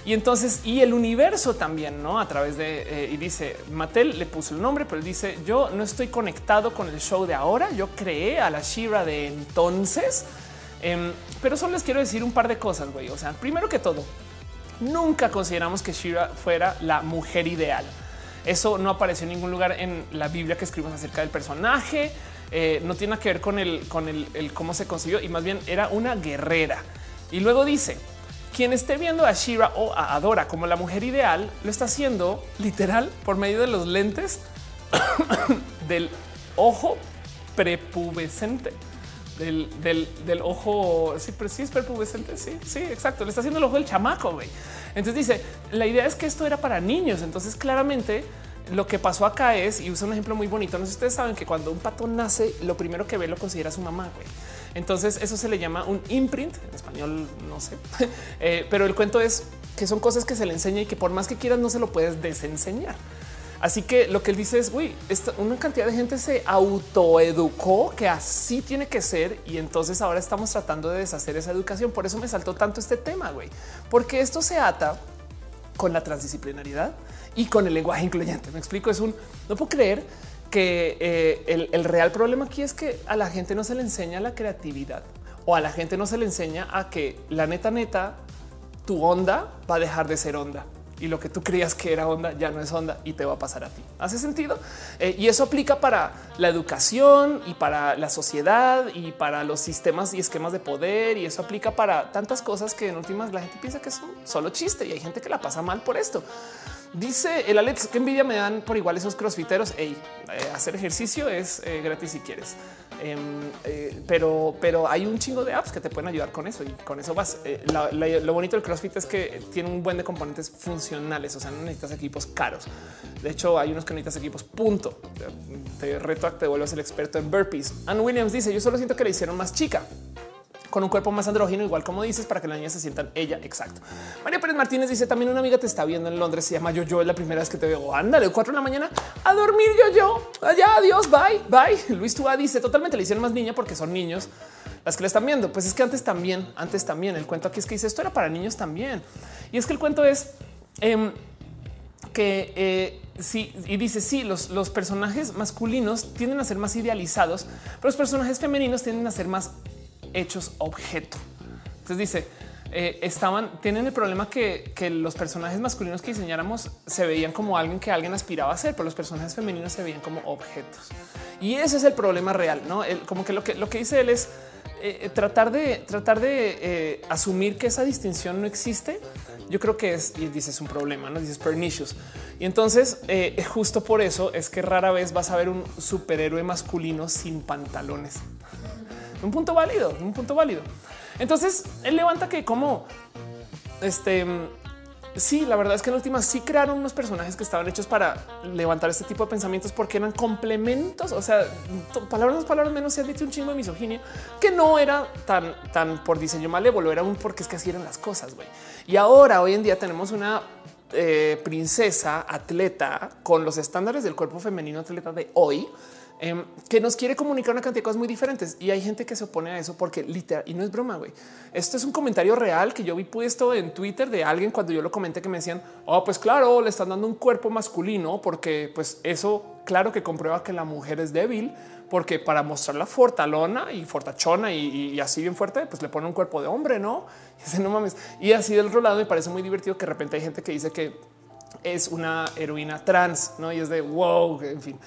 Y entonces, y el universo también, ¿no? A través de, eh, y dice, Mattel le puso el nombre, pero él dice, yo no estoy conectado con el show de ahora, yo creé a la Shira de entonces, Em, pero solo les quiero decir un par de cosas, güey. O sea, primero que todo, nunca consideramos que Shira fuera la mujer ideal. Eso no apareció en ningún lugar en la Biblia que escribimos acerca del personaje. Eh, no tiene que ver con el, con el, el cómo se consiguió y más bien era una guerrera. Y luego dice quien esté viendo a Shira o a Adora como la mujer ideal lo está haciendo literal por medio de los lentes del ojo prepubescente. Del, ojo, sí, pero sí es prepubescente. Sí, sí, exacto. Le está haciendo el ojo del chamaco. güey. Entonces dice: La idea es que esto era para niños. Entonces, claramente, lo que pasó acá es, y usa un ejemplo muy bonito. No sé si ustedes saben que cuando un pato nace, lo primero que ve lo considera su mamá. Entonces, eso se le llama un imprint en español, no sé, Eh, pero el cuento es que son cosas que se le enseña y que por más que quieras, no se lo puedes desenseñar. Así que lo que él dice es, güey, una cantidad de gente se autoeducó que así tiene que ser y entonces ahora estamos tratando de deshacer esa educación. Por eso me saltó tanto este tema, güey, porque esto se ata con la transdisciplinariedad y con el lenguaje incluyente. Me explico, es un, no puedo creer que eh, el, el real problema aquí es que a la gente no se le enseña la creatividad o a la gente no se le enseña a que la neta neta tu onda va a dejar de ser onda y lo que tú creías que era onda ya no es onda y te va a pasar a ti. ¿Hace sentido? Eh, y eso aplica para la educación y para la sociedad y para los sistemas y esquemas de poder y eso aplica para tantas cosas que en últimas la gente piensa que es un solo chiste y hay gente que la pasa mal por esto. Dice el Alex que envidia me dan por igual esos crossfiteros. Ey, eh, hacer ejercicio es eh, gratis si quieres, Em, eh, pero, pero hay un chingo de apps que te pueden ayudar con eso y con eso vas. Lo bonito del CrossFit es que tiene un buen de componentes funcionales, o sea, no necesitas equipos caros. De hecho, hay unos que necesitas equipos. Punto. Te reto a que te vuelvas el experto en burpees. Ann Williams dice: Yo solo siento que le hicieron más chica con un cuerpo más andrógino, igual como dices, para que la niña se sientan ella. Exacto. María Pérez Martínez dice también una amiga te está viendo en Londres, se llama yo, yo es la primera vez que te veo. Ándale, cuatro de la mañana a dormir yo, yo. Allá, adiós, bye, bye. Luis Tua dice totalmente le hicieron más niña porque son niños las que le están viendo. Pues es que antes también, antes también. El cuento aquí es que dice esto era para niños también. Y es que el cuento es em, que eh, sí, y dice sí, los, los personajes masculinos tienden a ser más idealizados, pero los personajes femeninos tienden a ser más hechos objeto. Entonces dice, eh, estaban, tienen el problema que, los personajes masculinos que diseñáramos se veían como alguien que alguien aspiraba a ser, pero los personajes femeninos se veían como objetos. Y ese es el problema real, ¿no? Como que lo que lo que dice él es eh, tratar de tratar de eh, asumir que esa distinción no existe. Yo creo que es y dices un problema, no dices pernicious. Y entonces, eh, justo por eso es que rara vez vas a ver un superhéroe masculino sin pantalones. Un punto válido, un punto válido. Entonces él levanta que como este sí, la verdad es que en últimas sí crearon unos personajes que estaban hechos para levantar este tipo de pensamientos porque eran complementos. O sea, palabras palabras menos se admite un chingo de misoginia que no era tan, tan por diseño malévolo, era un porque es que así eran las cosas. güey. Y ahora, hoy en día, tenemos una eh, princesa atleta con los estándares del cuerpo femenino atleta de hoy em, que nos quiere comunicar una cantidad de cosas muy diferentes. Y hay gente que se opone a eso porque literal, y no es broma, güey. Esto es un comentario real que yo vi puesto en Twitter de alguien cuando yo lo comenté que me decían, oh, pues claro, le están dando un cuerpo masculino porque pues eso claro que comprueba que la mujer es débil porque para mostrar la fortalona y fortachona y, así bien fuerte, pues le pone un cuerpo de hombre, no? Y ese no mames. Y así del otro lado me parece muy divertido que de repente hay gente que dice que es una heroína trans, no? Y es de wow, en fin.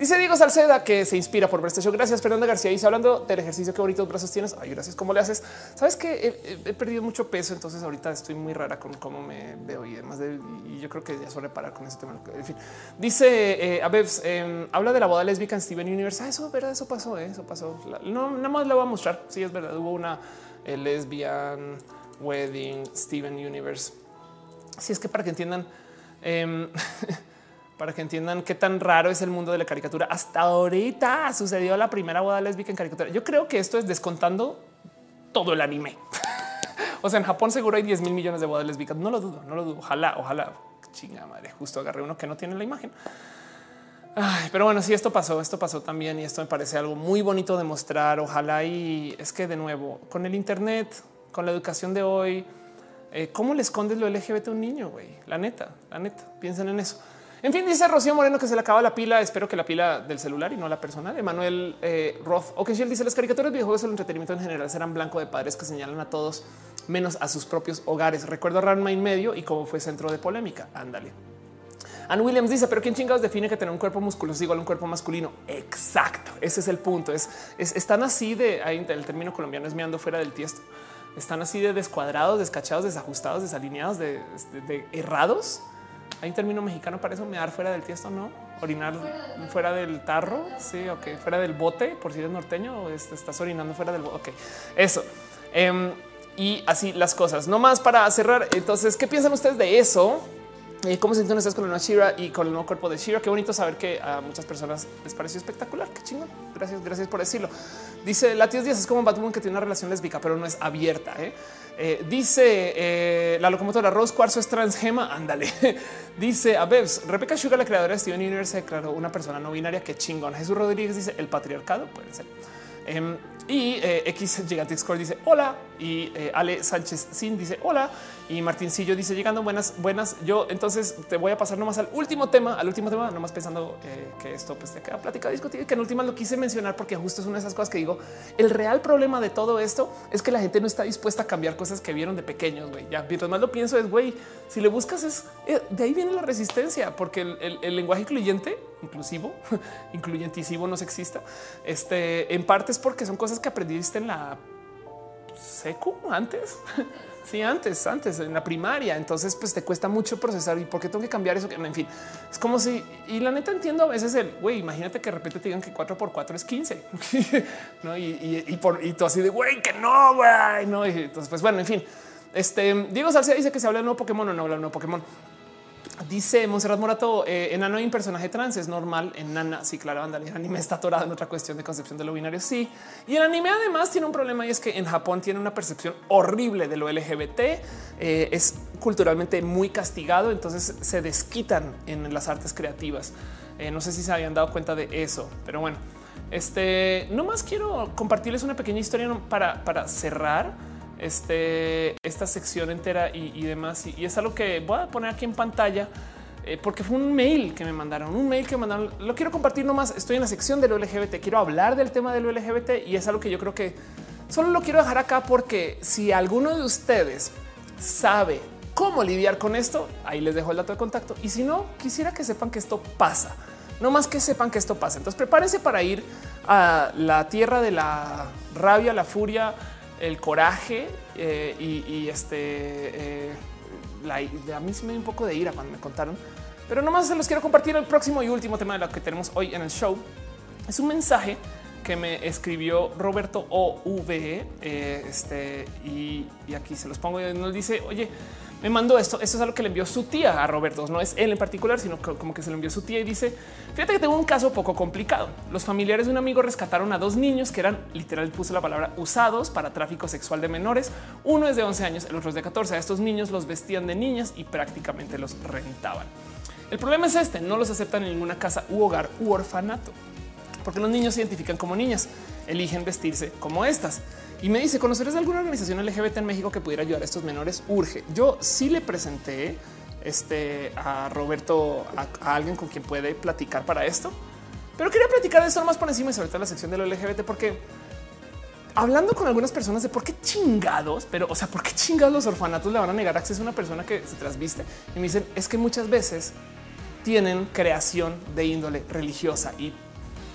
Dice Diego Salceda que se inspira por ver este show. Gracias, Fernanda García. Dice hablando del ejercicio, qué bonitos brazos tienes. Ay, gracias. ¿Cómo le haces? Sabes que he, perdido mucho peso, entonces ahorita estoy muy rara con cómo me veo y demás. De, y yo creo que ya suele parar con ese tema. En fin, dice eh, Abebs, em, habla de la boda lésbica en Steven Universe. Ah, eso verdad, eso pasó, eh, eso pasó. no, nada más la voy a mostrar. Sí, es verdad. Hubo una eh, lesbian wedding Steven Universe. Si es que para que entiendan. Para que entiendan qué tan raro es el mundo de la caricatura. Hasta ahorita sucedió la primera boda lésbica en caricatura. Yo creo que esto es descontando todo el anime. o sea, en Japón seguro hay 10 mil millones de bodas lésbicas. No lo dudo, no lo dudo. Ojalá, ojalá. Chinga madre, justo agarré uno que no tiene la imagen. pero bueno, sí, esto pasó, esto pasó también y esto me parece algo muy bonito de mostrar. Ojalá y es que de nuevo, con el Internet, con la educación de hoy, eh, ¿cómo le escondes lo LGBT a un niño? Güey, la neta, la neta, piensen en eso. En fin, dice Rocío Moreno que se le acaba la pila. Espero que la pila del celular y no la personal. Emanuel eh, Roth o que dice las caricaturas, videojuegos, el entretenimiento en general serán blanco de padres que señalan a todos menos a sus propios hogares. Recuerdo Ranma en medio y cómo fue centro de polémica. Ándale. Ann Williams dice, pero quién chingados define que tener un cuerpo musculoso es igual a un cuerpo masculino? Exacto. Ese es el punto. Es, están así de ahí el término colombiano es meando fuera del tiesto. Están así de descuadrados, descachados, desajustados, desalineados, de errados hay un término mexicano para eso, mear fuera del tiesto, ¿no? Orinar fuera del, tarro, sí, ok, fuera del bote, por si eres norteño o estás orinando fuera del bote, ok, eso. Em, y así las cosas. No más para cerrar. Entonces, ¿qué piensan ustedes de eso? Eh, ¿Cómo se sienten ustedes con el nuevo Shira y con el nuevo cuerpo de Shira? Qué bonito saber que a muchas personas les pareció espectacular. Qué chingón. Gracias, gracias por decirlo. Dice la Díaz es como Batman que tiene una relación lésbica, pero no es abierta. ¿eh? Eh, dice la locomotora Rose Cuarzo es transgema. Ándale. dice a Bebs Rebecca Sugar, la creadora de Steven Universe, declaró una persona no binaria. Qué chingón. Jesús Rodríguez dice el patriarcado puede ser. Em, y X Gigantix Core dice hola y Ale Sánchez Sin dice hola y Martincillo dice llegando buenas, buenas. Yo entonces te voy a pasar nomás al último tema, al último tema, nomás pensando eh, que esto pues te queda plática discutida, que en última lo quise mencionar porque justo es una de esas cosas que digo. El real problema de todo esto es que la gente no está dispuesta a cambiar cosas que vieron de pequeños. Ya mientras más lo pienso es güey, si le buscas es de ahí viene la resistencia, porque el, lenguaje incluyente, inclusivo, incluyentisivo, no sexista, este en parte es porque son cosas que aprendiste en la secu antes. Sí, antes, antes en la primaria. Entonces, pues te cuesta mucho procesar y por qué tengo que cambiar eso. En fin, es como si y la neta entiendo a veces el güey. Imagínate que de repente te digan que 4 por 4 es 15 no? y, por y tú así de güey, que no, güey, no. Y entonces, pues bueno, en fin, este Diego Salcia dice que se habla de nuevo Pokémon o no habla de nuevo Pokémon. Dice Monserrat Morato, eh, en Nano hay un personaje trans, es normal. En Nana, sí, claro, anda, el anime está atorado en otra cuestión de concepción de lo binario. Sí, y el anime además tiene un problema y es que en Japón tiene una percepción horrible de lo LGBT. Eh, es culturalmente muy castigado, entonces se desquitan en las artes creativas. Eh, no sé si se habían dado cuenta de eso, pero bueno, este no más quiero compartirles una pequeña historia para, para cerrar este, esta sección entera y, demás. Y, es algo que voy a poner aquí en pantalla eh, porque fue un mail que me mandaron, un mail que me mandaron. Lo quiero compartir nomás. Estoy en la sección de lo LGBT. Quiero hablar del tema de lo LGBT y es algo que yo creo que solo lo quiero dejar acá porque si alguno de ustedes sabe cómo lidiar con esto, ahí les dejo el dato de contacto. Y si no, quisiera que sepan que esto pasa. No más que sepan que esto pasa. Entonces prepárense para ir a la tierra de la rabia, la furia, el coraje eh, y, este eh, a mí sí me dio un poco de ira cuando me contaron, pero nomás se los quiero compartir el próximo y último tema de lo que tenemos hoy en el show. Es un mensaje que me escribió Roberto OV. Eh, este y, aquí se los pongo y nos dice: Oye, me mandó esto. Esto es algo que le envió su tía a Roberto. No es él en particular, sino como que se lo envió su tía y dice: Fíjate que tengo un caso poco complicado. Los familiares de un amigo rescataron a dos niños que eran literal, puso la palabra usados para tráfico sexual de menores. Uno es de 11 años, el otro es de 14. A estos niños los vestían de niñas y prácticamente los rentaban. El problema es este: no los aceptan en ninguna casa u hogar u orfanato. porque los niños se identifican como niñas, eligen vestirse como estas. Y me dice, ¿conoceres alguna organización LGBT en México que pudiera ayudar a estos menores? Urge. Yo sí le presenté este, a Roberto, a, alguien con quien puede platicar para esto. Pero quería platicar de esto más por encima y sobre todo la sección de lo LGBT, porque hablando con algunas personas de por qué chingados, pero o sea, por qué chingados los orfanatos le van a negar acceso a una persona que se trasviste y me dicen es que muchas veces tienen creación de índole religiosa y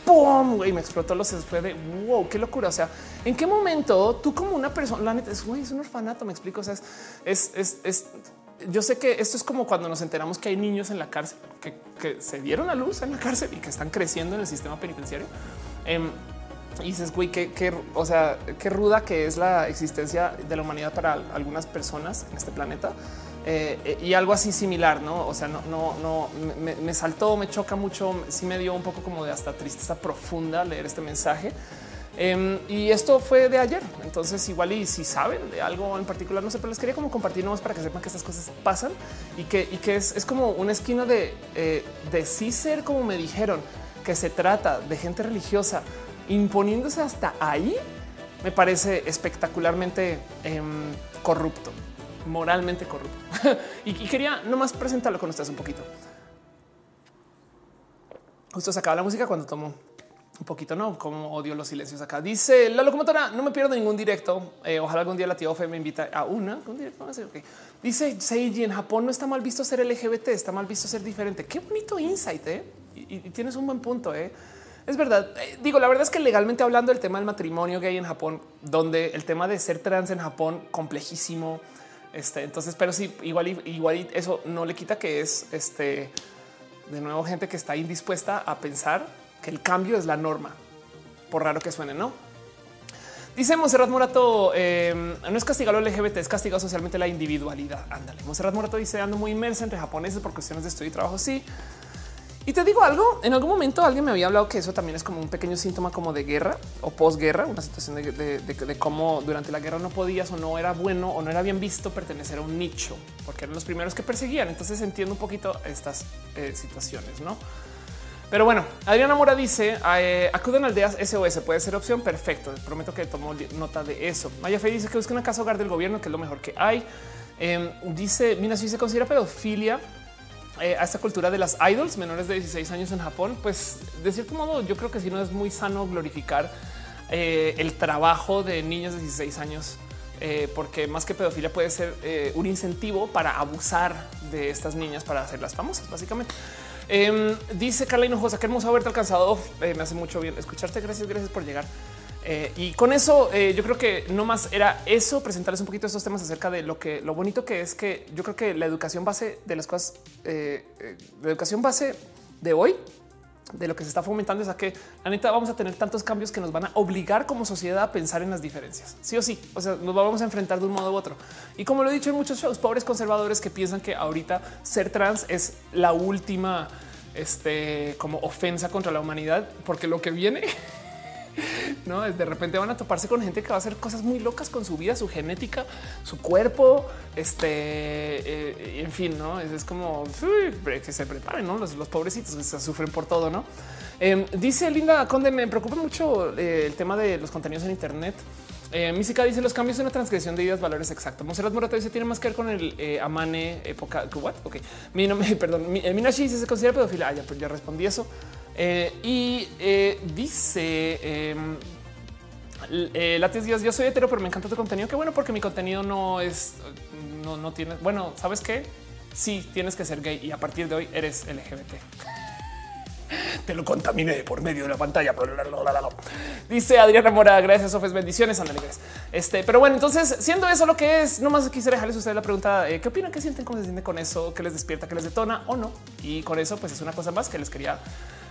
¡pum! Y me explotó los fue de wow, qué locura. O sea, ¿en qué momento tú como una persona, la neta, es, es un orfanato, me explico, o sea, es, es, es, yo sé que esto es como cuando nos enteramos que hay niños en la cárcel que, que se dieron a luz en la cárcel y que están creciendo en el sistema penitenciario. Eh, y dices, güey, qué, o sea, qué ruda que es la existencia de la humanidad para algunas personas en este planeta. Eh, y algo así similar, no? O sea, no, no, no me, saltó, me choca mucho. Sí me dio un poco como de hasta tristeza profunda leer este mensaje. Em, y esto fue de ayer. Entonces, igual y si saben de algo en particular, no sé, pero les quería como compartir nomás para que sepan que estas cosas pasan y que, es, como una esquina de, eh, de sí ser como me dijeron que se trata de gente religiosa imponiéndose hasta ahí, me parece espectacularmente em, corrupto, moralmente corrupto. y, quería nomás presentarlo con ustedes un poquito. Justo se acaba la música cuando tomo un poquito, no como odio los silencios acá. Dice la locomotora: No me pierdo ningún directo. Eh, ojalá algún día la tía Ofe me invita a una. Un directo, Dice Seiji: En Japón no está mal visto ser LGBT, está mal visto ser diferente. Qué bonito insight. Eh? Y, y, tienes un buen punto. Eh? Es verdad. Eh, digo, la verdad es que legalmente hablando el tema del matrimonio gay en Japón, donde el tema de ser trans en Japón complejísimo. Este, entonces, pero sí, igual, igual eso no le quita que es este de nuevo gente que está indispuesta a pensar que el cambio es la norma, por raro que suene, no? Dice Monserrat Morato, em, no es castigado LGBT, es castigado socialmente la individualidad. Ándale. Monserrat Morato dice ando muy inmersa entre japoneses por cuestiones de estudio y trabajo. Sí, y te digo algo, en algún momento alguien me había hablado que eso también es como un pequeño síntoma como de guerra o posguerra, una situación de, cómo durante la guerra no podías o no era bueno o no era bien visto pertenecer a un nicho, porque eran los primeros que perseguían. Entonces entiendo un poquito estas eh, situaciones, ¿no? Pero bueno, Adriana Mora dice, eh, acuden aldeas SOS, puede ser opción, perfecto, prometo que tomo nota de eso. Maya Fe dice que busca una casa hogar del gobierno, que es lo mejor que hay. Em, dice, mira, si se considera pedofilia, eh, a esta cultura de las idols menores de 16 años en Japón, pues de cierto modo yo creo que si no es muy sano glorificar eh, el trabajo de niños de 16 años, eh, porque más que pedofilia puede ser un incentivo para abusar de estas niñas para hacerlas famosas, básicamente. Em, dice Carla Hinojosa, qué hermoso haberte alcanzado. me hace mucho bien escucharte. Gracias, gracias por llegar. Eh, y con eso eh, yo creo que no más era eso, presentarles un poquito estos temas acerca de lo que lo bonito que es que yo creo que la educación base de las cosas, eh, la educación base de hoy, de lo que se está fomentando es a que la neta vamos a tener tantos cambios que nos van a obligar como sociedad a pensar en las diferencias. Sí o sí, o sea, nos vamos a enfrentar de un modo u otro. Y como lo he dicho en muchos shows, pobres conservadores que piensan que ahorita ser trans es la última este, como ofensa contra la humanidad, porque lo que viene no de repente van a toparse con gente que va a hacer cosas muy locas con su vida, su genética, su cuerpo. Este, eh, en fin, no es, como que se preparen, no los, pobrecitos se sufren por todo, no? Em, dice Linda Conde, me preocupa mucho eh, el tema de los contenidos en Internet. Eh, Mísica dice los cambios en una transgresión de ideas, valores exactos. Monserrat Morata dice tiene más que ver con el eh, Amane época. What? Ok, mi nombre, perdón. Mi, Minashi dice se considera pedofilia. Ah, ya, pues ya respondí eso. Eh, y eh, dice em, eh, Latis Díaz, yo soy hetero, pero me encanta tu contenido. Qué bueno, porque mi contenido no es, no, no tiene. Bueno, sabes qué? Sí, tienes que ser gay y a partir de hoy eres LGBT. Te lo contaminé por medio de la pantalla. Dice Adriana Mora, gracias, Sofes, bendiciones, Andale, Este, pero bueno, entonces, siendo eso lo que es, nomás quisiera dejarles a ustedes la pregunta: ¿qué opinan? ¿Qué sienten? ¿Cómo se sienten con eso? ¿Qué les despierta? ¿Qué les detona o no? Y con eso, pues es una cosa más que les quería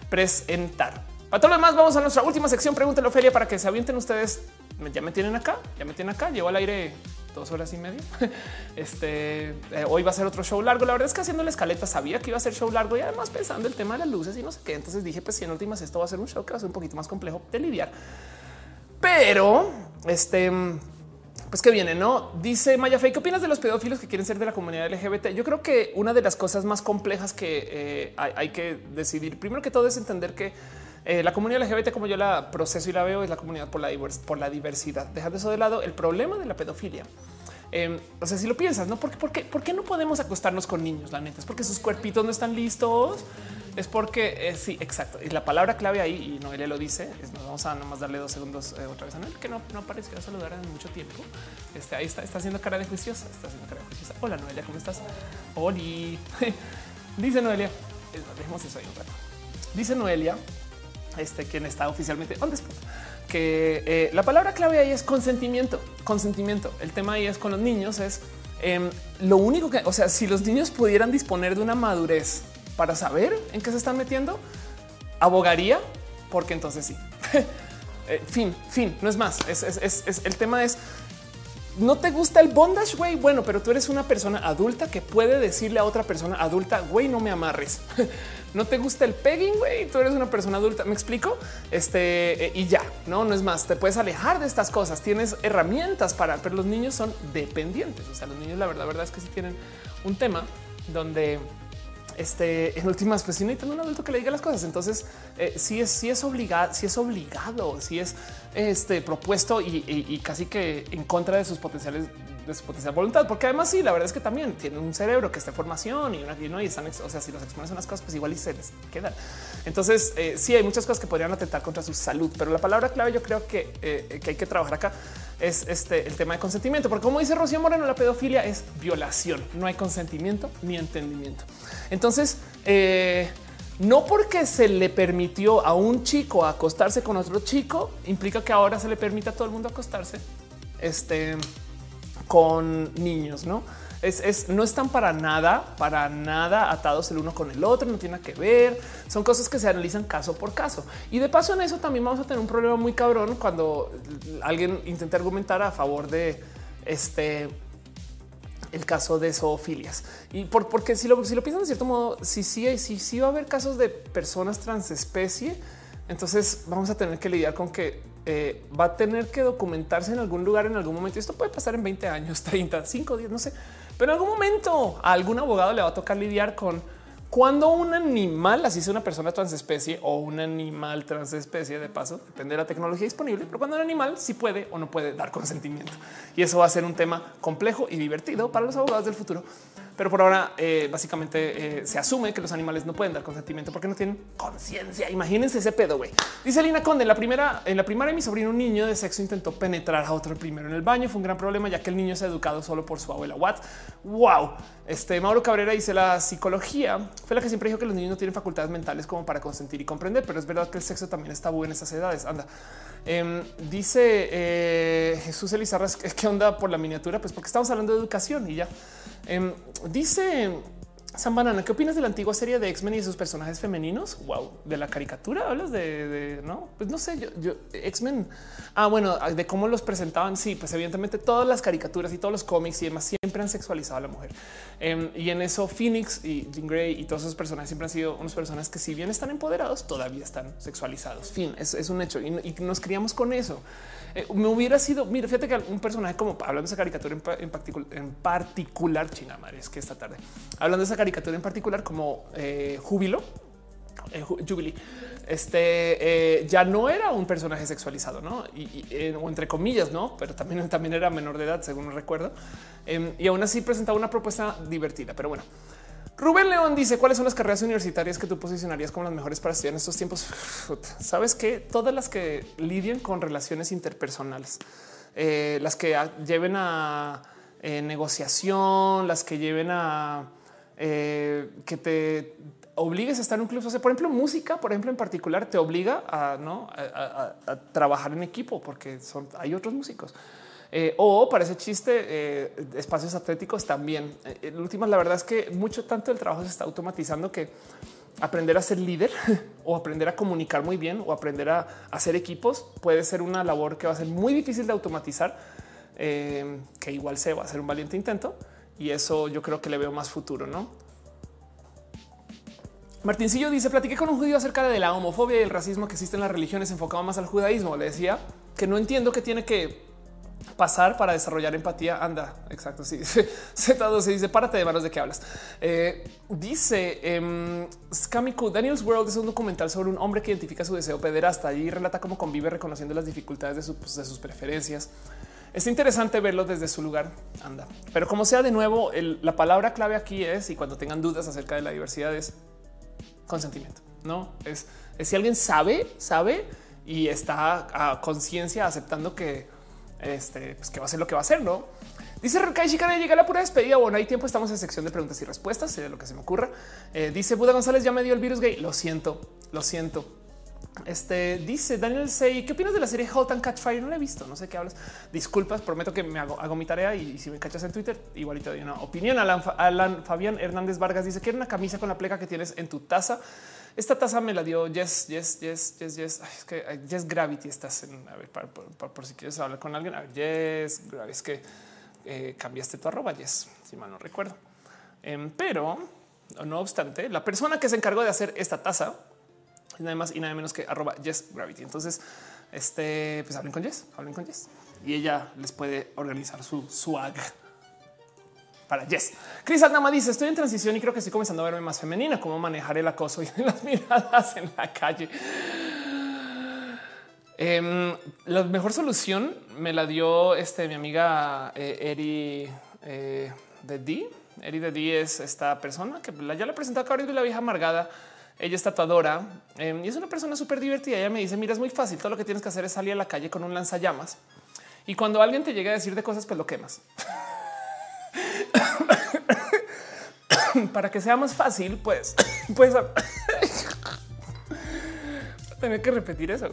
presentar. Para todo lo demás, vamos a nuestra última sección. Pregúntelo, Ophelia, para que se avienten ustedes. Ya me tienen acá, ya me tienen acá. Llevo al aire dos horas y media. Este eh, hoy va a ser otro show largo. La verdad es que haciendo la escaleta sabía que iba a ser show largo y además pensando el tema de las luces y no sé qué. Entonces dije, pues si en últimas esto va a ser un show que va a ser un poquito más complejo de lidiar. Pero este pues que viene, no dice Maya Fey. ¿Qué opinas de los pedófilos que quieren ser de la comunidad LGBT? Yo creo que una de las cosas más complejas que eh, hay, que decidir, primero que todo, es entender que Eh, la comunidad LGBT, como yo la proceso y la veo, es la comunidad por la, por la diversidad. Dejando eso de lado, el problema de la pedofilia. Eh, o sea, si lo piensas, no porque, porque, ¿por qué no podemos acostarnos con niños? La neta es porque sus cuerpitos no están listos. Es porque eh, sí, exacto. Y la palabra clave ahí, y Noelia lo dice, vamos a nomás darle dos segundos otra vez a Noelia, que no, no apareció a saludar en mucho tiempo. Este ahí está, está haciendo cara de juiciosa. Está haciendo cara de juiciosa. Hola Noelia, ¿cómo estás? Oli. Dice Noelia, dejemos eso ahí un rato. Dice Noelia este quien está oficialmente on que eh, la palabra clave ahí es consentimiento, consentimiento. El tema ahí es con los niños es em, lo único que, o sea, si los niños pudieran disponer de una madurez para saber en qué se están metiendo, abogaría porque entonces sí. Eh, fin, fin, no es más. Es, el tema es no te gusta el bondage, güey. Bueno, pero tú eres una persona adulta que puede decirle a otra persona adulta, güey, no me amarres. no te gusta el pegging, güey, tú eres una persona adulta. Me explico. Este eh, y ya no, no es más. Te puedes alejar de estas cosas. Tienes herramientas para, pero los niños son dependientes. O sea, los niños, la verdad, la verdad es que sí tienen un tema donde este en últimas, pues si necesitan un adulto que le diga las cosas. Entonces, eh, si es, si es obligado, si es obligado, si es este propuesto y, casi que en contra de sus potenciales de su potencial voluntad, porque además sí, la verdad es que también tiene un cerebro que está en formación y, una, y no y están, o sea, si los expones unas cosas, pues igual y se les quedan. Entonces, eh, sí hay muchas cosas que podrían atentar contra su salud, pero la palabra clave yo creo que, eh, que hay que trabajar acá es este el tema de consentimiento, porque como dice Rocío Moreno, la pedofilia es violación, no hay consentimiento ni entendimiento. Entonces, eh, no porque se le permitió a un chico acostarse con otro chico, implica que ahora se le permita a todo el mundo acostarse este, con niños, ¿no? Es, no están para nada, para nada atados el uno con el otro, no tiene que ver. Son cosas que se analizan caso por caso. Y de paso en eso también vamos a tener un problema muy cabrón cuando alguien intenta argumentar a favor de este el caso de zoofilias. Y por, porque si lo, piensan de cierto modo, si sí, si, si, va a haber casos de personas transespecie, entonces vamos a tener que lidiar con que eh, va a tener que documentarse en algún lugar en algún momento. Esto puede pasar en 20 años, 30, 5 días, no sé, pero en algún momento a algún abogado le va a tocar lidiar con cuando un animal, así sea una persona transespecie o un animal transespecie, de paso, depende de la tecnología disponible, pero cuando un animal sí puede o no puede dar consentimiento. Y eso va a ser un tema complejo y divertido para los abogados del futuro pero por ahora eh, básicamente eh, se asume que los animales no pueden dar consentimiento porque no tienen conciencia. Imagínense ese pedo, güey. Dice Lina Conde, en la primera, en la primaria mi sobrino, un niño de sexo intentó penetrar a otro primero en el baño. Fue un gran problema ya que el niño ha educado solo por su abuela. What? Wow. Este Mauro Cabrera dice la psicología fue la que siempre dijo que los niños no tienen facultades mentales como para consentir y comprender, pero es verdad que el sexo también está bueno en esas edades. Anda. Em, dice eh, Jesús Elizarra, ¿qué onda por la miniatura? Pues porque estamos hablando de educación y ya. Em, dice San Banana, ¿qué opinas de la antigua serie de X-Men y de sus personajes femeninos? Wow, de la caricatura hablas de, no, pues no sé, yo, X-Men. Ah, bueno, de cómo los presentaban. Sí, pues evidentemente todas las caricaturas y todos los cómics y demás siempre han sexualizado a la mujer. Em, y en eso Phoenix y Jean Grey y todos esos personajes siempre han sido unas personas que si bien están empoderados, todavía están sexualizados. Fin, es, es un hecho y nos criamos con eso. Eh, me hubiera sido, mira, fíjate que un personaje como hablando de esa caricatura en, particular, en particular, China madre, es que esta tarde hablando de esa caricatura en particular como eh, Júbilo, eh, Jubilee, este ya no era un personaje sexualizado, no? Y, entre comillas, no, pero también, también era menor de edad, según recuerdo. Em, y aún así presentaba una propuesta divertida. Pero bueno, Rubén León dice cuáles son las carreras universitarias que tú posicionarías como las mejores para estudiar en estos tiempos. Sabes que todas las que lidien con relaciones interpersonales, eh, las que lleven a eh, negociación, las que lleven a eh, que te obligues a estar en un club. O sea, por ejemplo, música, por ejemplo, en particular, te obliga a, ¿no? a trabajar en equipo porque hay otros músicos. Eh, o para ese chiste, eh, espacios atléticos también. Eh, en últimas, la verdad es que mucho tanto el trabajo se está automatizando que aprender a ser líder o aprender a comunicar muy bien o aprender a hacer equipos puede ser una labor que va a ser muy difícil de automatizar, que igual se va a hacer un valiente intento y eso yo creo que le veo más futuro, ¿no? Martincillo dice, platiqué con un judío acerca de la homofobia y el racismo que existe en las religiones enfocado más al judaísmo. Le decía que no entiendo que tiene que pasar para desarrollar empatía. Anda, exacto. Sí, Z2 se dice párate de manos de qué hablas. Eh, dice eh, Skamiku Daniel's World es un documental sobre un hombre que identifica su deseo pederasta y relata cómo convive reconociendo las dificultades de, pues, sus preferencias. Es interesante verlo desde su lugar. Anda, pero como sea, de nuevo, la palabra clave aquí es y cuando tengan dudas acerca de la diversidad es consentimiento. No es, es si alguien sabe, sabe y está a conciencia aceptando que este pues que va a ser lo que va a hacer, no? Dice Rekai Chicana, llega la pura despedida. Bueno, hay tiempo. Estamos en sección de preguntas y respuestas, sería lo que se me ocurra. Eh, dice Buda González, ya me dio el virus gay. Lo siento, lo siento. Este dice Daniel Say, ¿qué opinas de la serie Halt and Catch Fire? No la he visto, no sé qué hablas. Disculpas, prometo que me hago, hago mi tarea y, si me cachas en Twitter, igualito doy una opinión. Alan, Alan Fabián Hernández Vargas dice que era una camisa con la pleca que tienes en tu taza. Esta taza me la dio Yes, Yes, Yes, Yes, Yes. es que Yes Gravity estás en a ver, por, si quieres hablar con alguien. A ver, Yes Gravity. Es que eh, cambiaste tu arroba Yes, si mal no recuerdo. Em, pero no obstante, la persona que se encargó de hacer esta taza nada más y nada menos que arroba Yes Gravity. Entonces, este, pues hablen con Yes, hablen con Yes y ella les puede organizar su swag para Yes. Chris Aldama dice: Estoy en transición y creo que estoy comenzando a verme más femenina, cómo manejar el acoso y las miradas en la calle. Em, la mejor solución me la dio este, mi amiga eh, Eri eh, de D. Eri de D es esta persona que ya le presentó a de la vieja amargada ella es tatuadora em, y es una persona súper divertida. Ella me dice, mira, es muy fácil. Todo lo que tienes que hacer es salir a la calle con un lanzallamas. Y cuando alguien te llega a decir de cosas, pues lo quemas. Para que sea más fácil, pues, pues tener que repetir eso.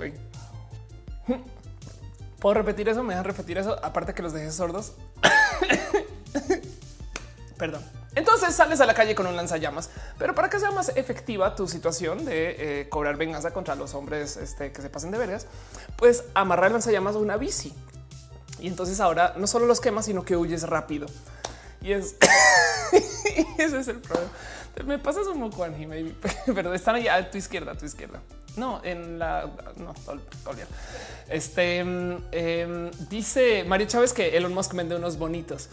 Puedo repetir eso, me dejan repetir eso, aparte que los dejes sordos. Perdón. Entonces sales a la calle con un lanzallamas, pero para que sea más efectiva tu situación de eh, cobrar venganza contra los hombres este, que se pasen de vergas, pues amarrar el lanzallamas a una bici. Y entonces ahora no solo los quemas, sino que huyes rápido. Y es ese es el problema. Me pasas un moco, Angie, pero están allá a tu izquierda, a tu izquierda. No, en la no, olvidar. Este em, dice Mario Chávez que Elon Musk vende unos bonitos.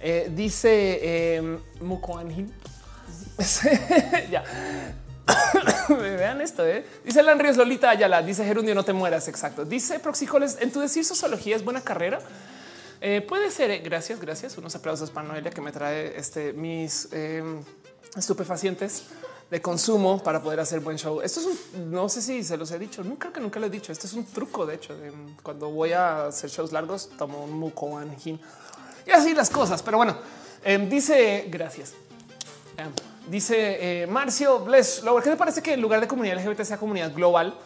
Eh, dice eh, ya. Vean esto. ¿eh? Dice Lan Ríos Lolita Ayala. Dice Gerundio, no te mueras. Exacto. Dice Proxicoles. En tu decir sociología es buena carrera. Eh, puede ser. Gracias, gracias. Unos aplausos para Noelia que me trae este mis em, estupefacientes de consumo para poder hacer buen show. Esto es un, no sé si se los he dicho, nunca que nunca lo he dicho. Esto es un truco. De hecho, cuando voy a hacer shows largos, tomo un mucoanjin y así las cosas. Pero bueno, em, dice gracias. Em, dice eh, Marcio Bless ¿qué te parece que en lugar de comunidad LGBT sea comunidad global?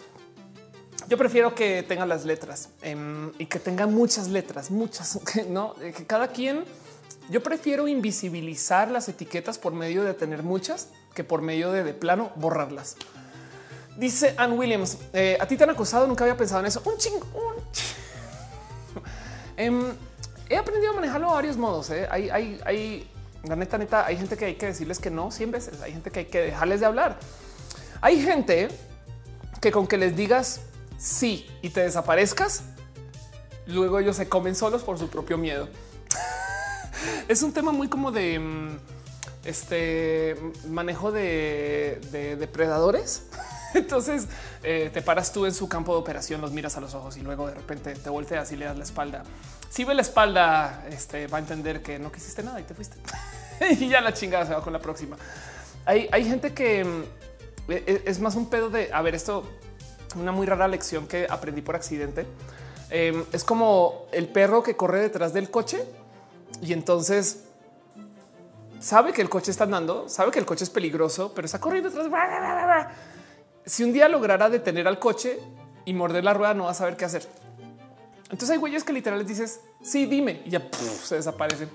Yo prefiero que tenga las letras em, y que tenga muchas letras, muchas, no que cada quien. Yo prefiero invisibilizar las etiquetas por medio de tener muchas que por medio de de plano borrarlas. Dice Ann Williams, eh, a ti te han acusado, nunca había pensado en eso. Un ching, un he aprendido a manejarlo a varios modos. ¿eh? Hay, hay, hay, la neta, neta, hay gente que hay que decirles que no 100 veces. Hay gente que hay que dejarles de hablar. Hay gente que con que les digas sí y te desaparezcas, luego ellos se comen solos por su propio miedo. es un tema muy como de mm, este manejo de, de depredadores. Entonces eh, te paras tú en su campo de operación, los miras a los ojos y luego de repente te volteas y le das la espalda. Si ve la espalda, este va a entender que no quisiste nada y te fuiste. y ya la chingada se va con la próxima. Hay, hay gente que mm, e, e, es más un pedo de a ver esto, una muy rara lección que aprendí por accidente. Em, es como el perro que corre detrás del coche y entonces sabe que el coche está andando, sabe que el coche es peligroso, pero está corriendo detrás si un día lograra detener al coche y morder la rueda, no va a saber qué hacer. Entonces hay güeyes que literal les dices, sí, dime, y ya se desaparecen.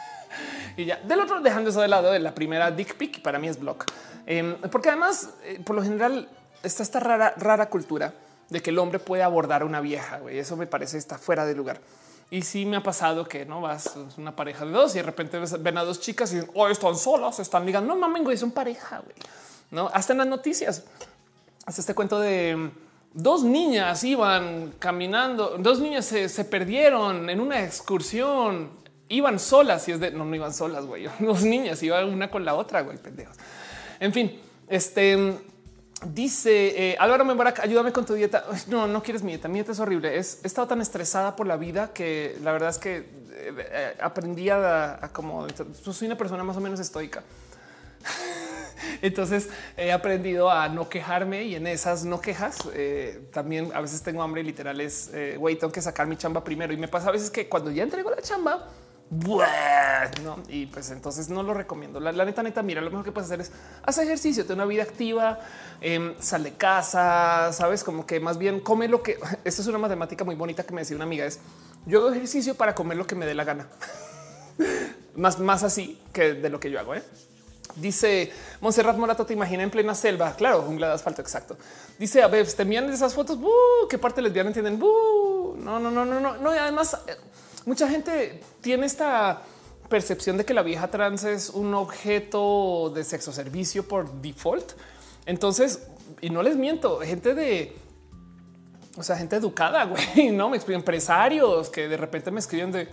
y ya del otro, dejando eso de lado de la primera dick pic, para mí es block. Em, porque además, eh, por lo general, está esta rara, rara cultura de que el hombre puede abordar a una vieja. Güey. Eso me parece está fuera de lugar. Y sí me ha pasado que no vas una pareja de dos y de repente ven a dos chicas y oh, están solas, están ligando. No mames, güey, son pareja. Güey. No, hasta en las noticias hasta este cuento de dos niñas iban caminando, dos niñas se, se perdieron en una excursión, iban solas y es de no, no iban solas, güey. Dos niñas iban una con la otra, güey, pendejos. En fin, este dice eh, Álvaro Membarak, ayúdame con tu dieta. No, no quieres mi dieta. Mi dieta es horrible. Es, he estado tan estresada por la vida que la verdad es que eh, eh, aprendí a, como soy una persona más o menos estoica. Entonces he aprendido a no quejarme y en esas no quejas eh, también a veces tengo hambre y literal es güey, tengo que sacar mi chamba primero y me pasa a veces que cuando ya entrego la chamba, y pues entonces no lo recomiendo. La, neta, neta, mira, lo mejor que puedes hacer es hacer ejercicio, tener una vida activa, eh, sal de casa, sabes, como que más bien come lo que esto es una matemática muy bonita que me decía una amiga es yo hago ejercicio para comer lo que me dé la gana. más, más así que de lo que yo hago. ¿eh? Dice Monserrat Morato, te imagina en plena selva. Claro, jungla de asfalto. Exacto. Dice a ver, te envían esas fotos. ¡buh! ¿Qué parte lesbiana entienden? ¡buh! No, no, no, no, no, no. Y además, eh, mucha gente tiene esta percepción de que la vieja trans es un objeto de sexo servicio por default. Entonces, y no les miento, gente de, o sea, gente educada, güey, no me explico, empresarios que de repente me escriben de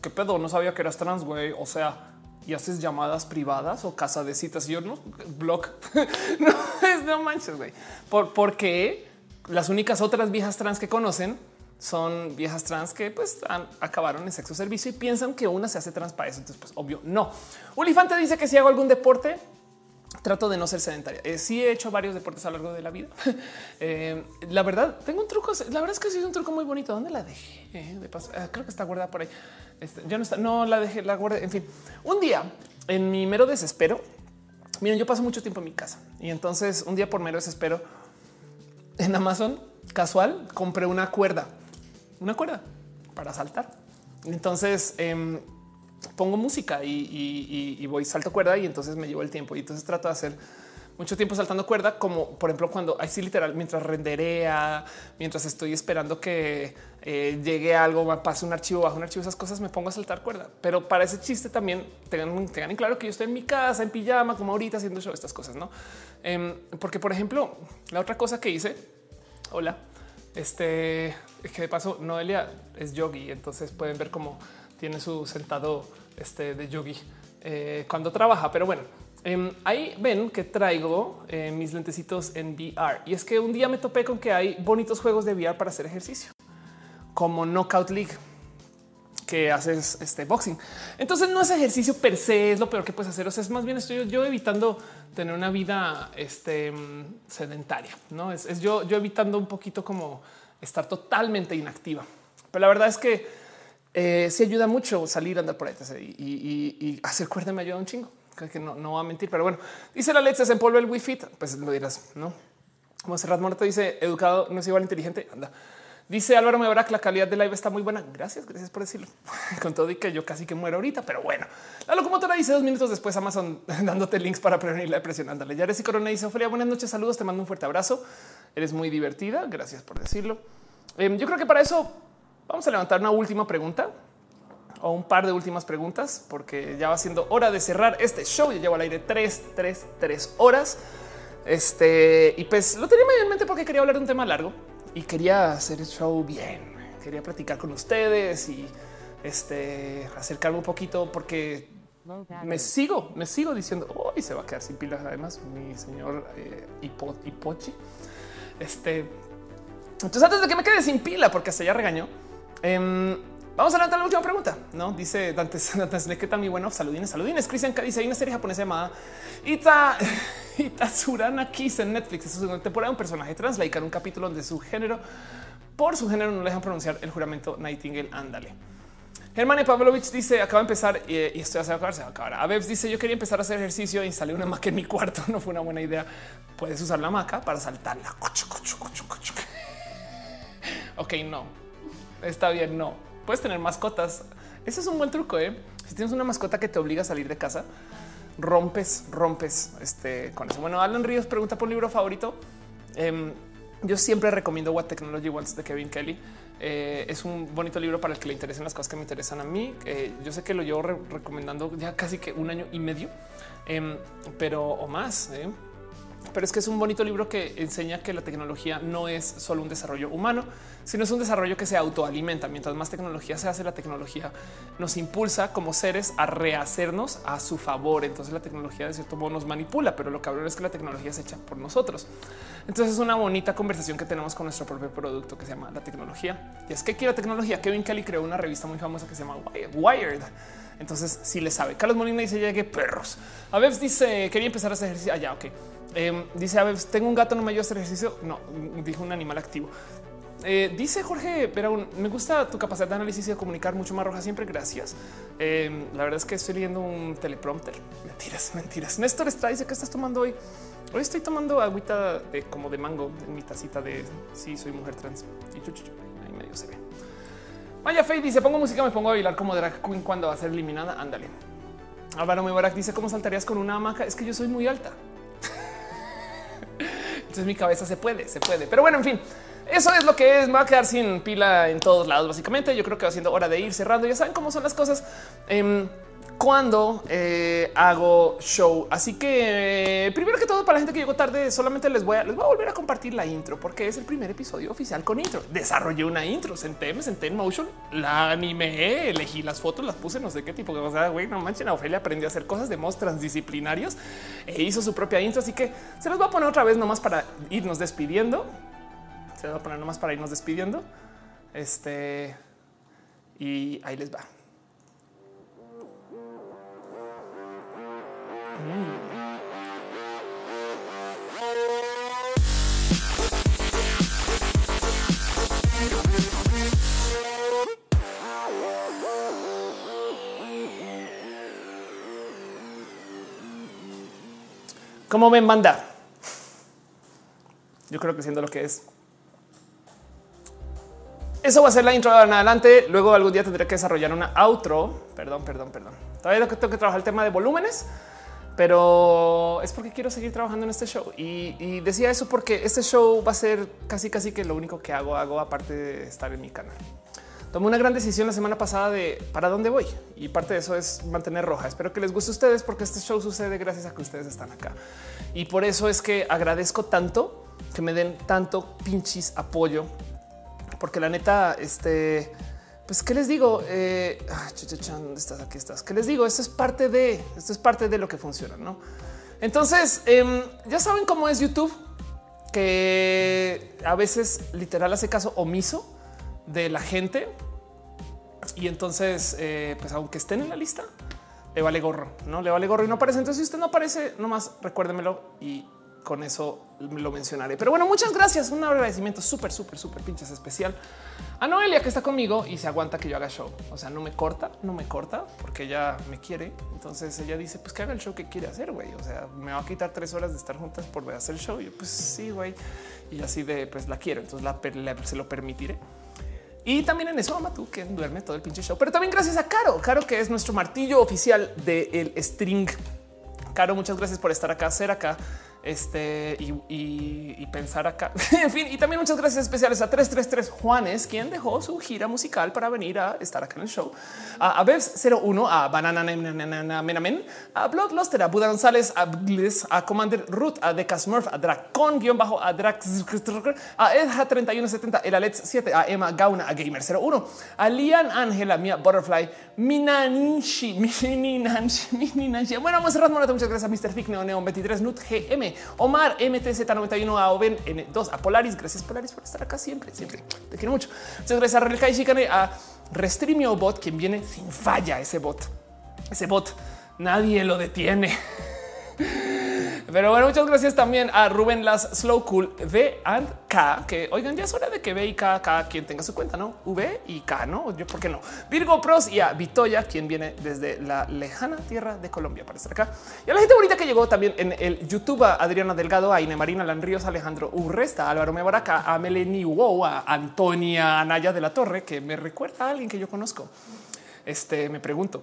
qué pedo, no sabía que eras trans, güey. O sea, y haces llamadas privadas o casa de citas. Y yo no blog, no, es, no manches, güey. Por, porque las únicas otras viejas trans que conocen son viejas trans que pues acabaron en sexo servicio y piensan que una se hace trans para eso. Entonces, pues obvio, no. Ulifante dice que si hago algún deporte, trato de no ser sedentaria. Eh, sí he hecho varios deportes a lo largo de la vida. Eh, la verdad, tengo un truco. La verdad es que sí es un truco muy bonito. ¿Dónde la dejé? Ah, creo que está guardada por ahí. Este, ya no está. No la dejé, la guardé. En fin, un día en mi mero desespero. Miren, yo paso mucho tiempo en mi casa y entonces un día por mero desespero en Amazon casual compré una cuerda, una cuerda para saltar. Entonces em, pongo música y, voy salto cuerda y entonces me llevo el tiempo y entonces trato de hacer mucho tiempo saltando cuerda, como por ejemplo cuando así literal mientras renderea, mientras estoy esperando que eh, llegue algo, pase un archivo bajo un archivo, esas cosas me pongo a saltar cuerda. Pero para ese chiste también tengan, tengan en claro que yo estoy en mi casa en pijama, como ahorita haciendo show, estas cosas, no? Em, porque por ejemplo, la otra cosa que hice, hola, este es que de paso Noelia es yogi, entonces pueden ver cómo tiene su sentado este de yogi eh, cuando trabaja. Pero bueno, em, ahí ven que traigo eh, mis lentecitos en VR y es que un día me topé con que hay bonitos juegos de VR para hacer ejercicio, como Knockout League que haces este boxing. Entonces no es ejercicio per se, es lo peor que puedes hacer. O sea, es más bien estoy yo evitando tener una vida este, mm, sedentaria, no es, yo, yo evitando un poquito como estar totalmente inactiva. Pero la verdad es que eh, sí ayuda mucho salir andar por ahí y, hacer cuerda me ayuda un chingo. Creo que no, no va a mentir, pero bueno, dice la Alexa se empolva el Wi-Fi, pues lo dirás, no? Como Serrat dice, educado no es igual inteligente. Anda. Dice Álvaro Mebrac, la calidad de live está muy buena. Gracias, gracias por decirlo. Con todo y que yo casi que muero ahorita, pero bueno. La locomotora dice dos minutos después Amazon dándote links para prevenir la depresión. Ándale. Yares y Corona dice Ofelia, buenas noches, saludos, te mando un fuerte abrazo. Eres muy divertida. Gracias por decirlo. Em, yo creo que para eso vamos a levantar una última pregunta o un par de últimas preguntas, porque ya va siendo hora de cerrar este show. Yo llevo al aire tres, tres, tres horas. Este, y pues lo tenía en mente porque quería hablar de un tema largo y quería hacer el show bien. Quería platicar con ustedes y este, acercarme un poquito porque me sigo, me sigo diciendo hoy se va a quedar sin pilas. Además, mi señor eh, Hipo- Hipochi. Este, entonces, antes de que me quede sin pila, porque hasta ya regañó, em, vamos a levantar la última pregunta. No dice Dantes, ¿qué tal mi bueno? Saludines, saludines. Cristian K dice: hay una serie japonesa llamada Ita, Itazurana Kiss en Netflix. Es una temporada un personaje trans, laica en un capítulo donde su género, por su género, no le dejan pronunciar el juramento Nightingale. Ándale. Germán Pavlovich dice acaba de empezar eh, y esto ya se va a acabar, se a acabar. Dice yo quería empezar a hacer ejercicio e instalé una maca en mi cuarto. No fue una buena idea. Puedes usar la maca para saltarla. Ok, no. Está bien, no. Puedes tener mascotas. Ese es un buen truco, ¿eh? Si tienes una mascota que te obliga a salir de casa, rompes, rompes este, con eso. Bueno, Alan Ríos pregunta por un libro favorito. Em, yo siempre recomiendo What Technology Wants de Kevin Kelly. Eh, es un bonito libro para el que le interesen las cosas que me interesan a mí. Eh, yo sé que lo llevo re- recomendando ya casi que un año y medio, em, pero o más. Pero es que es un bonito libro que enseña que la tecnología no es solo un desarrollo humano, sino es un desarrollo que se autoalimenta. Mientras más tecnología se hace, la tecnología nos impulsa como seres a rehacernos a su favor. Entonces la tecnología de cierto modo nos manipula, pero lo cabrón es que la tecnología se echa por nosotros. Entonces es una bonita conversación que tenemos con nuestro propio producto que se llama la tecnología. Y es que quiero tecnología. Kevin Kelly creó una revista muy famosa que se llama Wired. Entonces, si le sabe. Carlos Molina dice: Llegue perros. A veces dice: Quería empezar a hacer ejercicio. Allá, ah, ok. Em, dice: A veces tengo un gato, no me ayuda a hacer ejercicio. No, dijo un animal activo. Eh, dice Jorge, pero me gusta tu capacidad de análisis y de comunicar mucho más roja. Siempre gracias. Em, la verdad es que estoy leyendo un teleprompter. Mentiras, mentiras. Néstor está dice que estás tomando hoy. Hoy estoy tomando agüita como de mango en mi tacita de sí, soy mujer trans y ahí medio se ve. Maya Fey dice: Pongo música, me pongo a bailar como drag queen cuando va a ser eliminada. Ándale. Álvaro Mubarak dice: ¿Cómo saltarías con una hamaca? Es que yo soy muy alta. Entonces mi cabeza se puede, se puede. Pero bueno, en fin, eso es lo que es. Me va a quedar sin pila en todos lados, básicamente. Yo creo que va siendo hora de ir cerrando. Ya saben cómo son las cosas. Eh, cuando eh, hago show. Así que primero que todo, para la gente que llegó tarde, solamente les voy a, les voy a volver a compartir la intro porque es el primer episodio oficial con intro. Desarrollé una intro, senté, me senté en motion, la animé, elegí las fotos, las puse, no sé qué tipo. O sea, güey, no manchen, Ofelia aprendió a hacer cosas de modos transdisciplinarios e hizo su propia intro. Así que se los voy a poner otra vez nomás para irnos despidiendo. Se los voy a poner nomás para irnos despidiendo. Este y ahí les va. ¿Cómo me manda? Yo creo que siendo lo que es. Eso va a ser la intro en adelante. Luego algún día tendré que desarrollar una outro. Perdón, perdón, perdón. Todavía tengo que trabajar el tema de volúmenes pero es porque quiero seguir trabajando en este show y, decía eso porque este show va a ser casi casi que lo único que hago hago aparte de estar en mi canal. Tomé una gran decisión la semana pasada de para dónde voy y parte de eso es mantener roja. Espero que les guste a ustedes porque este show sucede gracias a que ustedes están acá y por eso es que agradezco tanto que me den tanto pinches apoyo porque la neta este pues qué les digo, eh, ah, ¿dónde estás? Aquí estás. ¿Qué les digo? Esto es parte de esto es parte de lo que funciona, no? Entonces em, ya saben cómo es YouTube, que a veces literal hace caso omiso de la gente y entonces, eh, pues aunque estén en la lista, le vale gorro, no le vale gorro y no aparece. Entonces, si usted no aparece, nomás recuérdemelo y con eso lo mencionaré. Pero bueno, muchas gracias. Un agradecimiento súper, súper, súper pinches especial a Noelia que está conmigo y se aguanta que yo haga show. O sea, no me corta, no me corta porque ella me quiere. Entonces ella dice pues que haga el show que quiere hacer, güey. O sea, me va a quitar tres horas de estar juntas por hacer el show. Y yo pues sí, güey. Y así de pues la quiero. Entonces se lo permitiré. Y también en eso ama tú que duerme todo el pinche show. Pero también gracias a Caro, Caro que es nuestro martillo oficial del string. Caro, muchas gracias por estar acá, ser acá este y, pensar acá. en fin, y también muchas gracias especiales a 333 Juanes, quien dejó su gira musical para venir a estar acá en el show. A, a 01, a Banana Menamen, a Bloodluster, a Buda González, a Bliss, a Commander Root, a Deca Smurf, a Dracon, guion bajo, a Drax, a Edja 3170, el Alex 7, a Emma Gauna, a Gamer 01, a Lian Ángela, Mia Butterfly, Minanshi, Minanshi, Minanshi. Bueno, vamos a cerrar. Muchas gracias a Mr. Fick, Neo Neon 23, Nut GM, Omar MTZ91 a Oven N2 a Polaris. Gracias Polaris por estar acá siempre, siempre. Te quiero mucho. Muchas gracias a Relka y Chicane, a Restreamio Bot, quien viene sin falla ese bot. Ese bot nadie lo detiene. Pero bueno, muchas gracias también a Rubén Las Slow Cool V and K, que oigan, ya es hora de que V y K, K quien tenga su cuenta, no V y K, no yo, por qué no Virgo Pros y a Vitoya, quien viene desde la lejana tierra de Colombia para estar acá. Y a la gente bonita que llegó también en el YouTube, a Adriana Delgado, a Ine Marina Lanríos, Alejandro Urresta, Álvaro Mebaraca, a Melanie Wow, a Antonia Anaya de la Torre, que me recuerda a alguien que yo conozco. Este me pregunto.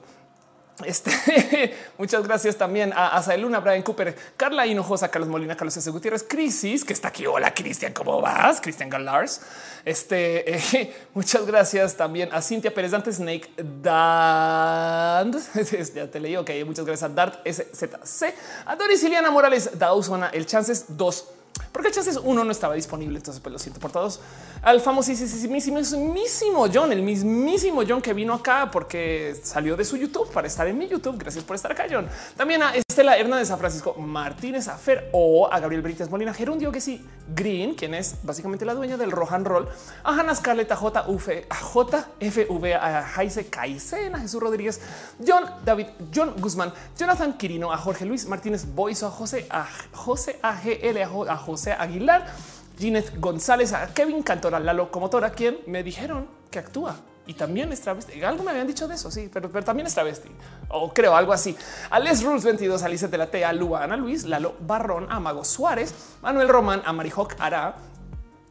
Este, muchas gracias también a Asaeluna, Brian Cooper, Carla Hinojosa, Carlos Molina, Carlos S. Gutiérrez, Crisis, que está aquí. Hola, Cristian, ¿cómo vas? Cristian Galars. Este, eh, muchas gracias también a Cintia Pérez, Dante Snake, Dan, ya te leí, ok, muchas gracias a Dart SZC, a Doris Iliana Morales, Dausona, el Chances 2 porque Chances uno no estaba disponible. Entonces, pues lo siento por todos. Al famosísimo John, el mismísimo John que vino acá porque salió de su YouTube para estar en mi YouTube. Gracias por estar acá, John. También a Estela Hernández, a Francisco Martínez, a Fer o a Gabriel Brites Molina, Gerundio que sí, Green, quien es básicamente la dueña del Rohan Roll, a Hannah Scarlett, a JF, a JFV, a Jaise Caicen, a Jesús Rodríguez, John David, John Guzmán, Jonathan Quirino, a Jorge Luis Martínez Boiso, a José, a José AGL, a José Aguilar, Gineth González, a Kevin Cantora, la locomotora, quien me dijeron que actúa y también es travesti. Algo me habían dicho de eso, sí, pero, también es travesti o creo algo así. A Les Rules 22, Alice de la T, a Luana Luis, Lalo Barrón, a Mago Suárez, Manuel Román, a Marijoc Ara,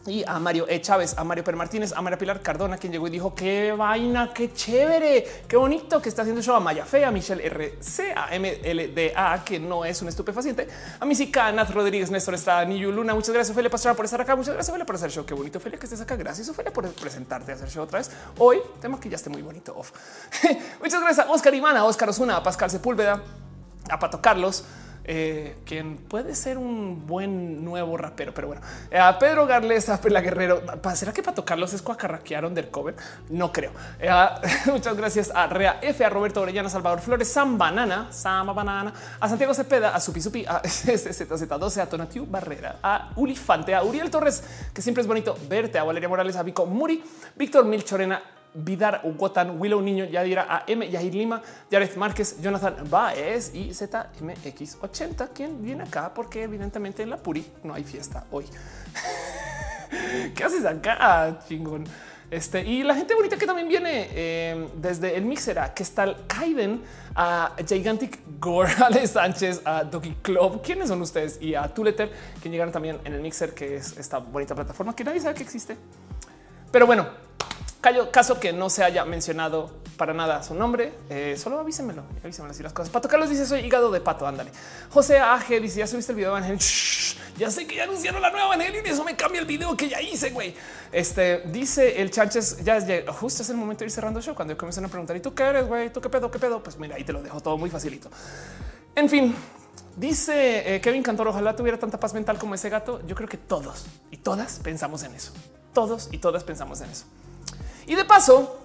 y a Mario E. Chávez, a Mario Per Martínez, a María Pilar Cardona, quien llegó y dijo qué vaina, qué chévere, qué bonito que está haciendo show a Maya Fe, a Michelle RC, a MLDA, que no es un estupefaciente, a Misica, a Nath Rodríguez, Néstor Estrada, Niyu Luna. Muchas gracias, Ophelia Pastrana, por estar acá. Muchas gracias, Ophelia, por hacer show. Qué bonito, Ophelia, que estés acá. Gracias, Ophelia, por presentarte a hacer show otra vez. Hoy, tema que ya esté muy bonito. Muchas gracias a Oscar Ivana, a Oscar Osuna, a Pascal Sepúlveda, a Pato Carlos, eh, quien puede ser un buen nuevo rapero, pero bueno, eh, a Pedro Garles, a Pela Guerrero. ¿Será que para tocarlos es cuacarraquearon del cover? No creo. Eh, muchas gracias a Rea F, a Roberto Orellana, Salvador Flores, Sam Banana, Sam Banana, a Santiago Cepeda, a Supi Supi, a ZZ12, a Tonatiu Barrera, a Ulifante, a Uriel Torres, que siempre es bonito verte, a Valeria Morales, a Vico Muri, Víctor Milchorena, Vidar Ugotan, Willow Niño, Yadira AM, Yahir Lima, Jared Márquez, Jonathan Baez y ZMX80, quien viene acá porque evidentemente en la Puri no hay fiesta hoy. ¿Qué haces acá, chingón? Este y la gente bonita que también viene eh, desde el Mixera, que está el Kaiden, a Gigantic Gore, Ale Sánchez, a Doggy Club. ¿Quiénes son ustedes? Y a Tuleter, que llegaron también en el Mixer, que es esta bonita plataforma que nadie sabe que existe. Pero bueno, caso que no se haya mencionado para nada su nombre, eh, solo avísenmelo, avísenmelo así las cosas. Pato Carlos dice soy hígado de pato, ándale. José AG dice ya subiste el video de Evangelion. ya sé que ya anunciaron la nueva Evangelion y eso me cambia el video que ya hice, güey. Este dice el Chanches, ya, ya justo es el momento de ir cerrando el show cuando comienzan a preguntar y tú qué eres, güey, tú qué pedo, qué pedo. Pues mira, ahí te lo dejo todo muy facilito. En fin, dice eh, Kevin Cantor, ojalá tuviera tanta paz mental como ese gato. Yo creo que todos y todas pensamos en eso. Todos y todas pensamos en eso. Y de paso,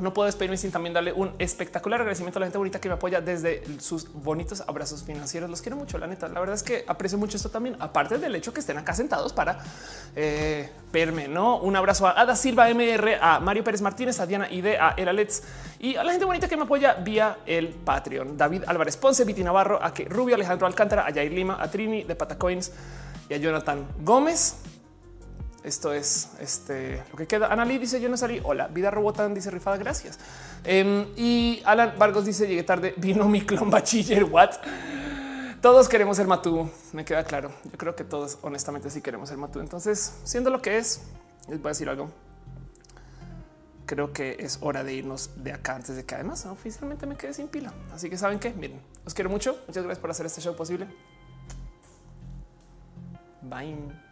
no puedo despedirme sin también darle un espectacular agradecimiento a la gente bonita que me apoya desde sus bonitos abrazos financieros. Los quiero mucho, la neta. La verdad es que aprecio mucho esto también, aparte del hecho que estén acá sentados para eh, verme. No un abrazo a Ada Silva, MR, a Mario Pérez Martínez, a Diana ID, a El Alets y a la gente bonita que me apoya vía el Patreon. David Álvarez Ponce, Viti Navarro, a que Rubio, Alejandro Alcántara, a Jair Lima, a Trini de Patacoins y a Jonathan Gómez. Esto es este lo que queda. Ana dice yo no salí. Hola, vida robotan dice rifada. Gracias. Em, y Alan Vargos dice llegué tarde. Vino mi clon bachiller. What? Todos queremos el matú. Me queda claro. Yo creo que todos honestamente sí queremos el matú. Entonces, siendo lo que es, les voy a decir algo. Creo que es hora de irnos de acá antes de que además oficialmente me quede sin pila. Así que saben que miren, os quiero mucho. Muchas gracias por hacer este show posible. Bye.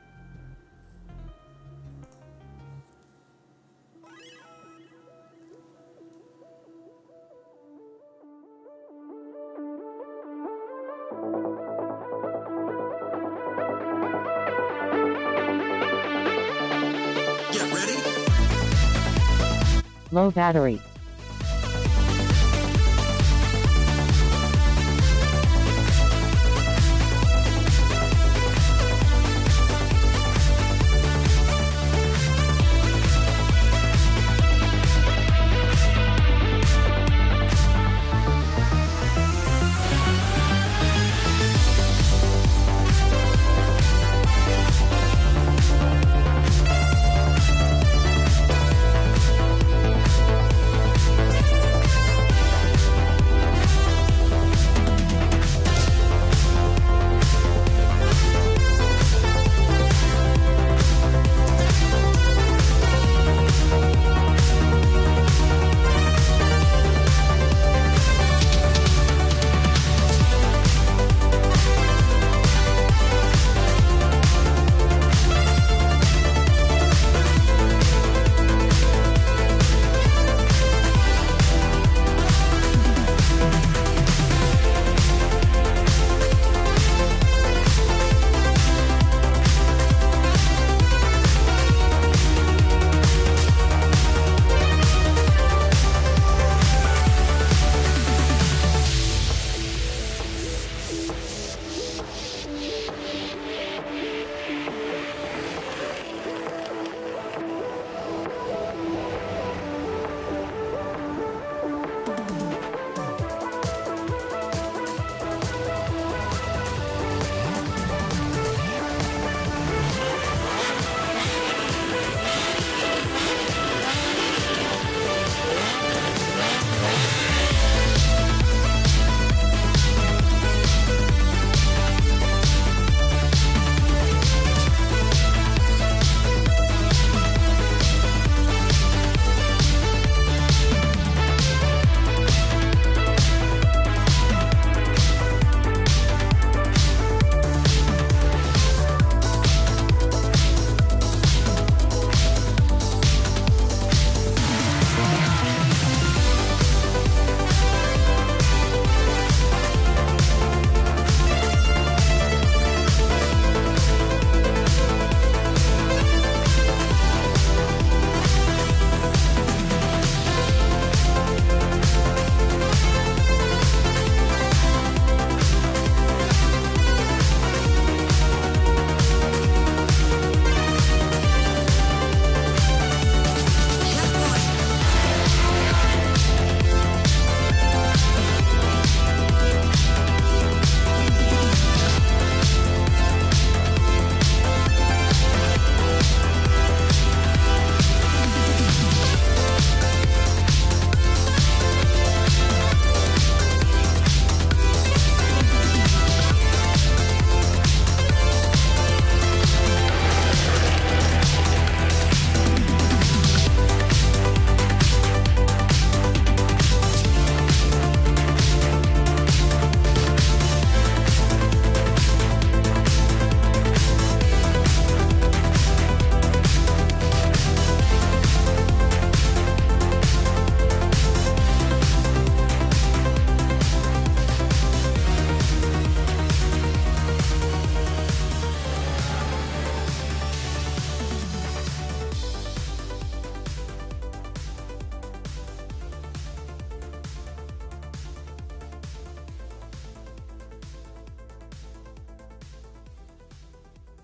Low battery.